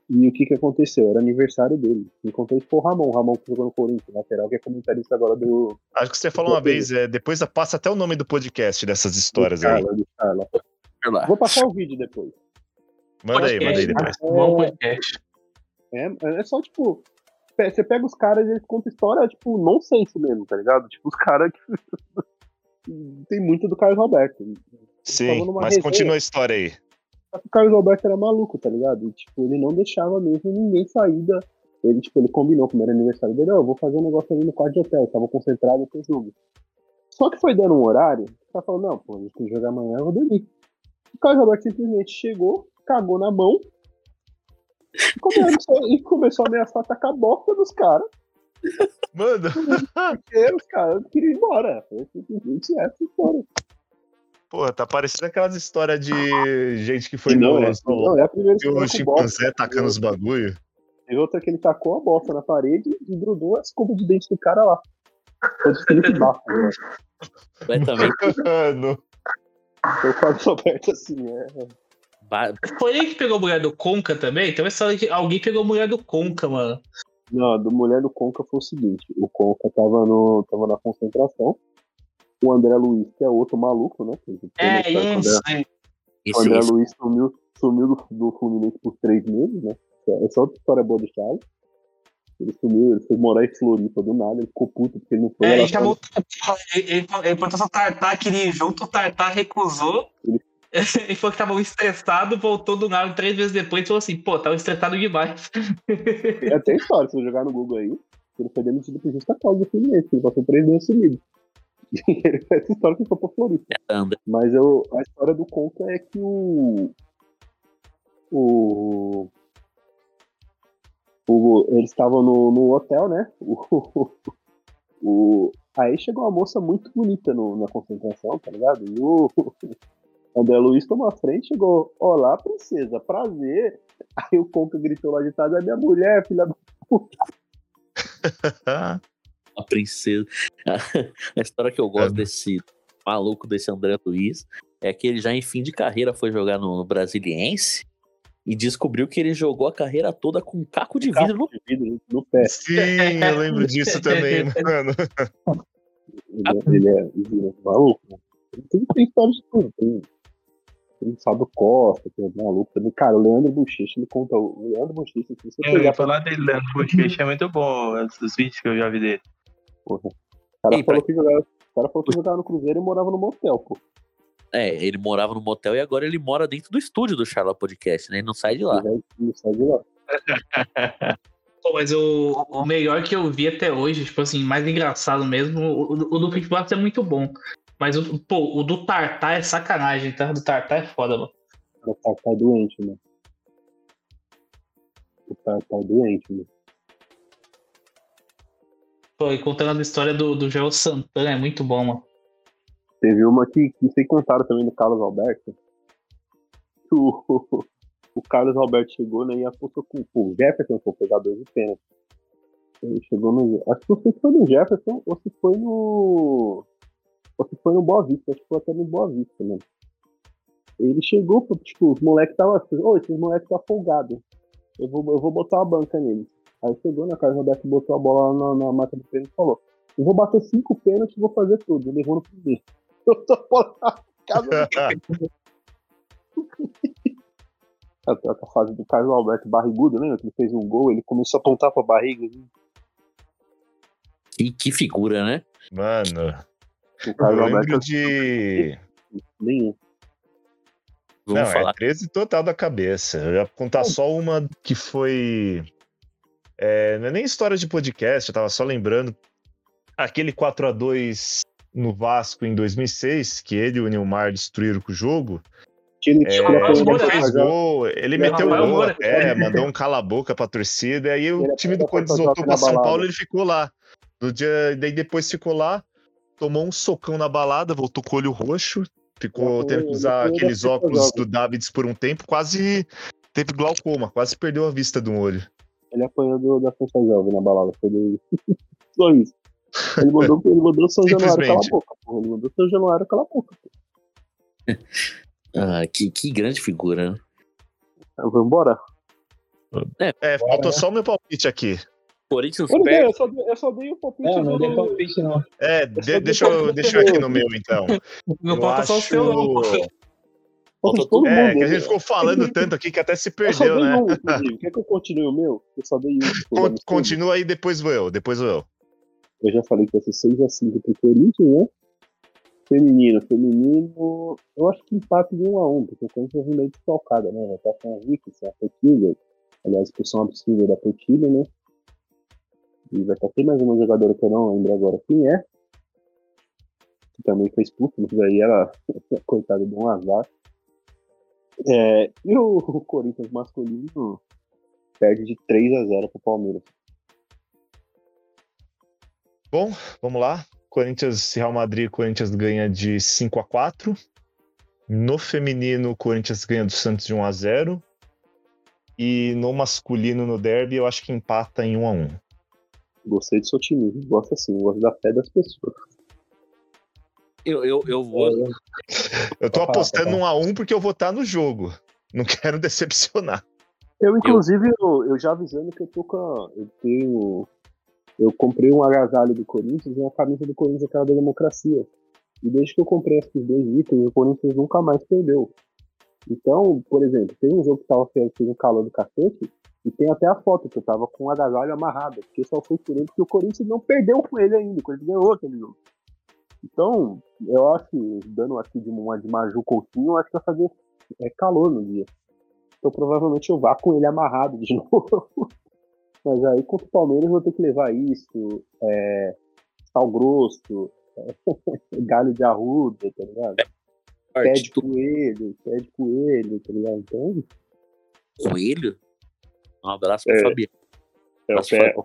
E o que que aconteceu? Era aniversário dele. Encontrei com o Ramon, o Ramon que jogou no Corinthians, lateral, que é comentarista agora do. Acho que você falou uma vez, é, depois passa até o nome do podcast dessas histórias do aí. Carla, do Carla. Lá. Vou passar o vídeo depois. Manda aí, manda aí depois. Bom podcast. É, é só tipo. Você pega os caras e eles contam história, tipo, nonsense mesmo, tá ligado? Tipo, os caras que. Tem muito do Carlos Alberto. Sim, mas resenha. continua a história aí. Só que o Carlos Alberto era maluco, tá ligado? E, tipo, ele não deixava mesmo ninguém sair da. Ele, tipo, ele combinou como era aniversário dele, ó, eu vou fazer um negócio ali no quarto de hotel, eu tava concentrado com o jogo. Só que foi dando um horário, o cara falou, não, pô, a gente tem que jogar amanhã, eu vou dormir. O Alberto simplesmente chegou, cagou na mão e começou, e começou a ameaçar atacar a bosta dos caras, Mano, porque os caras queriam ir embora. Foi simplesmente essa história. pô, tá parecendo aquelas histórias de gente que foi não, no, é, não, é a primeira o história bosta. chimpanzé tacando os bagulho. Teve outra que ele tacou a bosta na parede e grudou a escova de dente do cara lá. Foi de Felipe Bafo, né? Completamente. Mano, Foi o Carlos Alberto assim, é. Foi ele que pegou a mulher do Conca também? História que alguém pegou a mulher do Conca, mano. Não, a do mulher do Conca foi o seguinte: o Conca tava, no, tava na concentração. O André Luiz, que é outro maluco, né? É o isso. André- é. O André esse- Luiz sumiu, sumiu do, do Fluminense por três meses, né? Essa é outra história boa do Charles. Ele sumiu, ele foi morar em Floripa do nada, ele ficou puto porque ele não foi. É, ele chamou. Ele, ele, ele perguntou se o Tartar queria ir junto, o Tartar recusou. Ele falou que tava estressado, voltou do nada três vezes depois e falou assim: pô, tava estressado demais. É até história, se você jogar no Google aí, ele foi demitido por justa causa do Fluminense, ele passou três meses sumido. Ele fez essa história que foi pra Floripa. André. Mas eu, a história do Conca é que o. O. o eles estavam no, no hotel, né? O, o, aí chegou uma moça muito bonita no- na concentração, tá ligado? E o André Luiz tomou a frente e chegou: Olá, princesa, prazer. Aí o Conca gritou lá de trás: É minha mulher, filha da puta. a princesa. A história que eu gosto desse maluco, desse André Luiz, é que ele já em fim de carreira foi jogar no, no Brasiliense e descobriu que ele jogou a carreira toda com um caco de vidro no de vidro no pé. sim, eu lembro disso também, mano. Ele, ele é, ele é maluco. né? Tem, tem história de tudo. Tem, tem o Fábio Costa, que é maluco também. Cara, o Leandro Bochecha, ele conta. O Leandro Bochecha, se você Eu ia pra falar dele, Leandro Bochecha é muito bom, os vídeos que eu já vi dele. Porra. O cara Ei, falou pra- que jogava. O cara falou que jogava no Cruzeiro e morava no motel, pô. É, ele morava no motel e agora ele mora dentro do estúdio do Charla Podcast, né? Ele não sai de lá. Ele sai de lá. Pô, mas o, o melhor que eu vi até hoje, tipo assim, mais engraçado mesmo, o, o, do Pitbox é muito bom. Mas o, pô, o do Tartar é sacanagem, tá? O do Tartar é foda, mano. O cara tá doente, né? O cara tá doente, né? Pô, e contando a história do, do Joel Santana é muito bom, mano. Teve uma que, que vocês contaram também do Carlos Alberto. O, o Carlos Alberto chegou, né? E apostou com o Jefferson, foi pegador de pênalti. Ele chegou no. Acho que não sei foi no Jefferson ou se foi no. Ou se foi no Boa Vista. Acho que foi até no Boa Vista, né? Ele chegou, tipo, os moleques estavam assim, ô, esses moleques tá folgado. Eu vou, eu vou botar uma banca neles. Aí chegou na Carlos Alberto, botou a bola na, na marca do pênalti e falou: Eu vou bater cinco pênaltis e vou fazer tudo. Ele errou no primeiro. Eu tô bola na casa do a fase do Carlos Alberto barrigudo, né? Que ele fez um gol, ele começou a apontar pra barriga. assim. Que, que figura, né? Mano, O eu Carlos lembro Alberto de. nenhum. Vamos Não, falar. é 13 total da cabeça. Eu ia contar só uma que foi. é, não é nem história de podcast, eu tava só lembrando. aquele 4 a 2 no Vasco em 2006, que ele e o Nilmar destruíram com o jogo. Ele, É, ele apanhou ele fez Rafael Jovem. gol, ele meteu apanhou gol até, mandou um cala-boca pra torcida, e aí o time do Corinthians voltou Rafael pra São Paulo balada. ele ficou lá. No dia, daí depois ficou lá, tomou um socão na balada, voltou com o olho roxo, ficou tendo que usar aqueles Rafael óculos do Davids por um tempo, quase teve glaucoma, quase perdeu a vista de um olho. Ele apanhou do, da Força Jovem na balada. Foi do... Só isso. Ele mandou, ele mandou o São Januário calar a boca. Porra. Ele mandou São Januário calar a boca. Ah, que, que grande figura, né? Vamos embora? É, faltou só o meu palpite aqui. Corinthians Eu, não dei, perde. eu, só, dei- eu só dei o palpite. Não, não dei palpite, não. É, de- deixa, eu, deixa eu aqui no meu, então. Não Eu falta só o seu, não. Falta todo É, mundo, que a né? gente ficou falando tanto aqui que até se Eu só dei perdeu, né? um. Quer que eu continue o meu? Eu só dei um. Continua aí, depois vou eu, depois vou eu. Eu já falei que vai ser 6x5 pro Corinthians, né? Feminino, feminino. Eu acho que empate de 1x1, porque o Corinthians vem meio desfalcada, né? Vai estar com a Vicky, sem a Portilha. Aliás, expulsão absurda da Portilha, né? E vai estar tem mais uma jogadora que eu não lembro agora quem é. Que também foi expulsa, mas aí ela, coitada, deu um azar. É, e o, o Corinthians masculino perde de 3x0 pro Palmeiras. Bom, vamos lá. Corinthians Real Madrid, Corinthians ganha de 5 a 4 No feminino, o Corinthians ganha do Santos de 1 a 0 E no masculino, no derby, eu acho que empata em 1 a 1 Gostei do seu otimismo, gosto assim, gosto da fé das pessoas. Eu, eu, eu vou. Eu tô Pode falar, apostando pode 1 a 1 porque eu vou estar no jogo. Não quero decepcionar. Eu, inclusive, eu, eu já avisando que eu tô com. a- Eu tenho. Eu comprei um agasalho do Corinthians e uma camisa do Corinthians, aquela da democracia. E desde que eu comprei esses dois itens, o Corinthians nunca mais perdeu. Então, por exemplo, tem um jogo que tava feito no calor do cacete, e tem até a foto que eu tava com o agasalho amarrado, porque só foi por ele, porque o Corinthians não perdeu com ele ainda, o Corinthians ganhou aquele jogo. Então, eu acho que, dando aqui de uma de Maju Coutinho, eu acho que vai fazer é, calor no dia. Então provavelmente eu vá com ele amarrado de novo. Mas aí contra o Palmeiras eu vou ter que levar isso, é, sal grosso, é, galho de arruda, tá ligado? Pé de coelho, pé de coelho, tá ligado? Então, Coelho? Um abraço pro É. Fabiano. é o pé, o,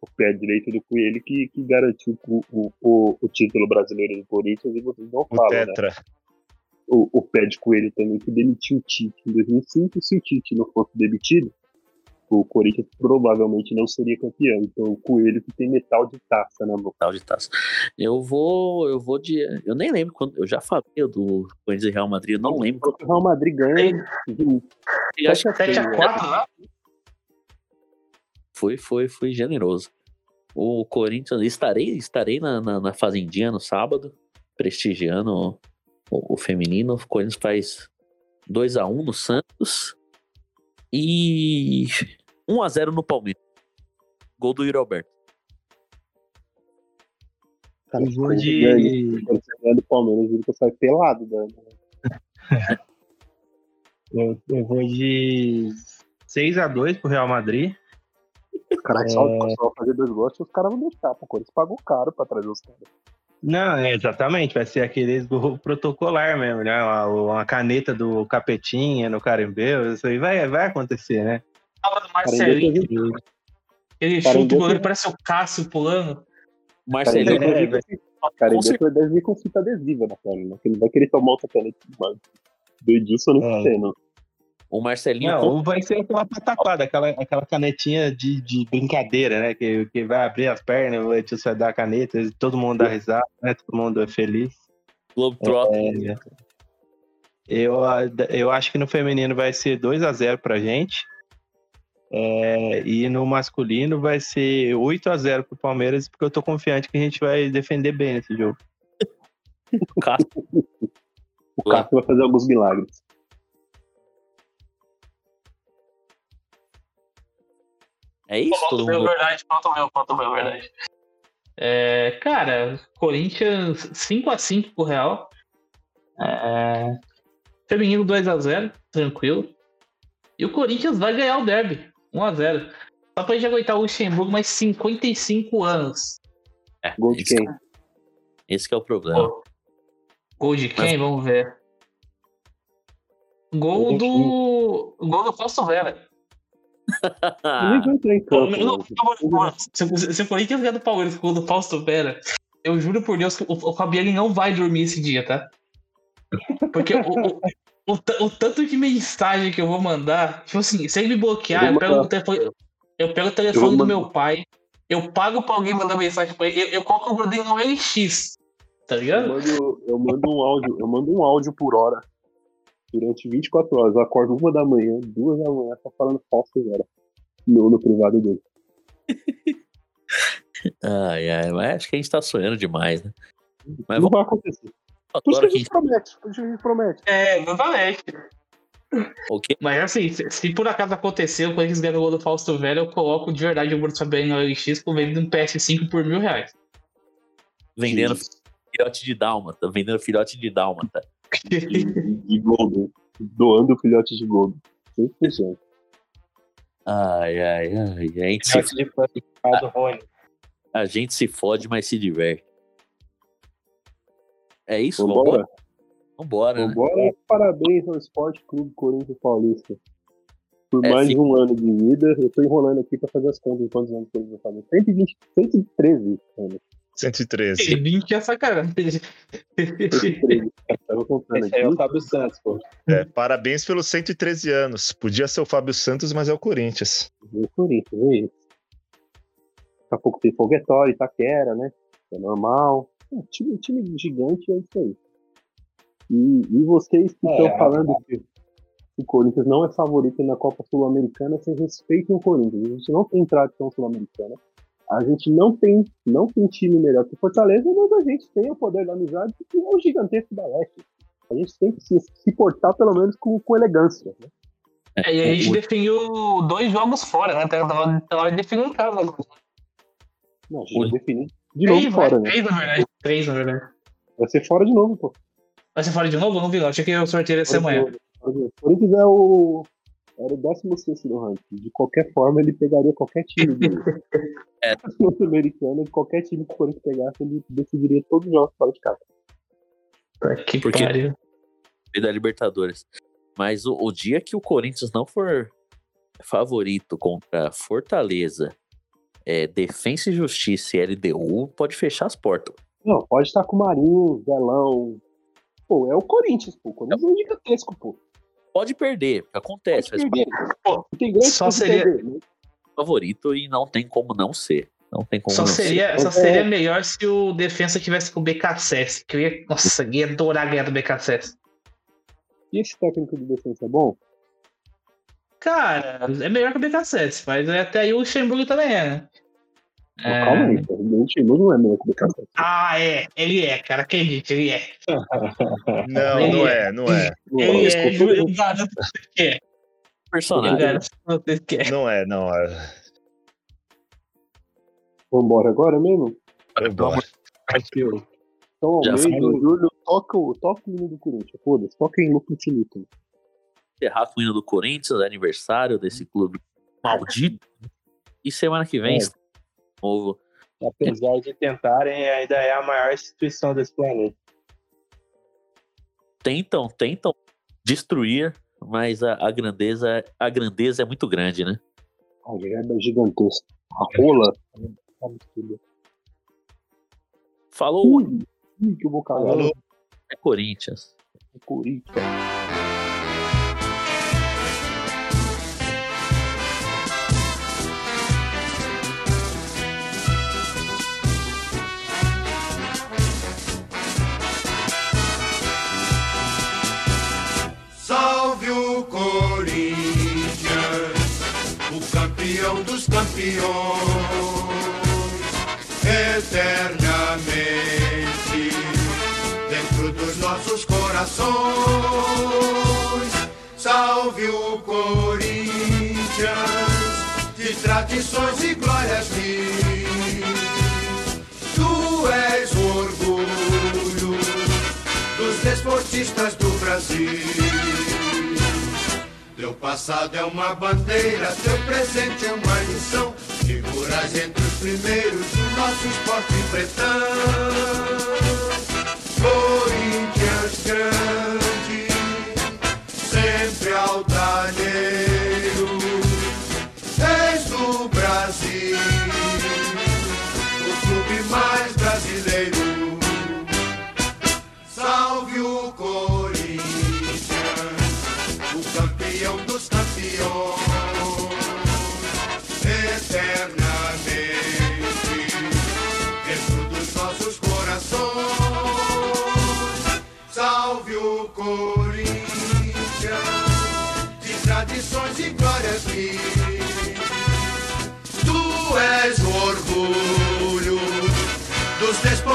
o pé direito do coelho que, que garantiu o, o, o, o título brasileiro do Corinthians e vocês não O falam, né? Tetra. O, o pé de coelho também que demitiu o Tite em 2005. Se o Tite não fosse demitido, o Corinthians provavelmente não seria campeão. Então o coelho que tem metal de taça na mão. Metal de taça. Eu vou. Eu vou de. Eu nem lembro quando. Eu já falei do Corinthians e Real Madrid, eu não lembro. O Real Madrid ganha. Eu acho que 7 a 4 lá? Foi, foi, foi generoso. O Corinthians, estarei, estarei na, na, na Fazendinha no sábado, prestigiando o, o, o feminino. O Corinthians faz 2x1 no Santos e 1x0 no Palmeiras. Gol do Yuri Alberto. Cara, Eu vou quando de- do Palmeiras, ele sai pelado. Né? Eu, eu vou de 6x2 pro Real Madrid. Cara, só, só fazer dois gols, os caras vão deixar. Pô, o Corinthians pagou caro pra trazer os caras. Não, é exatamente, vai ser aqueles gol protocolar mesmo, né? Uma, uma caneta do Capetinha no Carimbeu, isso aí vai, vai acontecer, né? Fala do Marcelinho. Ele Cara, chuta o goleiro, parece o Cássio pulando. Marcelinho, Cara, É, ele vir com- cara, ele deve- vir com fita adesiva na perna, né? Ele vai querer tomar outra caneta do Edilson não É. tem, não. o Marcelinho Não, ou vai ser aquela pataquada, aquela, aquela canetinha de, de brincadeira, né? Que, que vai abrir as pernas, o Edilson vai dar a caneta, todo mundo dá risada, né? Todo mundo é feliz. Globetrotter. É, eu, eu acho que no feminino vai ser 2 a 0 pra gente. É, e no masculino vai ser 8 a 0 pro Palmeiras, porque eu tô confiante que a gente vai defender bem nesse jogo. O Cássio. O Cássio vai fazer alguns milagres. É isso? Falta meu, mundo... verdade, falta o meu, falta o meu, verdade. É, cara, Corinthians 5x5 pro Real. É, feminino 2x0, tranquilo. E o Corinthians vai ganhar o derby, 1x0. Só pra gente aguentar o Luxemburgo mais 55 anos. É, Gol de quem? esse que é o problema. Gol de quem? Vamos ver. Gol do. Gol do Fausto Vera. Né? não, não, Se o Corinthians ganhar do Palmeiras com o gol do Fausto Vera, eu juro por Deus que o, o Fabiano não vai dormir esse dia, tá? Porque o, o, o, o tanto de mensagem que eu vou mandar, tipo assim, se ele me bloquear, Eu eu, pego o telefone, eu pego o Eu telefone do meu pai, eu pago pra alguém mandar mensagem pra ele, eu, eu coloco o Gordinho no LX, tá Eu ligado? mando, eu mando um áudio, eu mando um áudio por hora durante 24 horas. Eu acordo uma da manhã, duas da manhã, tá falando falso agora. No, no privado dele. Ai, ai, mas acho que a gente tá sonhando demais, né? Mas não vamos vai acontecer. Por isso que a gente promete. Por isso que a gente promete. É, exatamente. o quê? Mas assim, se, se por acaso aconteceu, quando eles ganham o gol do Fausto Velho, eu coloco de verdade o Bruno Fabiano no LX com venda de um PS5 por mil reais. Vendendo filhote de dálmata, vendendo filhote de dálmata. E, e Golden. Doando filhote de Golden. 100%. Ai, ai, ai. A gente, se, de Rony. a gente se fode, mas se diverte. É isso? Vambora? Vambora, né? Vambora. Parabéns ao Esporte Clube Corinthians Paulista. Por É, mais fica- um ano de vida. Eu tô enrolando aqui pra fazer as contas de quantos anos que eles vão fazer. 120, 113 anos. 113. 20 é sacanagem. 113. Tava contando Esse aí é o. Fábio Santos, pô. É, parabéns pelos 113 anos. Podia ser o Fábio Santos, mas é o Corinthians. O Corinthians, é isso. Daqui a pouco tem Foguetório, Itaquera, né? É normal. É, time, time gigante é isso aí. E, e vocês que É, estão é. falando que o Corinthians não é favorito na Copa Sul-Americana, vocês respeitem o Corinthians. A gente não tem tradição sul-americana. A gente não tem, não tem time melhor que o Fortaleza, mas a gente tem o poder da amizade que é o gigantesco da Leste. A gente tem que se, se portar pelo menos com, com elegância. Né? É, e a gente definiu dois jogos fora, né? Tá na hora de definir um casa. Não, a gente vai definir de novo Três, fora, né? né? Três, na verdade. Três, na verdade. Vai ser fora de novo, pô. Vai ser fora de novo? Eu Não vi, não. Achei que o sorteio ia ser amanhã. O Corinthians é o. Era o 16 do ranking. De qualquer forma, ele pegaria qualquer time É. sul-americano. Qualquer time que o Corinthians pegasse, ele decidiria todos os jogos fora de casa. Que Porque- pariu. e da Libertadores. Mas o, o dia que o Corinthians não for favorito contra Fortaleza, é, Defensa e Justiça e LDU, pode fechar as portas. Não, pode estar com o Marinho, Zelão. Pô, é o Corinthians, pô. O Corinthians é gigantesco, pô. Pode perder, acontece, Pode perder. Pô, tem grande Só seria- perder, né? favorito e não tem como não ser. Não tem como Só não seria, ser. só seria melhor se o defensa tivesse com o BKSS. Que eu ia, nossa, ia adorar ganhar do BKSS. E esse técnico de defesa é bom? Cara, é melhor que o BKSS, mas até aí o Luxemburgo também é, né? Pô, Calma aí. O Timur não é melhor que o BKC. Ah, é. Ele é, cara. Acredite, ele é. Não, não é, não é. Ele é, juro, eu garanto que é. Personagem. garanto que é. Não é, não é. Vambora agora mesmo? Vambora. Então, Almeida. Júlio, toca, o- toca o hino do Corinthians. Foda-se, toca em lucro infinito. Encerrar com o hino do Corinthians, aniversário desse clube maldito. E semana que vem, É. de novo. Apesar de tentarem, ainda é a maior instituição desse planeta. Tentam, tentam destruir, mas a, a grandeza, a grandeza é muito grande, né? A greba é gigantesca. A rola. Falou, Ui, ui, que. Falou. é Corinthians. Corinthians. Campeão dos campeões, eternamente dentro dos nossos corações. Salve o Corinthians, de tradições e glórias mil. Tu és o orgulho dos desportistas do Brasil. Teu passado é uma bandeira, teu presente é uma lição. Figura Figuras entre os primeiros do nosso esporte pretão. Corinthians grande, sempre altaneiro, ex do Brasil, o clube mais brasileiro. Salve o Corinthians,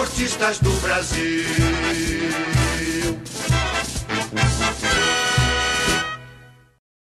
esportistas do Brasil.